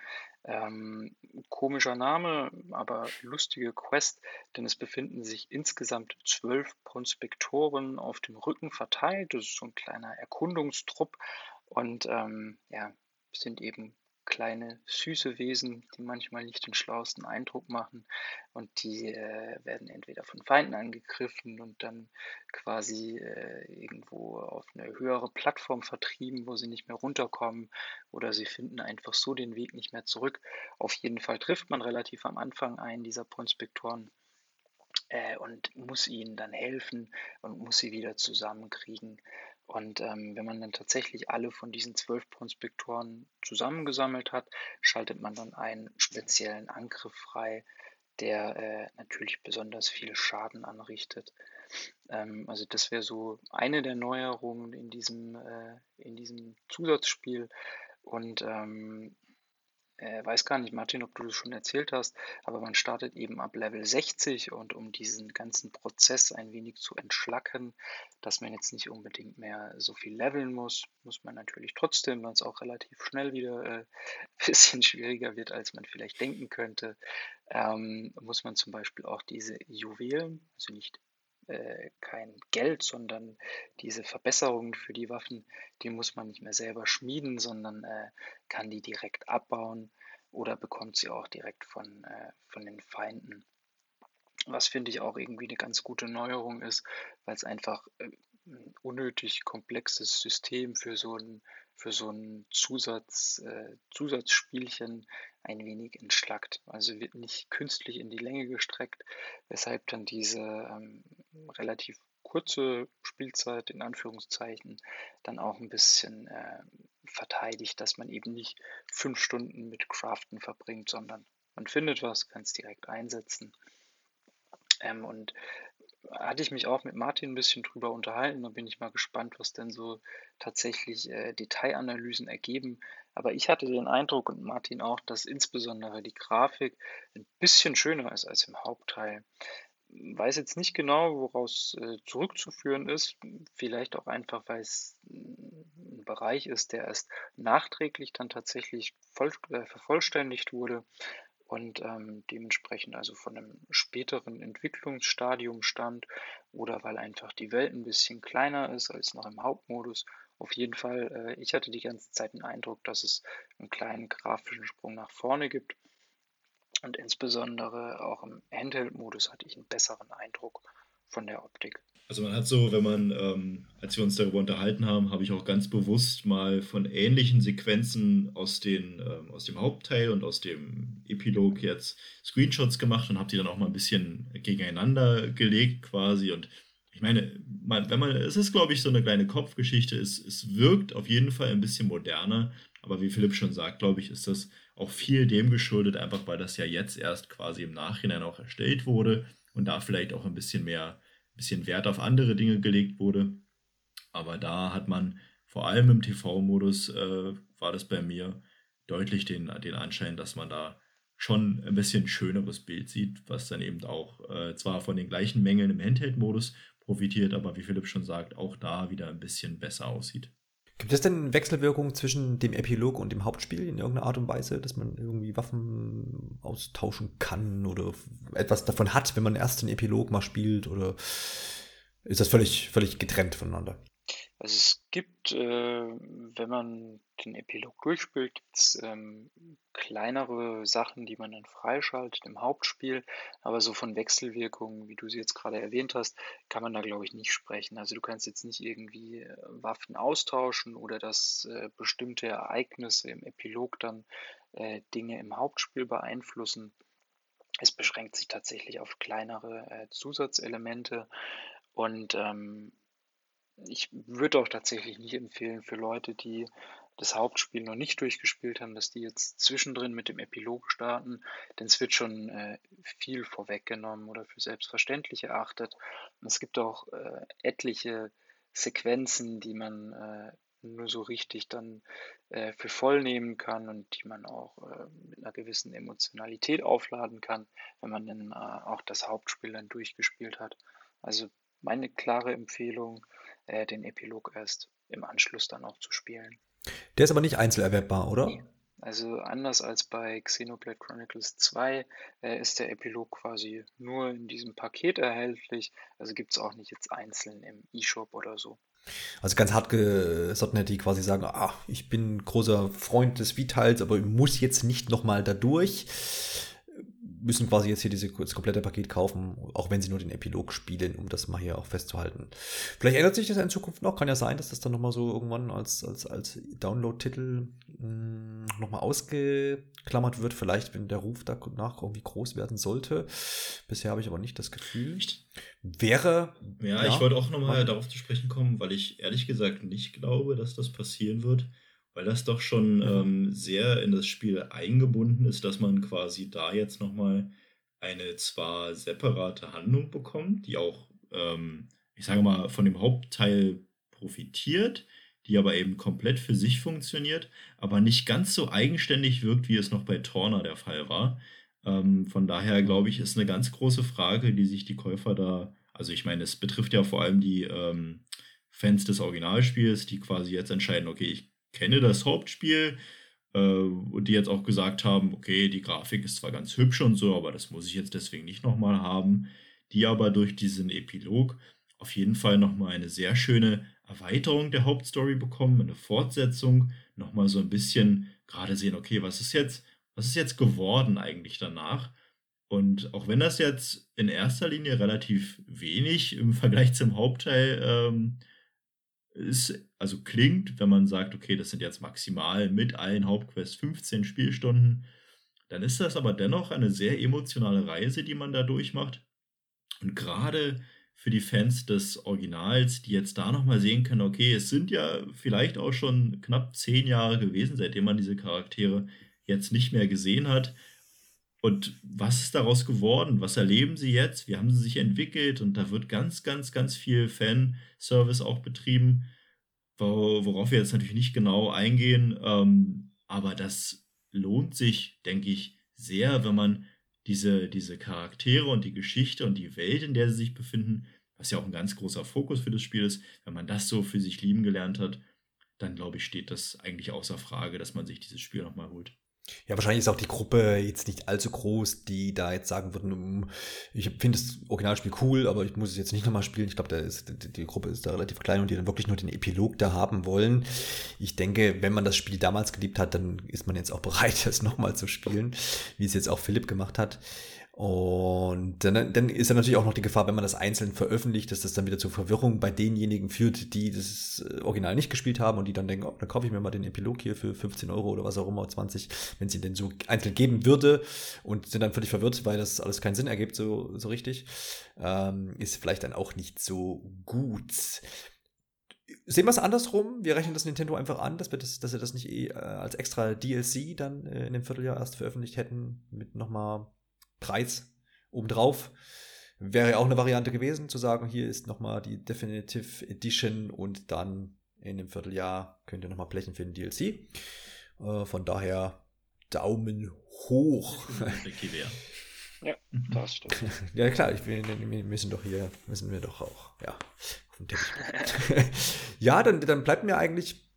Ähm, komischer Name, aber lustige Quest, denn es befinden sich insgesamt zwölf Prospektoren auf dem Rücken verteilt. Das ist so ein kleiner Erkundungstrupp und ähm, ja, sind eben kleine, süße Wesen, die manchmal nicht den schlauesten Eindruck machen und die äh, werden entweder von Feinden angegriffen und dann quasi äh, irgendwo auf eine höhere Plattform vertrieben, wo sie nicht mehr runterkommen oder sie finden einfach so den Weg nicht mehr zurück. Auf jeden Fall trifft man relativ am Anfang einen dieser Prospektoren äh, und muss ihnen dann helfen und muss sie wieder zusammenkriegen. Und ähm, wenn man dann tatsächlich alle von diesen zwölf Prospektoren zusammengesammelt hat, schaltet man dann einen speziellen Angriff frei, der äh, natürlich besonders viel Schaden anrichtet. Ähm, also das wäre so eine der Neuerungen in diesem, äh, in diesem Zusatzspiel. Und ähm, äh, weiß gar nicht, Martin, ob du das schon erzählt hast, aber man startet eben ab Level 60 und um diesen ganzen Prozess ein wenig zu entschlacken, dass man jetzt nicht unbedingt mehr so viel leveln muss, muss man natürlich trotzdem, weil es auch relativ schnell wieder ein äh, bisschen schwieriger wird, als man vielleicht denken könnte, ähm, muss man zum Beispiel auch diese Juwelen, also nicht äh, kein Geld, sondern diese Verbesserungen für die Waffen, die muss man nicht mehr selber schmieden, sondern äh, kann die direkt abbauen oder bekommt sie auch direkt von, äh, von den Feinden. Was finde ich auch irgendwie eine ganz gute Neuerung ist, weil es einfach äh, ein unnötig komplexes System für so ein, für so ein Zusatz, äh, Zusatzspielchen ein wenig entschlackt. Also wird nicht künstlich in die Länge gestreckt, weshalb dann diese ähm, relativ kurze Spielzeit in Anführungszeichen dann auch ein bisschen äh, verteidigt, dass man eben nicht fünf Stunden mit Craften verbringt, sondern man findet was, kann es direkt einsetzen. Ähm, und hatte ich mich auch mit Martin ein bisschen drüber unterhalten. Da bin ich mal gespannt, was denn so tatsächlich äh, Detailanalysen ergeben. Aber ich hatte den Eindruck und Martin auch, dass insbesondere die Grafik ein bisschen schöner ist als im Hauptteil. Weiß jetzt nicht genau, woraus äh, zurückzuführen ist. Vielleicht auch einfach, weil es ein Bereich ist, der erst nachträglich dann tatsächlich voll, äh, vervollständigt wurde und ähm, dementsprechend also von einem späteren Entwicklungsstadium stand oder weil einfach die Welt ein bisschen kleiner ist als noch im Hauptmodus. Auf jeden Fall, äh, ich hatte die ganze Zeit den Eindruck, dass es einen kleinen grafischen Sprung nach vorne gibt. Und insbesondere auch im Handheld-Modus hatte ich einen besseren Eindruck von der Optik. Also man hat so, wenn man, ähm, als wir uns darüber unterhalten haben, habe ich auch ganz bewusst mal von ähnlichen Sequenzen aus, den, ähm, aus dem Hauptteil und aus dem Epilog jetzt Screenshots gemacht und habe die dann auch mal ein bisschen gegeneinander gelegt quasi. Und ich meine, man, wenn man, es ist, glaube ich, so eine kleine Kopfgeschichte, es, es wirkt auf jeden Fall ein bisschen moderner, aber wie Philipp schon sagt, glaube ich, ist das auch viel dem geschuldet, einfach weil das ja jetzt erst quasi im Nachhinein auch erstellt wurde und da vielleicht auch ein bisschen mehr bisschen Wert auf andere Dinge gelegt wurde. Aber da hat man vor allem im TV-Modus, äh, war das bei mir deutlich den, den Anschein, dass man da schon ein bisschen schöneres Bild sieht, was dann eben auch äh, zwar von den gleichen Mängeln im Handheld-Modus profitiert, aber wie Philipp schon sagt, auch da wieder ein bisschen besser aussieht. Gibt es denn Wechselwirkungen zwischen dem Epilog und dem Hauptspiel in irgendeiner Art und Weise, dass man irgendwie Waffen austauschen kann oder etwas davon hat, wenn man erst den Epilog mal spielt? Oder ist das völlig, völlig getrennt voneinander? Also es gibt, äh, wenn man den Epilog durchspielt, gibt es ähm, kleinere Sachen, die man dann freischaltet im Hauptspiel. Aber so von Wechselwirkungen, wie du sie jetzt gerade erwähnt hast, kann man da, glaube ich, nicht sprechen. Also du kannst jetzt nicht irgendwie äh, Waffen austauschen oder dass äh, bestimmte Ereignisse im Epilog dann äh, Dinge im Hauptspiel beeinflussen. Es beschränkt sich tatsächlich auf kleinere äh, Zusatzelemente. Und ähm, ich würde auch tatsächlich nicht empfehlen für Leute, die das Hauptspiel noch nicht durchgespielt haben, dass die jetzt zwischendrin mit dem Epilog starten, denn es wird schon äh, viel vorweggenommen oder für selbstverständlich erachtet. Und es gibt auch äh, etliche Sequenzen, die man äh, nur so richtig dann äh, für voll nehmen kann und die man auch äh, mit einer gewissen Emotionalität aufladen kann, wenn man dann äh, auch das Hauptspiel dann durchgespielt hat. Also meine klare Empfehlung, äh, den Epilog erst im Anschluss dann auch zu spielen. Der ist aber nicht einzelerwerbbar, oder? Nee. Also anders als bei Xenoblade Chronicles 2 äh, ist der Epilog quasi nur in diesem Paket erhältlich. Also gibt es auch nicht jetzt einzeln im E-Shop oder so. Also ganz hart gesottnet, die quasi sagen, ah, ich bin großer Freund des Vitals, aber ich muss jetzt nicht nochmal da durch müssen quasi jetzt hier diese, das komplette Paket kaufen, auch wenn sie nur den Epilog spielen, um das mal hier auch festzuhalten. Vielleicht ändert sich das in Zukunft noch. Kann ja sein, dass das dann nochmal so irgendwann als, als, als Download-Titel hm, nochmal ausgeklammert wird. Vielleicht, wenn der Ruf danach irgendwie groß werden sollte. Bisher habe ich aber nicht das Gefühl. Nicht? Wäre. Ja, ja ich wollte auch nochmal darauf zu sprechen kommen, weil ich ehrlich gesagt nicht glaube, dass das passieren wird weil das doch schon mhm. ähm, sehr in das Spiel eingebunden ist, dass man quasi da jetzt nochmal eine zwar separate Handlung bekommt, die auch, ähm, ich sage mal, von dem Hauptteil profitiert, die aber eben komplett für sich funktioniert, aber nicht ganz so eigenständig wirkt, wie es noch bei Torna der Fall war. Ähm, von daher glaube ich, ist eine ganz große Frage, die sich die Käufer da, also ich meine, es betrifft ja vor allem die ähm, Fans des Originalspiels, die quasi jetzt entscheiden, okay, ich kenne das Hauptspiel äh, und die jetzt auch gesagt haben, okay, die Grafik ist zwar ganz hübsch und so, aber das muss ich jetzt deswegen nicht nochmal haben, die aber durch diesen Epilog auf jeden Fall nochmal eine sehr schöne Erweiterung der Hauptstory bekommen, eine Fortsetzung, nochmal so ein bisschen gerade sehen, okay, was ist jetzt, was ist jetzt geworden eigentlich danach? Und auch wenn das jetzt in erster Linie relativ wenig im Vergleich zum Hauptteil ähm, ist, also klingt, wenn man sagt, okay, das sind jetzt maximal mit allen Hauptquests 15 Spielstunden, dann ist das aber dennoch eine sehr emotionale Reise, die man da durchmacht. Und gerade für die Fans des Originals, die jetzt da nochmal sehen können, okay, es sind ja vielleicht auch schon knapp zehn Jahre gewesen, seitdem man diese Charaktere jetzt nicht mehr gesehen hat. Und was ist daraus geworden? Was erleben Sie jetzt? Wie haben Sie sich entwickelt? Und da wird ganz, ganz, ganz viel Fanservice auch betrieben, worauf wir jetzt natürlich nicht genau eingehen. Ähm, aber das lohnt sich, denke ich, sehr, wenn man diese, diese Charaktere und die Geschichte und die Welt, in der sie sich befinden, was ja auch ein ganz großer Fokus für das Spiel ist, wenn man das so für sich lieben gelernt hat, dann glaube ich, steht das eigentlich außer Frage, dass man sich dieses Spiel nochmal holt. Ja, wahrscheinlich ist auch die Gruppe jetzt nicht allzu groß, die da jetzt sagen würden, ich finde das Originalspiel cool, aber ich muss es jetzt nicht nochmal spielen. Ich glaube, die, die Gruppe ist da relativ klein und die dann wirklich nur den Epilog da haben wollen. Ich denke, wenn man das Spiel damals geliebt hat, dann ist man jetzt auch bereit, das nochmal zu spielen, wie es jetzt auch Philipp gemacht hat. Und dann, dann ist ja natürlich auch noch die Gefahr, wenn man das einzeln veröffentlicht, dass das dann wieder zur Verwirrung bei denjenigen führt, die das äh, Original nicht gespielt haben und die dann denken, oh, dann kaufe ich mir mal den Epilog hier für 15 Euro oder was auch immer, 20, wenn es ihn denn so einzeln geben würde und sind dann völlig verwirrt, weil das alles keinen Sinn ergibt, so, so richtig, ähm, ist vielleicht dann auch nicht so gut. Sehen wir es andersrum? Wir rechnen das Nintendo einfach an, dass, wir das, dass sie das nicht eh, als extra DLC dann äh, in dem Vierteljahr erst veröffentlicht hätten, mit nochmal Preis obendrauf. Wäre ja auch eine Variante gewesen, zu sagen, hier ist nochmal die Definitive Edition und dann in einem Vierteljahr könnt ihr nochmal blechen für den DLC. Äh, von daher Daumen hoch. ja, das stimmt. ja, klar, ich will, wir müssen doch hier, müssen wir doch auch, ja, auf dem Teppich. ja, dann, dann bleibt mir eigentlich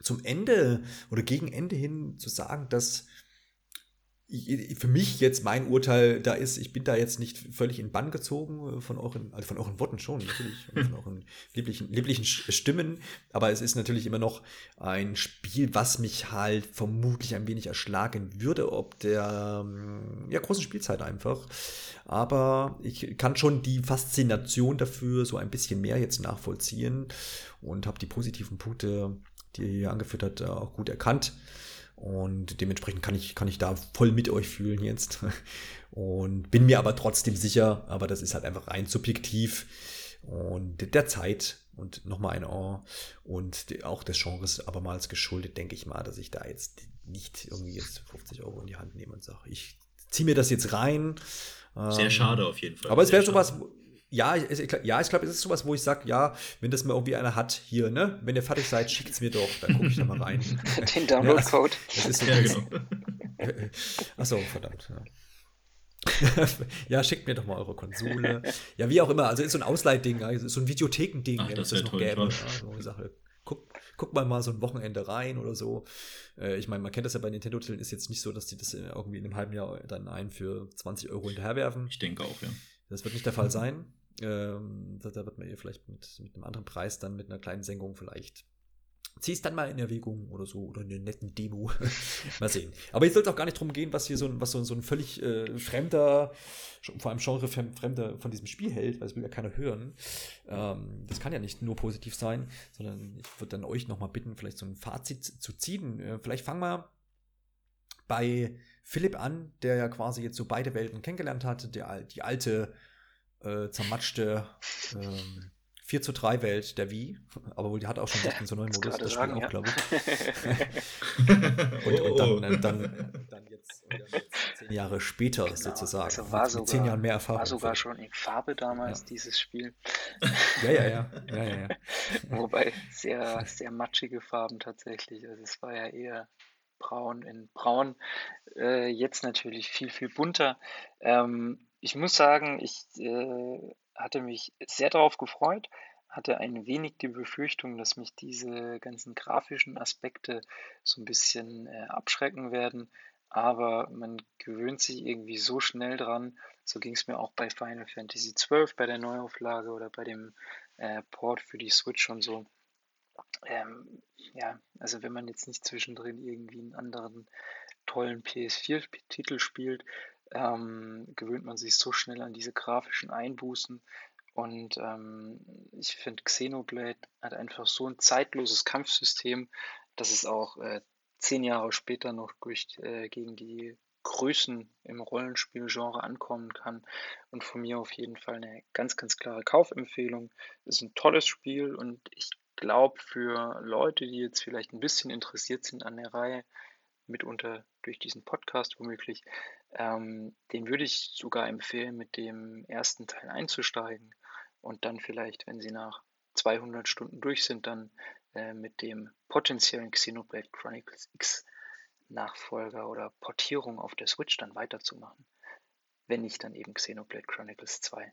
zum Ende oder gegen Ende hin zu sagen, dass für mich jetzt mein Urteil da ist, ich bin da jetzt nicht völlig in Bann gezogen von euren, also von euren Worten schon, natürlich, von euren lieblichen, lieblichen Stimmen, aber es ist natürlich immer noch ein Spiel, was mich halt vermutlich ein wenig erschlagen würde, ob der, ja, großen Spielzeit einfach. Aber ich kann schon die Faszination dafür so ein bisschen mehr jetzt nachvollziehen und habe die positiven Punkte, die ihr hier angeführt habt, auch gut erkannt. Und dementsprechend kann ich, kann ich da voll mit euch fühlen jetzt. Und bin mir aber trotzdem sicher, aber das ist halt einfach rein subjektiv und der Zeit und nochmal ein Ohr und auch des Genres abermals geschuldet, denke ich mal, dass ich da jetzt nicht irgendwie jetzt 50 Euro in die Hand nehme und sage, ich ziehe mir das jetzt rein. Sehr ähm, schade auf jeden Fall. Aber es wäre sowas, ja, ich, ich, ja, ich glaube, es ist sowas, wo ich sage, ja, wenn das mal irgendwie einer hat, hier, ne, wenn ihr fertig seid, schickt es mir doch, dann gucke ich da mal rein. Den Download-Code. Ja, das, ja, genau. Achso, verdammt. Ja. ja, schickt mir doch mal eure Konsole. Ja, wie auch immer. Also ist so ein Ausleihding, so ein Videothekending, wenn es das noch toll, gäbe. Ja, so eine Sache. Guck, guck mal mal so ein Wochenende rein oder so. Äh, ich meine, man kennt das ja bei Nintendo-Titeln, ist jetzt nicht so, dass die das irgendwie in einem halben Jahr dann ein für 20 Euro hinterherwerfen. Ich denke auch, ja. Das wird nicht der Fall sein. Ähm, da, wird man ihr vielleicht mit, mit einem anderen Preis dann mit einer kleinen Senkung vielleicht zieh es dann mal in Erwägung oder so oder eine netten Demo. mal sehen. Aber jetzt soll es auch gar nicht darum gehen, was hier so ein, was so, so ein völlig äh, fremder, vor allem Genre fremder von diesem Spiel hält, weil es will ja keiner hören. Ähm, das kann ja nicht nur positiv sein, sondern ich würde dann euch nochmal bitten, vielleicht so ein Fazit zu ziehen. Äh, vielleicht fangen wir bei Philipp an, der ja quasi jetzt so beide Welten kennengelernt hat, der die alte äh, zermatschte ähm, 4 zu 3 Welt der Wii, aber wohl die hat auch schon 16 zu 9 Modus, das Spiel auch, ja. glaube ich. und, und dann, oh. dann, dann, jetzt, dann, jetzt, zehn Jahre später genau. sozusagen. Also war sogar, zehn Jahren mehr Erfahrung. War sogar schon in Farbe damals, ja. dieses Spiel. ja, ja, ja. ja, ja, ja. Wobei sehr, sehr matschige Farben tatsächlich. Also es war ja eher braun in braun. Äh, jetzt natürlich viel, viel bunter. Ähm, ich muss sagen, ich äh, hatte mich sehr darauf gefreut, hatte ein wenig die Befürchtung, dass mich diese ganzen grafischen Aspekte so ein bisschen äh, abschrecken werden. Aber man gewöhnt sich irgendwie so schnell dran. So ging es mir auch bei Final Fantasy XII, bei der Neuauflage oder bei dem äh, Port für die Switch und so. Ähm, ja, also wenn man jetzt nicht zwischendrin irgendwie einen anderen tollen PS4-Titel spielt, ähm, gewöhnt man sich so schnell an diese grafischen Einbußen. Und ähm, ich finde, Xenoblade hat einfach so ein zeitloses Kampfsystem, dass es auch äh, zehn Jahre später noch durch, äh, gegen die Größen im Rollenspielgenre ankommen kann. Und von mir auf jeden Fall eine ganz, ganz klare Kaufempfehlung. Es ist ein tolles Spiel und ich glaube, für Leute, die jetzt vielleicht ein bisschen interessiert sind an der Reihe, mitunter durch diesen Podcast womöglich, Ähm, den würde ich sogar empfehlen, mit dem ersten Teil einzusteigen und dann vielleicht, wenn sie nach 200 Stunden durch sind, dann äh, mit dem potenziellen Xenoblade Chronicles X Nachfolger oder Portierung auf der Switch dann weiterzumachen. Wenn nicht, dann eben Xenoblade Chronicles 2.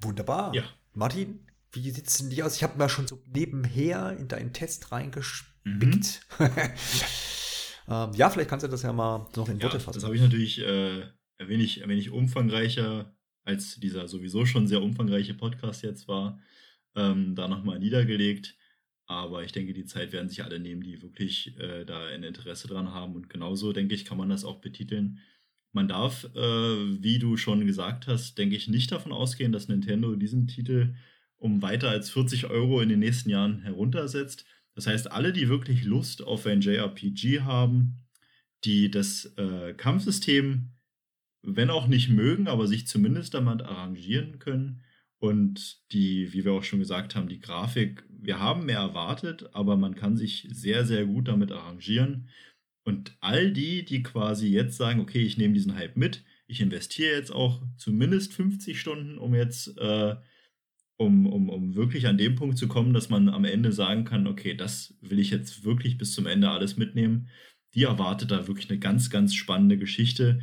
Wunderbar. Ja. Martin, wie sieht es denn dir aus? Ich habe mal schon so nebenher in deinen Test reingespickt. Mhm. ähm, ja, vielleicht kannst du das ja mal noch in Worte ja, fassen. Das habe ich natürlich äh, ein, wenig, ein wenig umfangreicher, als dieser sowieso schon sehr umfangreiche Podcast jetzt war, ähm, da nochmal niedergelegt. Aber ich denke, die Zeit werden sich alle nehmen, die wirklich äh, da ein Interesse dran haben. Und genauso, denke ich, kann man das auch betiteln. Man darf, äh, wie du schon gesagt hast, denke ich, nicht davon ausgehen, dass Nintendo diesen Titel um weiter als 40 Euro in den nächsten Jahren heruntersetzt. Das heißt, alle, die wirklich Lust auf ein JRPG haben, die das äh, Kampfsystem, wenn auch nicht mögen, aber sich zumindest damit arrangieren können und die, wie wir auch schon gesagt haben, die Grafik, wir haben mehr erwartet, aber man kann sich sehr, sehr gut damit arrangieren. Und all die, die quasi jetzt sagen, okay, ich nehme diesen Hype mit, ich investiere jetzt auch zumindest 50 Stunden, um jetzt äh, um, um, um wirklich an dem Punkt zu kommen, dass man am Ende sagen kann, okay, das will ich jetzt wirklich bis zum Ende alles mitnehmen. Die erwartet da wirklich eine ganz, ganz spannende Geschichte.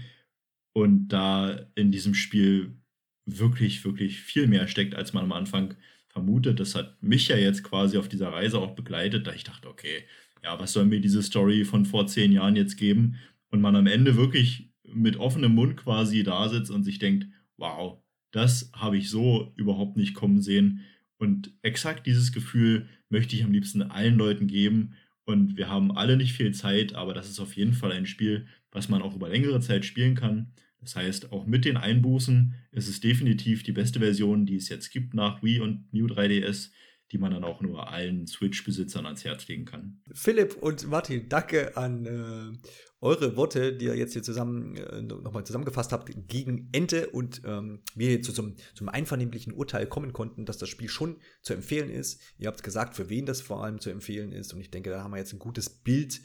Und da in diesem Spiel wirklich, wirklich viel mehr steckt, als man am Anfang vermutet. Das hat mich ja jetzt quasi auf dieser Reise auch begleitet, da ich dachte, okay, ja, was soll mir diese Story von vor zehn Jahren jetzt geben? Und man am Ende wirklich mit offenem Mund quasi da sitzt und sich denkt, wow, das habe ich so überhaupt nicht kommen sehen. Und exakt dieses Gefühl möchte ich am liebsten allen Leuten geben. Und wir haben alle nicht viel Zeit, aber das ist auf jeden Fall ein Spiel, was man auch über längere Zeit spielen kann. Das heißt, auch mit den Einbußen ist es definitiv die beste Version, die es jetzt gibt nach Wii und New 3DS die man dann auch nur allen Switch-Besitzern ans Herz legen kann. Philipp und Martin, danke an äh, eure Worte, die ihr jetzt hier zusammen äh, nochmal zusammengefasst habt, gegen Ende und ähm, wir jetzt zum, zum einvernehmlichen Urteil kommen konnten, dass das Spiel schon zu empfehlen ist. Ihr habt gesagt, für wen das vor allem zu empfehlen ist und ich denke, da haben wir jetzt ein gutes Bild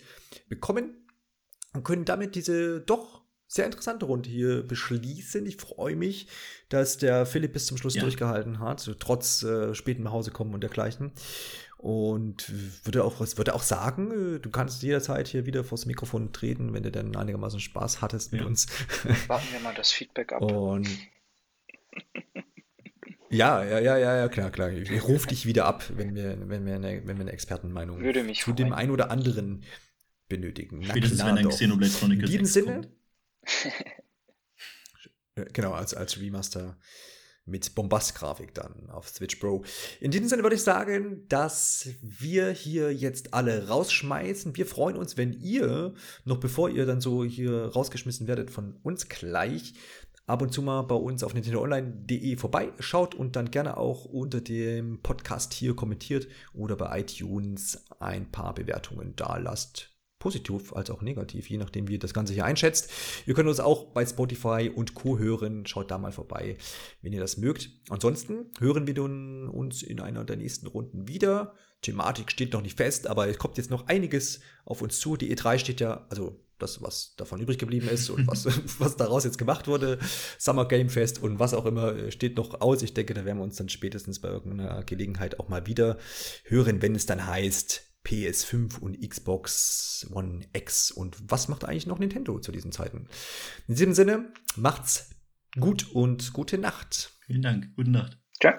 bekommen und können damit diese doch sehr interessante Runde hier beschließen. Ich freue mich, dass der Philipp bis zum Schluss ja. durchgehalten hat, trotz äh, späten nach Hause kommen und dergleichen. Und würde auch, würde auch sagen, äh, du kannst jederzeit hier wieder vors Mikrofon treten, wenn du dann einigermaßen Spaß hattest mit ja. uns. Warten wir mal das Feedback ab. Und ja, ja, ja, ja, ja, klar, klar. Ich, rufe dich wieder ab, wenn wir, wenn wir eine, wenn wir eine Expertenmeinung zu freuen. dem einen oder anderen benötigen. Spätestens wenn ein Xenoblade Chronicles In diesem Sinne, kommt. Genau, als, als Remaster mit Bombast-Grafik dann auf Switch Pro. In diesem Sinne würde ich sagen, dass wir hier jetzt alle rausschmeißen. Wir freuen uns, wenn ihr, noch bevor ihr dann so hier rausgeschmissen werdet von uns gleich, ab und zu mal bei uns auf nintendoonline.de vorbeischaut und dann gerne auch unter dem Podcast hier kommentiert oder bei iTunes ein paar Bewertungen da lasst positiv als auch negativ, je nachdem, wie ihr das Ganze hier einschätzt. Ihr könnt uns auch bei Spotify und Co. hören. Schaut da mal vorbei, wenn ihr das mögt. Ansonsten hören wir uns in einer der nächsten Runden wieder. Thematik steht noch nicht fest, aber es kommt jetzt noch einiges auf uns zu. Die E3 steht ja, also das, was davon übrig geblieben ist und was, was daraus jetzt gemacht wurde, Summer Game Fest und was auch immer, steht noch aus. Ich denke, da werden wir uns dann spätestens bei irgendeiner Gelegenheit auch mal wieder hören, wenn es dann heißt, PS5 und Xbox One X und was macht eigentlich noch Nintendo zu diesen Zeiten? In diesem Sinne, macht's gut und gute Nacht. Vielen Dank. Gute Nacht. Ciao.